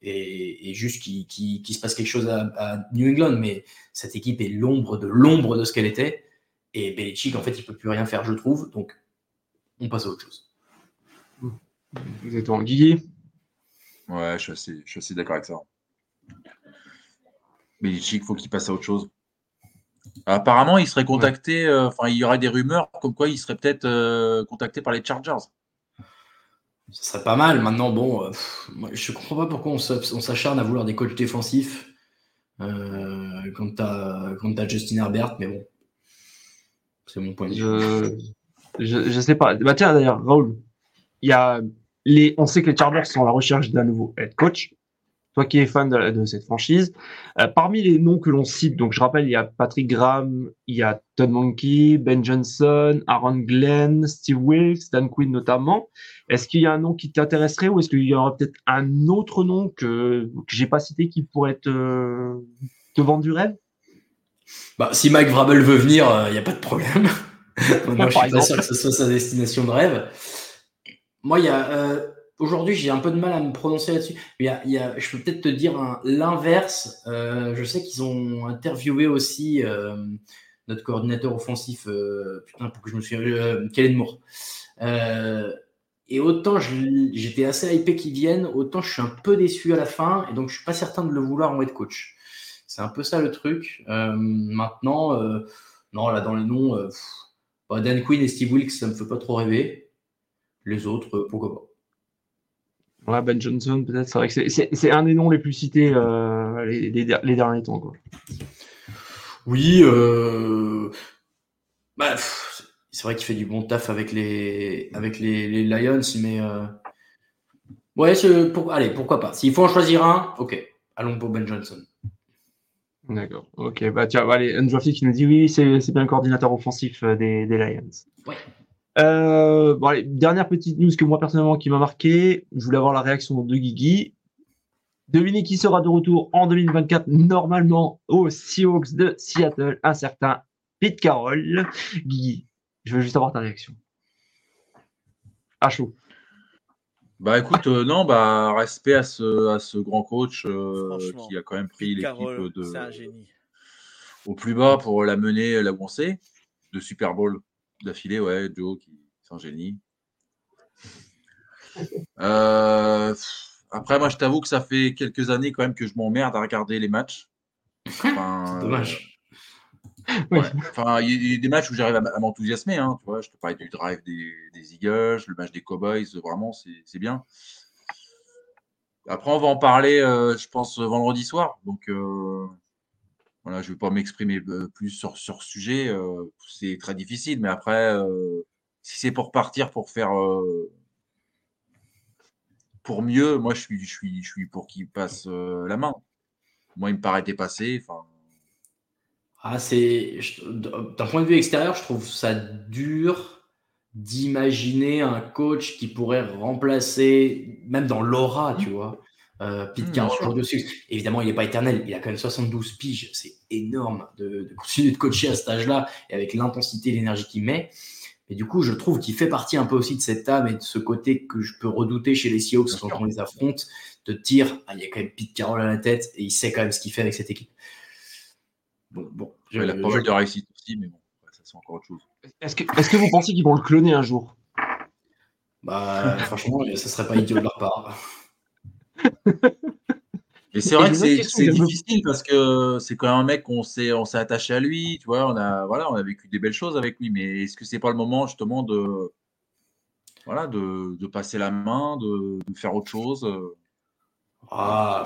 et, juste qu'il se passe quelque chose à, New England. Mais cette équipe est l'ombre de l'ombre de ce qu'elle était. Et Belichick, en fait, il peut plus rien faire, je trouve. Donc, on passe à autre chose. Vous êtes en Guigui? Ouais, je suis assez, d'accord avec ça. Belichick, il faut qu'il passe à autre chose. Apparemment, il serait contacté, enfin, il y aurait des rumeurs comme quoi il serait peut-être contacté par les Chargers. Ce serait pas mal. Maintenant, bon, je comprends pas pourquoi on s'acharne à vouloir des coachs défensifs quand tu as, Justin Herbert, mais bon. C'est mon point de vue. Je, je, sais pas. Bah, tiens, d'ailleurs, Raoul, il y a les, on sait que les Chargers sont à la recherche d'un nouveau head coach. Toi qui es fan de, cette franchise, euh, parmi les noms que l'on cite, donc je rappelle, il y a Patrick Graham, il y a Todd Monkey, Ben Johnson, Aaron Glenn, Steve Wilkes, Dan Quinn notamment. Est-ce qu'il y a un nom qui t'intéresserait ou est-ce qu'il y aura peut-être un autre nom que, que j'ai pas cité qui pourrait te, te vendre du rêve? Bah, si Mike Vrabel veut venir, il euh, n'y a pas de problème. Moi, je suis pas sûr que ce soit sa destination de rêve. Moi, il y a euh, aujourd'hui, j'ai un peu de mal à me prononcer là-dessus. Il y a, je peux peut-être te dire l'inverse. Euh, je sais qu'ils ont interviewé aussi euh, notre coordinateur offensif, putain, pour que je me souvienne, Kellen Moore. et autant j'étais assez hypé qu'ils viennent, autant je suis un peu déçu à la fin, et donc je suis pas certain de le vouloir en être coach. C'est un peu ça le truc. maintenant, non, là dans les noms, bah, Dan Quinn et Steve Wilkes, ça me fait pas trop rêver. Les autres, euh, pourquoi pas Ouais, Ben Johnson, peut-être. C'est vrai que c'est un des noms les plus cités euh, les, derniers temps. Quoi. Oui, euh... bah, c'est vrai qu'il fait du bon taf avec les, avec les, Lions, mais euh... ouais, pour... allez, pourquoi pas. S'il faut en choisir un, ok, allons pour Ben Johnson. D'accord. Ok, bah tiens, allez, Undrafted qui nous dit oui, c'est bien le coordinateur offensif euh, des, des Lions. Ouais. Euh, bon, dernière petite news que moi personnellement qui m'a marqué, je voulais avoir la réaction de Guigui. Devinez qui sera de retour en 2024 normalement aux Seahawks de Seattle, un certain Pete Carroll. Guigui, je veux juste avoir ta réaction. À chaud. Bah écoute, euh, non, bah respect à ce, à ce grand coach euh, qui a quand même pris l'équipe de au plus bas pour la mener là où on sait, de Super Bowl d'affilée, ouais, Joe, qui c'est un génie. Euh, après, moi, je t'avoue que ça fait quelques années quand même que je m'emmerde à regarder les matchs. Enfin, dommage. Enfin, il y, a des matchs où j'arrive à, m'enthousiasmer. Hein, tu vois, je te parlais du drive des, Eagles, le match des Cowboys, vraiment, c'est bien. Après, on va en parler, euh, je pense, vendredi soir. Donc, euh, voilà, je ne vais pas m'exprimer euh, plus sur, sur ce sujet. Euh, c'est très difficile, mais après, euh, si c'est pour partir pour faire pour mieux, moi je suis, je suis, je suis pour qu'il passe la main. Moi, il me paraît dépassé. Enfin. Ah, c'est d'un point de vue extérieur, je trouve ça dur d'imaginer un coach qui pourrait remplacer, même dans l'aura, tu vois, euh, Pete mmh, Évidemment, il n'est pas éternel. Il a quand même 72 piges. C'est énorme de, continuer de coacher à cet âge-là et avec l'intensité et l'énergie qu'il met. Mais du coup, je trouve qu'il fait partie un peu aussi de cette âme et de ce côté que je peux redouter chez les Seahawks quand on les affronte, de dire ah, il y a quand même Pete Carroll à la tête et il sait quand même ce qu'il fait avec cette équipe. Bon, bon. Je, il a pas mal de réussite aussi, mais bon, ça c'est encore autre chose. Est-ce que, est que, vous pensez qu'ils vont le cloner un jour? Bah, franchement, ça serait pas idiot de leur part. Mais c'est vrai que c'est difficile parce que c'est quand même un mec qu'on s'est on s'est attaché à lui, tu vois, on a voilà, on a vécu des belles choses avec lui, mais est-ce que c'est pas le moment justement de voilà, de, passer la main, de, faire autre chose euh? Ah,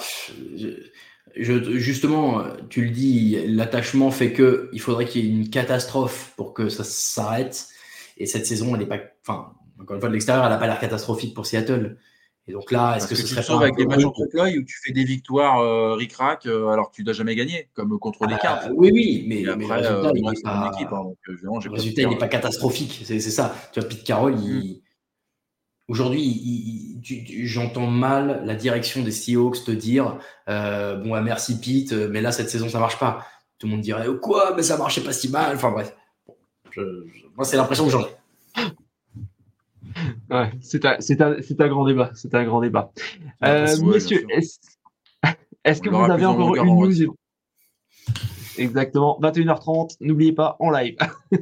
justement, tu le dis, l'attachement fait que il faudrait qu'il y ait une catastrophe pour que ça s'arrête. Et cette saison, elle n'est pas, enfin, encore une fois de l'extérieur, elle n'a pas l'air catastrophique pour Seattle. Et donc là, est-ce que, ce serait pas avec des matchs en trompe où tu fais des victoires euh, ric-rac euh, alors que tu n'as jamais gagné, comme contre les ah, cartes Oui, oui, mais, le résultat, il n'est pas, résultat, il pas catastrophique. C'est ça. Tu vois, Pete Carroll, mm. aujourd'hui, j'entends mal la direction des Seahawks te dire euh, bon, bah, merci Pete, mais là, cette saison, ça marche pas. Tout le monde dirait quoi, mais ça marchait pas si mal. Enfin bref. moi, c'est l'impression que j'en ai. Ouais, c'est un, grand débat. C'est un grand débat. Euh, messieurs, est-ce que vous avez encore une news Exactement, 21h30, n'oubliez pas, en live.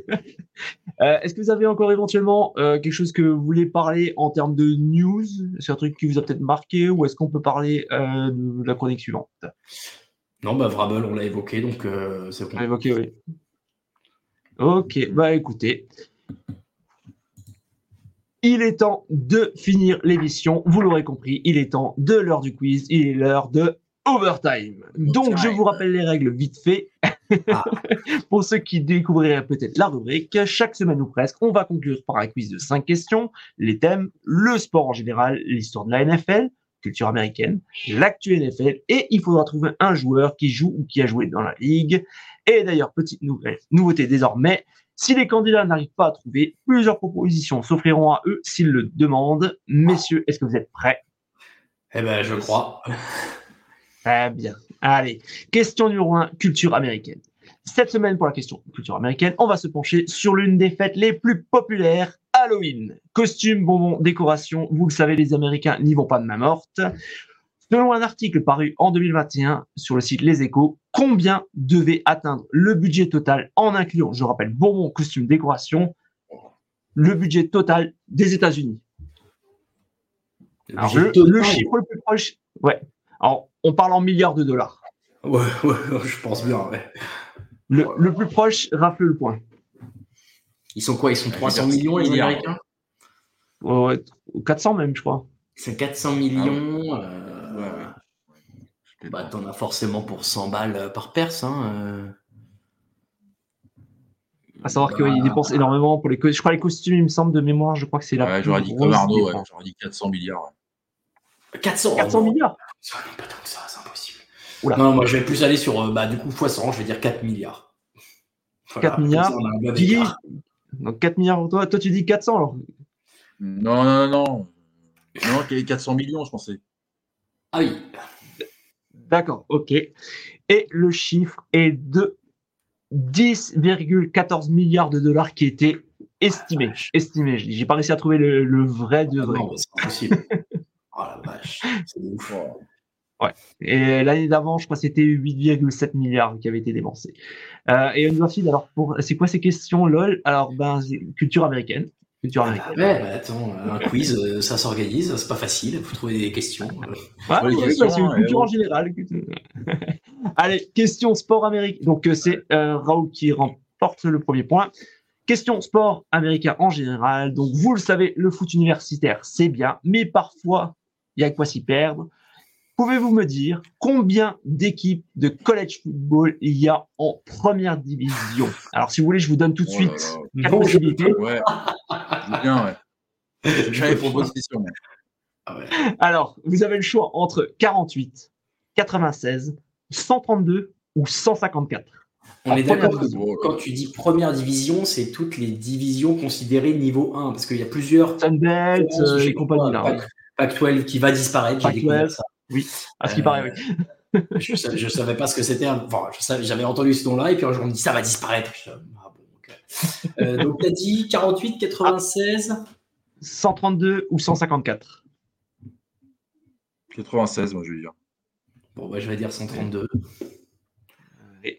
Euh, est-ce que vous avez encore éventuellement euh, quelque chose que vous voulez parler en termes de news? C'est un truc qui vous a peut-être marqué ou est-ce qu'on peut parler de la chronique suivante? Non, bah Vrabel, on l'a évoqué, donc c'est bon. On l'a évoqué, oui. Ok, bah écoutez. Il est temps de finir l'émission. Vous l'aurez compris, il est temps de l'heure du quiz. Il est l'heure de overtime. Donc, je vous rappelle les règles vite fait. Ah. Pour ceux qui découvriraient peut-être la rubrique, chaque semaine ou presque, on va conclure par un quiz de 5 questions. Les thèmes, le sport en général, l'histoire de la NFL, culture américaine, l'actu NFL, et il faudra trouver un joueur qui joue ou qui a joué dans la ligue. Et d'ailleurs, petite nouvelle, nouveauté désormais, si les candidats n'arrivent pas à trouver, plusieurs propositions s'offriront à eux s'ils le demandent. Messieurs, est-ce que vous êtes prêts? Eh ben, je crois. Très bien. Allez, question numéro 1, culture américaine. Cette semaine, pour la question culture américaine, on va se pencher sur l'une des fêtes les plus populaires, Halloween. Costumes, bonbons, décorations, vous le savez, les Américains n'y vont pas de main morte. Selon un article paru en 2021 sur le site Les Échos, combien devait atteindre le budget total en incluant, je rappelle, bonbons, costumes, décorations, le budget total des États-Unis? Le, chiffre le plus proche, ouais. Alors, on parle en milliards de dollars. Ouais, ouais, je pense bien. Le, plus proche, rappelle le point. Ils sont quoi? Ils sont 300 millions, les Américains? Ouais, 400 même, je crois. C'est 400 millions. Ah euh, bah, t'en as forcément pour 100 balles euh, par perse. Hein, euh. À savoir qu'ils bah. dépensent énormément pour les costumes. Je crois les costumes, il me semble, de mémoire, je crois que c'est là. Ouais, j'aurais dit comme Arnaud, j'aurais dit 400 milliards. 400, 400 milliards Ça pas tant que ça, c'est impossible. Non, moi je vais plus aller sur, bah, du coup, x 100, je vais dire 4 milliards. 4 milliards Donc 4 milliards toi. Toi, tu dis 400 alors Non, non, non. Non, 400 millions, je pensais. Ah oui. D'accord, ok. Et le chiffre est de 10,14 milliards de dollars qui était estimé. Ah, estimé. J'ai pas réussi à trouver le, vrai de vrai. Non, c'est impossible. oh la vache, c'est ouf. Ouais. Et l'année d'avant, je crois que c'était 8,7 milliards qui avaient été dépensés. Euh, et université, alors, pour, c'est quoi ces questions, lol? Alors, ben, culture américaine. Culture ah, ouais, bah, attends, un quiz, euh, ça s'organise, c'est pas facile, il faut trouver des questions. Ouais, c'est une culture en général. Allez, question sport américain. Donc, euh, c'est euh, Raoul qui remporte le premier point. Question sport américain en général. Donc, vous le savez, le foot universitaire, c'est bien, mais parfois, il y a quoi s'y perdre. Pouvez-vous me dire combien d'équipes de college football il y a en première division? Alors, si vous voulez, je vous donne tout de oh suite quatre possibilités. Ouais. bien, ouais. Ah Alors, vous avez le choix entre 48, 96, 132 ou 154. On est d'accord que quand tu dis première division, c'est toutes les divisions considérées niveau 1, parce qu'il y a plusieurs. Sunbelt, euh, les compagnies là. Pac-12 qui va disparaître, j'ai découvert ça. Oui, à ce qui paraît, oui. Euh, je ne savais, pas ce que c'était. Enfin, j'avais entendu ce nom-là, et puis un jour on me dit ça va disparaître. Ah, euh, donc, tu as dit 48, 96 132 ou 154 96, moi je vais dire. Bon, bah, je vais dire 132.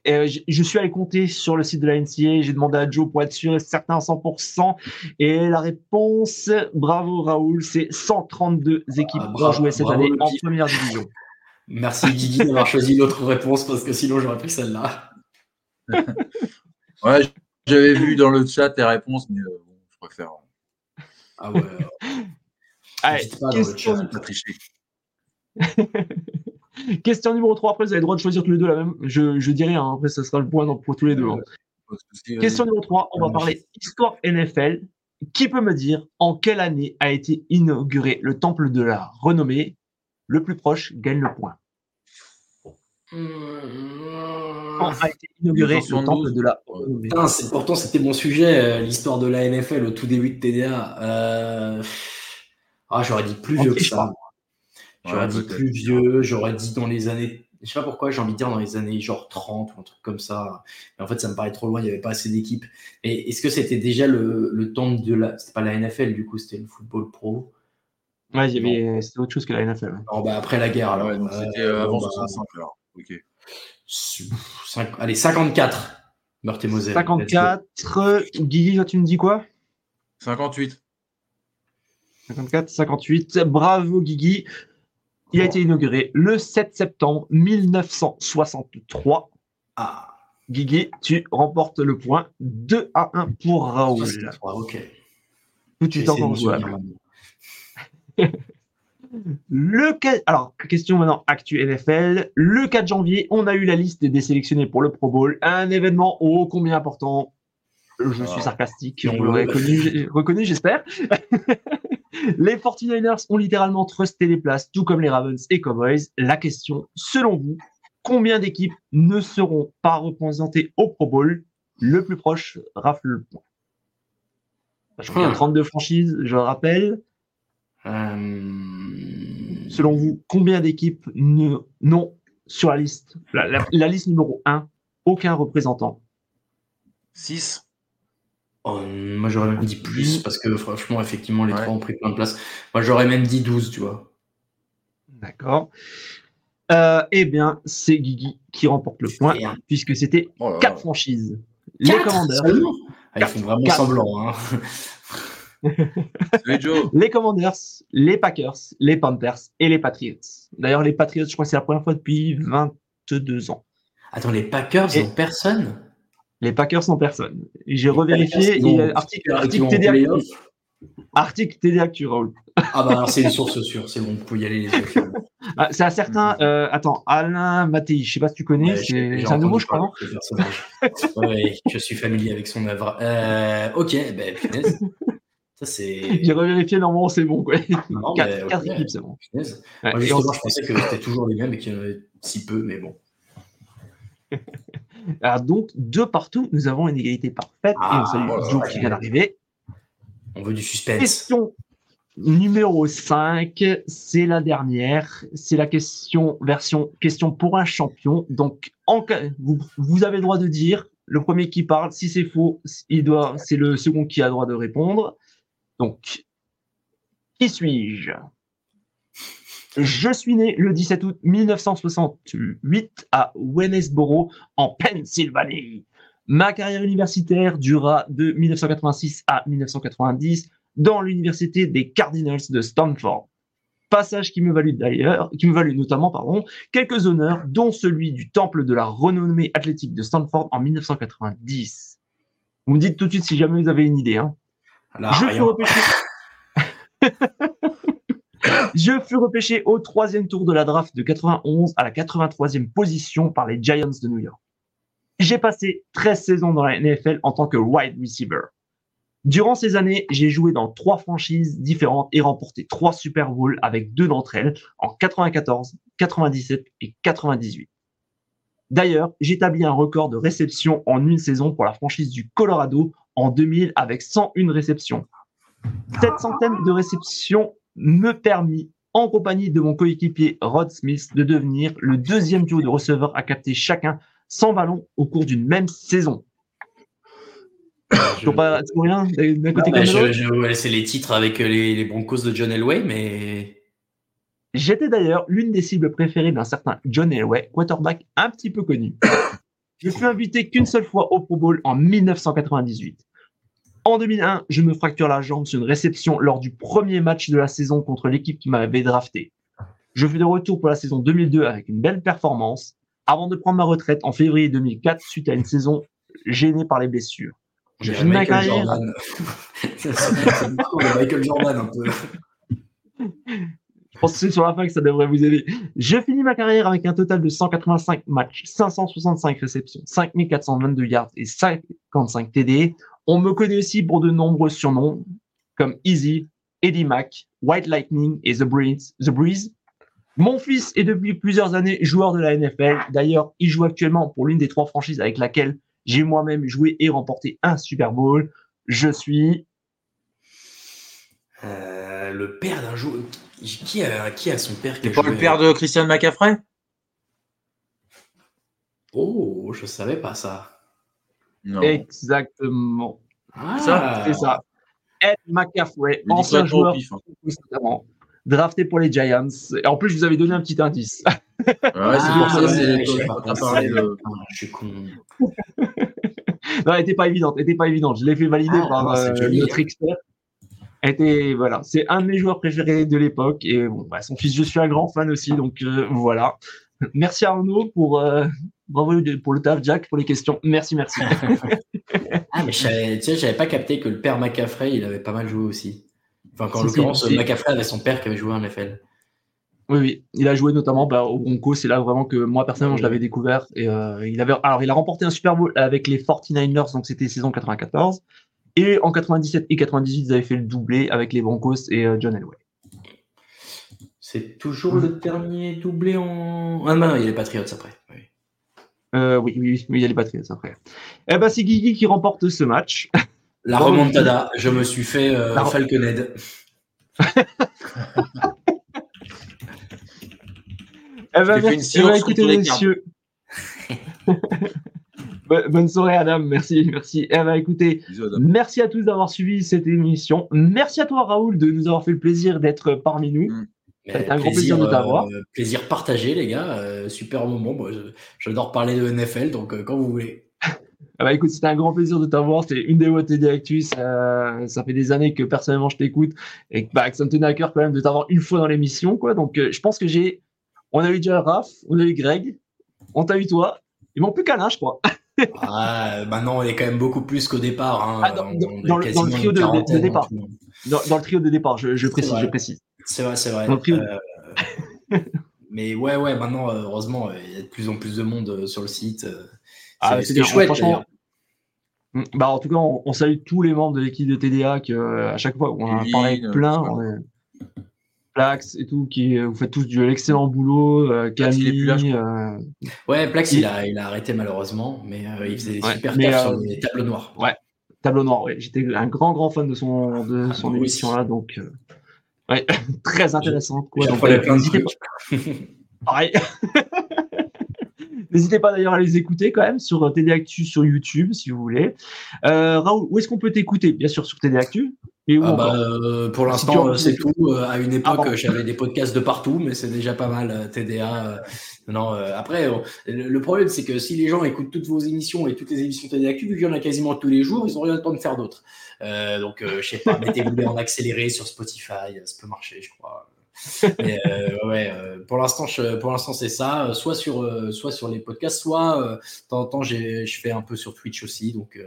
Euh, je, suis allé compter sur le site de la NCA, j'ai demandé à Joe pour être sûr et certain à 100%. Et la réponse, bravo Raoul, c'est 132 équipes ah, qui ont joué cette année en première division. Merci Guigui d'avoir choisi l'autre réponse parce que sinon j'aurais pris celle-là. ouais, j'avais vu dans le chat tes réponses, mais euh, bon, je préfère. Ah ouais. Allez, question... Question numéro 3, après vous avez le droit de choisir tous les deux la même. Je, je dirais, hein, après ça sera le point pour tous les deux. Hein. Question numéro 3, on va parler histoire NFL. Qui peut me dire en quelle année a été inauguré le temple de la renommée? Le plus proche gagne le point. Quand a été inauguré le temple de la renommée? Pourtant, c'était mon sujet, euh, l'histoire de la NFL au tout début de TDA. Euh, ah, j'aurais dit plus vieux que ça. J'aurais dit plus vieux, j'aurais dit dans les années. Je sais pas pourquoi, j'ai envie de dire dans les années genre 30 ou un truc comme ça. Mais en fait, ça me paraît trop loin, il n'y avait pas assez d'équipes. Et est-ce que c'était déjà le, le temps de la. C'était pas la NFL, du coup, c'était le football pro? Ouais, il y avait... c'était autre chose que la NFL. bah, après la guerre, alors. Ouais, c'était euh, avant 65, bah, alors. Ok. Allez, 54. Meurthe et Moselle. 54. Guigui, toi, tu me dis quoi? 58. 54, 58. Bravo, Guigui. Il a été inauguré le 7 septembre 1963. Ah. Guigui, tu remportes le point 2 à 1 pour Raoul. ok. Tout de suite. Le Alors, question maintenant actu NFL. Le 4 janvier, on a eu la liste des sélectionnés pour le Pro Bowl. Un événement ô combien important. Je suis ah. sarcastique, on l'aurait reconnu, j'espère. les 49ers ont littéralement trusté les places, tout comme les Ravens et Cowboys. La question, selon vous, combien d'équipes ne seront pas représentées au Pro Bowl Le plus proche? Rafle le point. Je crois qu'il y a 32 franchises, je le rappelle. Euh, Selon vous, combien d'équipes n'ont sur la liste, la, liste numéro 1, aucun représentant? 6 Moi j'aurais même dit plus parce que franchement, effectivement, les trois ont pris plein de place. Moi j'aurais même dit 12, tu vois. D'accord. Euh, eh bien, c'est Guigui qui remporte le point, puisque c'était 4 franchises. les commandeurs. Ah, ils font vraiment semblant. Hein. les Commanders, les Packers, les Panthers et les Patriots. D'ailleurs, les Patriots, je crois que c'est la première fois depuis 22 ans. Attends, les Packers n'ont personne? Les Packers n'ont personne. J'ai revérifié. article, article, TD article Raoul. Ah bah c'est une source sûre, c'est bon, vous pouvez y aller les ah, C'est un certain, euh, attends, Alain Mattei, je sais pas si tu connais, c'est un nouveau, je crois. oui, je suis familier avec son œuvre. Euh, ok, ben, j'ai revérifié, normalement, c'est bon. Quoi. quatre, équipes, c'est bon. Moi, justement, je pensais que c'était toujours les mêmes et qu'il y en avait si peu, mais bon. Alors, donc, deux partout, nous avons une égalité parfaite. et on salue ah, Joe qui vient d'arriver. On veut du suspense. Question numéro 5, c'est la dernière. C'est la question, version question pour un champion. Donc, en, vous, vous avez le droit de dire le premier qui parle. Si c'est faux, il doit, c'est le second qui a le droit de répondre. Donc, qui suis-je? Je suis né le 17 août 1968 à Waynesboro, en Pennsylvanie. Ma carrière universitaire dura de 1986 à 1990 dans l'université des Cardinals de Stanford. Passage qui me valut d'ailleurs, qui me valut notamment, pardon, quelques honneurs, dont celui du temple de la renommée athlétique de Stanford en 1990. Vous me dites tout de suite si jamais vous avez une idée. Hein. Je fus, repêché... au troisième tour de la draft de 91 à la 83e position par les Giants de New York. J'ai passé 13 saisons dans la NFL en tant que wide receiver. Durant ces années, j'ai joué dans trois franchises différentes et remporté trois Super Bowls avec deux d'entre elles en 94, 97 et 98. D'ailleurs, j'établis un record de réception en une saison pour la franchise du Colorado en 2000 avec 101 réceptions. Cette centaine de réceptions me permit, en compagnie de mon coéquipier Rod Smith, de devenir le deuxième duo de receveurs à capter chacun 100 ballons au cours d'une même saison. Je... pas rien d'un côté comme C'est les titres avec les, les, Broncos de John Elway, mais. J'étais d'ailleurs l'une des cibles préférées d'un certain John Elway, quarterback un petit peu connu. Je fus invité qu'une seule fois au Pro Bowl en 1998. En 2001, je me fracture la jambe sur une réception lors du premier match de la saison contre l'équipe qui m'avait drafté. Je fus de retour pour la saison 2002 avec une belle performance avant de prendre ma retraite en février 2004 suite à une saison gênée par les blessures. J'ai fini ma carrière. Jordan. Michael Jordan un peu. Je pense que c'est sur la fin que ça devrait vous aider. Je finis ma carrière avec un total de 185 matchs, 565 réceptions, 5422 yards et 55 TD. On me connaît aussi pour de nombreux surnoms comme Easy, Eddie Mac, White Lightning et The Breeze. The Breeze. Mon fils est depuis plusieurs années joueur de la NFL. D'ailleurs, il joue actuellement pour l'une des trois franchises avec laquelle j'ai moi-même joué et remporté un Super Bowl. Je suis euh, le père d'un joueur. Qui a, qui a son père C'est pas le père de Christian McCaffrey? Oh, je savais pas ça. Non. Exactement. Ah. Ça, c'est ça. Ed McCaffrey, ancien joueur, hein. drafté pour les Giants. Et en plus, je vous avais donné un petit indice. Ouais, c'est pour ça. C'est Je suis con. non, elle n'était pas évidente. Elle était pas évidente. Je l'ai fait valider ah, par euh, notre expert était voilà, c'est un de mes joueurs préférés de l'époque et bon, bah, son fils, je suis un grand fan aussi, donc euh, voilà. Merci Arnaud pour, euh, bravo pour le taf, Jack, pour les questions. Merci, merci. ah, mais tu sais, j'avais pas capté que le père McCaffrey, il avait pas mal joué aussi. Enfin, en l'occurrence, McCaffrey avait son père qui avait joué en NFL. Oui, oui, il a joué notamment bah, au Broncos. C'est là vraiment que moi personnellement je l'avais découvert. Et euh, il avait, alors il a remporté un Super Bowl avec les 49ers, donc c'était saison 94. Et en 97 et 98, ils avaient fait le doublé avec les Broncos et euh, John Elway. C'est toujours le dernier doublé en. Ah non, il y a les Patriots après. Oui. Euh, oui, oui, il y a les Patriots après. Eh ben, c'est Guigui qui remporte ce match. La remontada, je me suis fait euh, Falconed. eh ben, merci, eh ben, écoutez, messieurs. Bonne soirée, Adam. Merci, merci. Eh ben, écoutez, merci à tous d'avoir suivi cette émission. Merci à toi, Raoul, de nous avoir fait le plaisir d'être parmi nous. Mm. C'est un grand plaisir de t'avoir. Euh, plaisir partagé, les gars. Euh, super moment. J'adore parler de NFL, donc euh, quand vous voulez. Ah bah écoute, c'était un grand plaisir de t'avoir. C'est une des voix TD Actus. ça fait des années que personnellement je t'écoute et bah, que ça me tenait à cœur quand même de t'avoir une fois dans l'émission. quoi. Donc je pense que j'ai. On a eu déjà Raph, on a eu Greg, on t'a eu toi. Il manque plus qu'Alain, je crois. ah, maintenant, on est quand même beaucoup plus qu'au départ. Hein. Ah, dans, le trio de, départ. Dans, le trio de départ, je, je précise, je précise. C'est vrai, c'est vrai. Euh, mais ouais, ouais, maintenant, euh, heureusement, il y a de plus en plus de monde euh, sur le site. Ah, c'est chouette, franchement. Bah, en tout cas, on, salue tous les membres de l'équipe de TDA que, à chaque fois, on en parlé plein. Plax et tout, qui vous faites tous du excellent boulot. Camille. Ouais, Plax, il, a, il a arrêté malheureusement, mais il faisait des super mais, sur les tableaux noirs. Ouais, tableau noir, ouais. J'étais un grand, grand fan de son, de son émission là, donc Ouais, très intéressante. Quoi. Donc, euh, n'hésitez pas. Pareil. N'hésitez pas d'ailleurs à les écouter quand même sur euh, TD Actu sur YouTube si vous voulez. Euh, Raoul, où est-ce qu'on peut t'écouter Bien sûr sur TD Actu? Et ah bah, euh, pour l'instant, c'est tout. À une époque, ah, j'avais des podcasts de partout, mais c'est déjà pas mal TDA. Non, après, le problème, c'est que si les gens écoutent toutes vos émissions et toutes les émissions TD Actu, vu qu'il y en a quasiment tous les jours, ils n'ont rien le temps de faire d'autres. Euh, donc, euh, je sais pas, mettez-vous en accéléré sur Spotify, ça peut marcher, je crois. Mais, euh, ouais, pour l'instant, pour l'instant, c'est ça. Soit sur, soit sur les podcasts, soit de temps en temps, je fais un peu sur Twitch aussi. Donc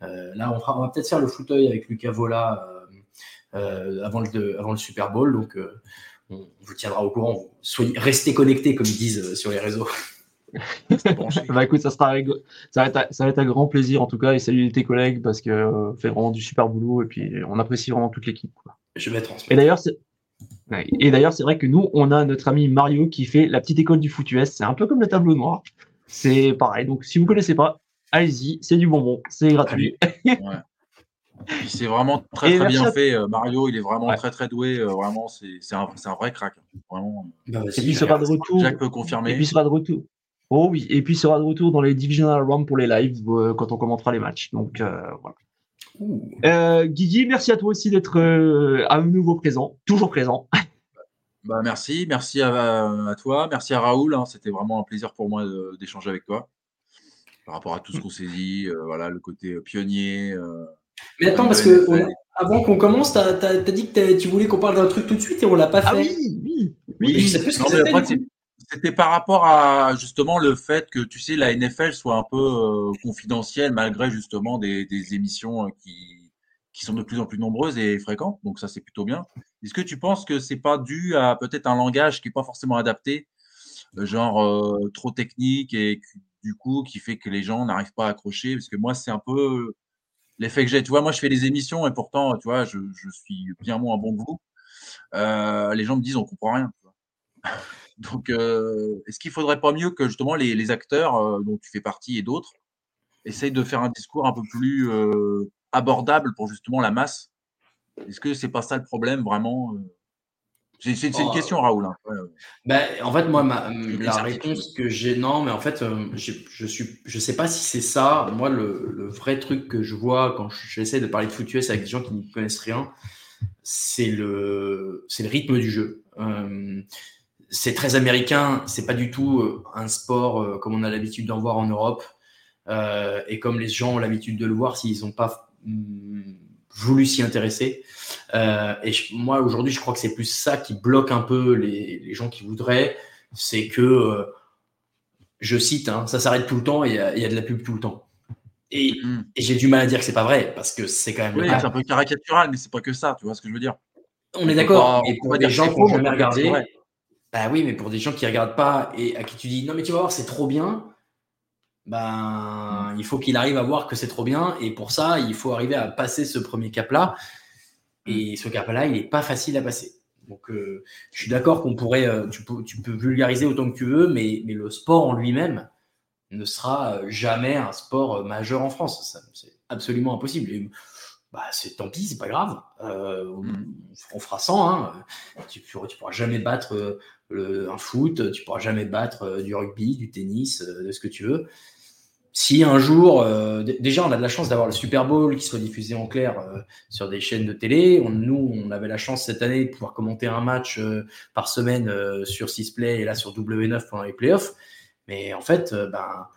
là, on, va peut-être faire le fauteuil avec Lucas Vola avant le, avant le Super Bowl. Donc on vous tiendra au courant. Soyez, restez connectés, comme ils disent sur les réseaux. bah écoute, ça, sera, ça, va être, ça va être un grand plaisir en tout cas et salut tes collègues parce que euh, fait vraiment du super boulot et puis on apprécie vraiment toute l'équipe. Je vais transmettre. Et d'ailleurs, c'est... Et d'ailleurs, c'est vrai que nous, on a notre ami Mario qui fait la petite école du foot C'est un peu comme le tableau noir. C'est pareil. Donc, si vous connaissez pas, allez-y, c'est du bonbon, c'est gratuit. c'est vraiment très très bien fait. Euh, Mario, il est vraiment très très doué. Euh, vraiment, c'est un, un, vrai crack. Vraiment. Bah, et puis il sera de retour. Jack peut confirmer. Et puis il sera de retour. Oh oui, et puis il sera de retour dans les Divisional Round pour les lives euh, quand on commentera les matchs. Donc euh, voilà. Euh, Guigui, merci à toi aussi d'être euh, à nouveau présent, toujours présent. Bah, merci, merci à, toi, merci à Raoul. Hein. C'était vraiment un plaisir pour moi d'échanger avec toi par rapport à tout ce qu'on s'est dit, voilà, le côté pionnier. Mais attends, parce que avant qu'on commence, tu as, dit que tu voulais qu'on parle d'un truc tout de suite et on l'a pas ah fait. Ah oui, oui, oui. Je sais plus ce que c'était. C'était par rapport à justement le fait que tu sais la NFL soit un peu euh, confidentielle malgré justement des, des émissions euh, qui, qui sont de plus en plus nombreuses et fréquentes. Donc ça c'est plutôt bien. Est-ce que tu penses que c'est pas dû à peut-être un langage qui est pas forcément adapté, euh, genre trop technique et du coup qui fait que les gens n'arrivent pas à accrocher? Parce que moi c'est un peu l'effet que j'ai. Tu vois, moi je fais des émissions et pourtant tu vois je, suis bien moins bon que vous. les gens me disent on comprend rien. Donc, euh, est-ce qu'il ne faudrait pas mieux que justement les, acteurs euh, dont tu fais partie et d'autres essayent de faire un discours un peu plus euh, abordable pour justement la masse? Est-ce que c'est pas ça le problème vraiment c'est une oh, question, Raoul. Hein. Ben, en fait, moi, la réponse que j'ai, non, mais en fait, je je suis, je sais pas si c'est ça. Moi, le, vrai truc que je vois quand j'essaie de parler de foot avec des gens qui ne connaissent rien, c'est le, c'est le rythme du jeu c'est très américain, c'est pas du tout euh, un sport euh, comme on a l'habitude d'en voir en Europe euh, et comme les gens ont l'habitude de le voir s'ils n'ont pas mm, voulu s'y intéresser. et moi aujourd'hui, je crois que c'est plus ça qui bloque un peu les, gens qui voudraient, c'est que je cite, hein, ça s'arrête tout le temps et il y, a de la pub tout le temps. Et, mm. j'ai du mal à dire que c'est pas vrai parce que c'est quand même. Oui, c'est un peu caricatural, mais c'est pas que ça, tu vois ce que je veux dire. On est d'accord. Et pour des gens qui n'ont jamais regardé, bah oui, mais pour des gens qui regardent pas et à qui tu dis non mais tu vas voir c'est trop bien, ben il faut qu'il arrive à voir que c'est trop bien et pour ça il faut arriver à passer ce premier cap là et ce cap là il n'est pas facile à passer. Donc euh, je suis d'accord qu'on pourrait, euh, tu, peux, tu peux vulgariser autant que tu veux, mais, mais le sport en lui-même ne sera jamais un sport majeur en France. C'est absolument impossible. bah, c'est tant pis, c'est pas grave. Euh, on, fera 100. Hein. Tu, tu, pourras jamais battre un foot, tu pourras jamais battre du rugby, du tennis, de ce que tu veux si un jour, euh, déjà on a de la chance d'avoir le Super Bowl qui soit diffusé en clair euh, sur des chaînes de télé. nous, on avait la chance cette année de pouvoir commenter un match euh, par semaine sur Sisplay et là sur W9 pendant les playoffs. Mais en fait, ben,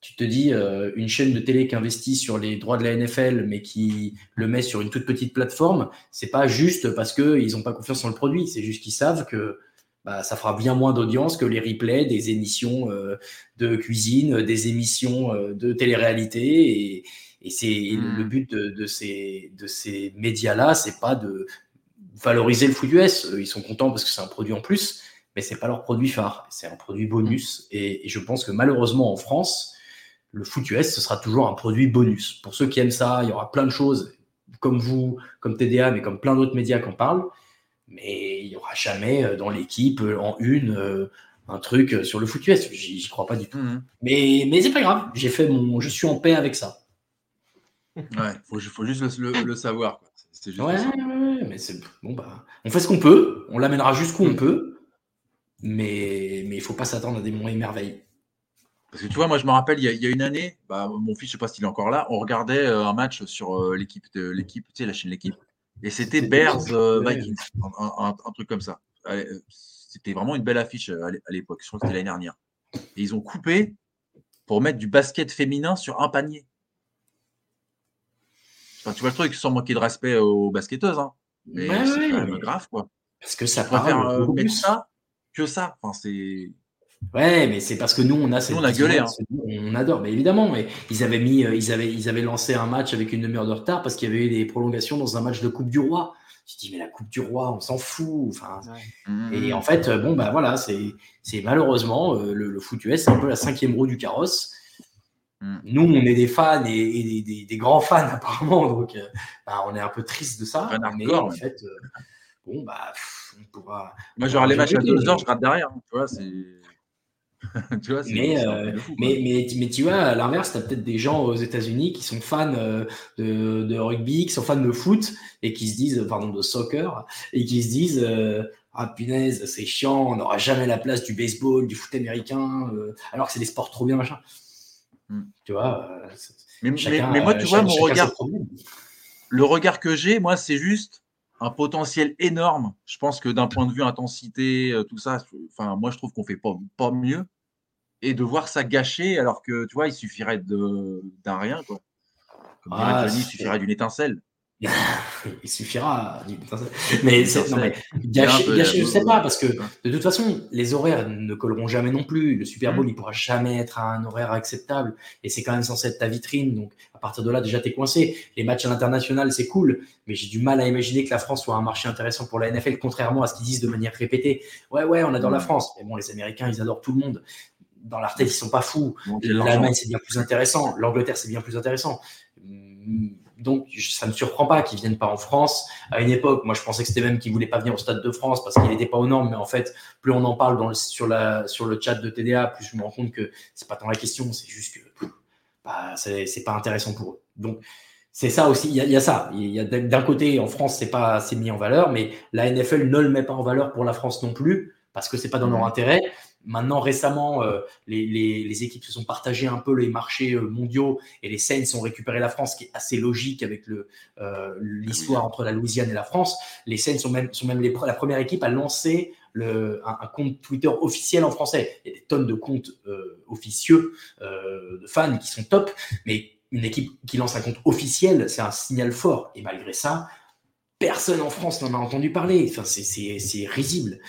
tu te dis, une chaîne de télé qui investit sur les droits de la NFL, mais qui le met sur une toute petite plateforme, c'est pas juste parce qu'ils n'ont pas confiance en le produit, c'est juste qu'ils savent que bah, ça fera bien moins d'audience que les replays des émissions euh, de cuisine, des émissions euh, de télé-réalité. Et, c'est hmm. le but de, ces, de ces médias-là, c'est pas de valoriser le foot US. Ils sont contents parce que c'est un produit en plus, mais c'est pas leur produit phare, c'est un produit bonus. Hmm. Et, je pense que malheureusement en France, le foot US, ce sera toujours un produit bonus. Pour ceux qui aiment ça, il y aura plein de choses, comme vous, comme TDA, mais comme plein d'autres médias qui en parlent mais il n'y aura jamais euh, dans l'équipe euh, en une euh, un truc sur le foot US. J'y crois pas du tout. Mhm. Mais, mais c'est pas grave. J'ai fait mon, je suis en paix avec ça. Ouais, faut, faut juste le, savoir. ouais, ouais, mais c'est bon bah, on fait ce qu'on peut. On l'amènera jusqu'où on mhm. peut. Mais mais il faut pas s'attendre à des moments merveilles. Parce que tu vois, moi je me rappelle, il y a, une année, bah, mon fils, je sais pas s'il est encore là, on regardait un match sur l'équipe de l'équipe, tu sais, la chaîne l'équipe. Et c'était Bears euh, Vikings, un, truc comme ça. Euh, c'était vraiment une belle affiche euh, à l'époque. Je crois que c'était l'année dernière. Et ils ont coupé pour mettre du basket féminin sur un panier. tu vois le truc sans manquer de respect aux basketteuses. Hein. Mais c'est quand même grave, quoi. Parce que ça préfère mettre ça que ça. Enfin, c'est. Ouais, mais c'est parce que nous, on a cette. on a gueulé. Hein. On adore, mais évidemment. Mais ils avaient mis, euh, ils avaient, ils avaient lancé un match avec une demi-heure de retard parce qu'il y avait eu des prolongations dans un match de Coupe du Roi. Je dis, mais la Coupe du Roi, on s'en fout. Enfin, Et en fait, bon, bah voilà, c'est, c'est malheureusement euh, le, foot US, c'est un peu la cinquième roue du carrosse. Mm. Nous, on est des fans et, des, grands fans apparemment, donc euh, bah, on est un peu triste de ça. mais en fait, bon, bah, on pourra. Moi, genre les matchs à deux heures, je rate derrière. Hein, tu vois, c'est. mais, euh, mais, mais, mais, tu vois, à l'inverse, tu as peut-être des gens aux États-Unis qui sont fans euh, de, de, rugby, qui sont fans de foot et qui se disent, pardon, de soccer, et qui se disent euh, Ah punaise, c'est chiant, on n'aura jamais la place du baseball, du foot américain, alors que c'est des sports trop bien, machin. Hmm. Tu vois mais, mais, moi, tu vois, mon regard, le regard que j'ai, moi, c'est juste un potentiel énorme. Je pense que d'un point de vue intensité, tout ça, enfin, moi, je trouve qu'on fait pas, pas mieux et de voir ça gâcher alors que tu vois, il suffirait d'un rien. Quoi. Comme ah, il suffirait d'une étincelle. il suffira d'une. Mais, non, mais gâcher, gâcher je sais pas, parce que de toute façon, les horaires ne colleront jamais non plus. Le Super Bowl, mmh. il pourra jamais être à un horaire acceptable. Et c'est quand même censé être ta vitrine. Donc, à partir de là, déjà, tu es coincé. Les matchs à l'international, c'est cool. Mais j'ai du mal à imaginer que la France soit un marché intéressant pour la NFL, contrairement à ce qu'ils disent de manière répétée. Ouais, ouais, on adore la mmh. France. Mais bon, les Américains, ils adorent tout le monde dans leur tête, ils sont pas fous. L'Allemagne, c'est bien plus intéressant. L'Angleterre, c'est bien plus intéressant. Donc, ça ne me surprend pas qu'ils viennent pas en France. À une époque, moi, je pensais que c'était même qu'ils voulaient pas venir au Stade de France parce qu'il n'était pas aux normes. Mais en fait, plus on en parle dans le, sur, la, sur le chat de TDA, plus je me rends compte que c'est pas tant la question. C'est juste que bah, c'est pas intéressant pour eux. Donc, c'est ça aussi. Il y, a ça. Il y a d'un côté, en France, c'est pas mis en valeur, mais la NFL ne le met pas en valeur pour la France non plus parce que c'est pas dans leur intérêt. Maintenant, récemment, euh, les, équipes se sont partagées un peu les marchés euh, mondiaux et les Saints ont récupéré la France, ce qui est assez logique avec euh, l'histoire entre la Louisiane et la France. Les Saints sont même, la première équipe à lancer un, compte Twitter officiel en français. Il y a des tonnes de comptes officieux de fans qui sont top, mais une équipe qui lance un compte officiel, c'est un signal fort. Et malgré ça, personne en France n'en a entendu parler. Enfin, c'est risible.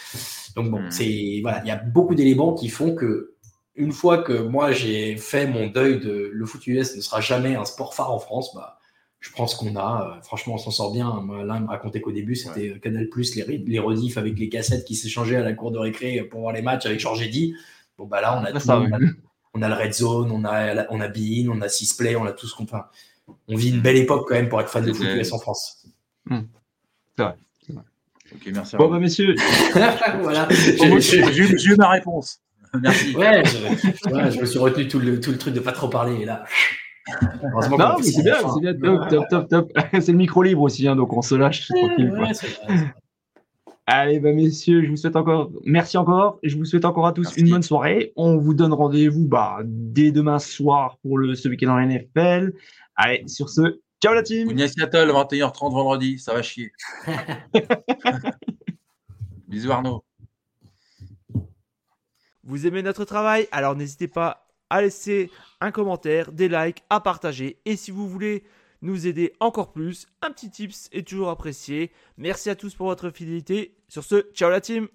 Donc bon, hmm. c'est voilà, il y a beaucoup d'éléments qui font que une fois que moi j'ai fait mon deuil de le foot US ne sera jamais un sport phare en France, bah, je pense qu'on a, euh, franchement, on s'en sort bien. Moi, là, il me racontait qu'au début, c'était Canal Plus, les, les rediffs avec les cassettes qui s'échangeaient à la cour de récré pour voir les matchs avec Georges Eddy. Bon, bah là, on a, tout, on, a le Red Zone, on a, on a Bein, on a Sisplay, on a tout ce qu'on peut. On vit une belle époque quand même pour être fan de foot US en France. Hmm. C'est vrai. Ok, merci. Bon, bah, messieurs. voilà. J'ai eu ma réponse. Merci. Ouais, je, je, me suis retenu tout le, tout le truc de pas trop parler. Et là, non, mais c'est bien, c'est bien, top, top, top, top. c'est le micro libre aussi, hein, donc on se lâche tranquille. Allez, bah, messieurs, je vous souhaite encore, merci encore, et je vous souhaite encore à tous une bonne soirée. On vous donne rendez-vous bah, dès demain soir pour le, ce week-end dans la NFL. Allez, sur ce, ciao la team. Seattle, 21h30 vendredi, ça va chier. Bisous Arnaud. Vous aimez notre travail? Alors n'hésitez pas à laisser un commentaire, des likes, à partager. Et si vous voulez nous aider encore plus, un petit tips est toujours apprécié. Merci à tous pour votre fidélité. Sur ce, ciao la team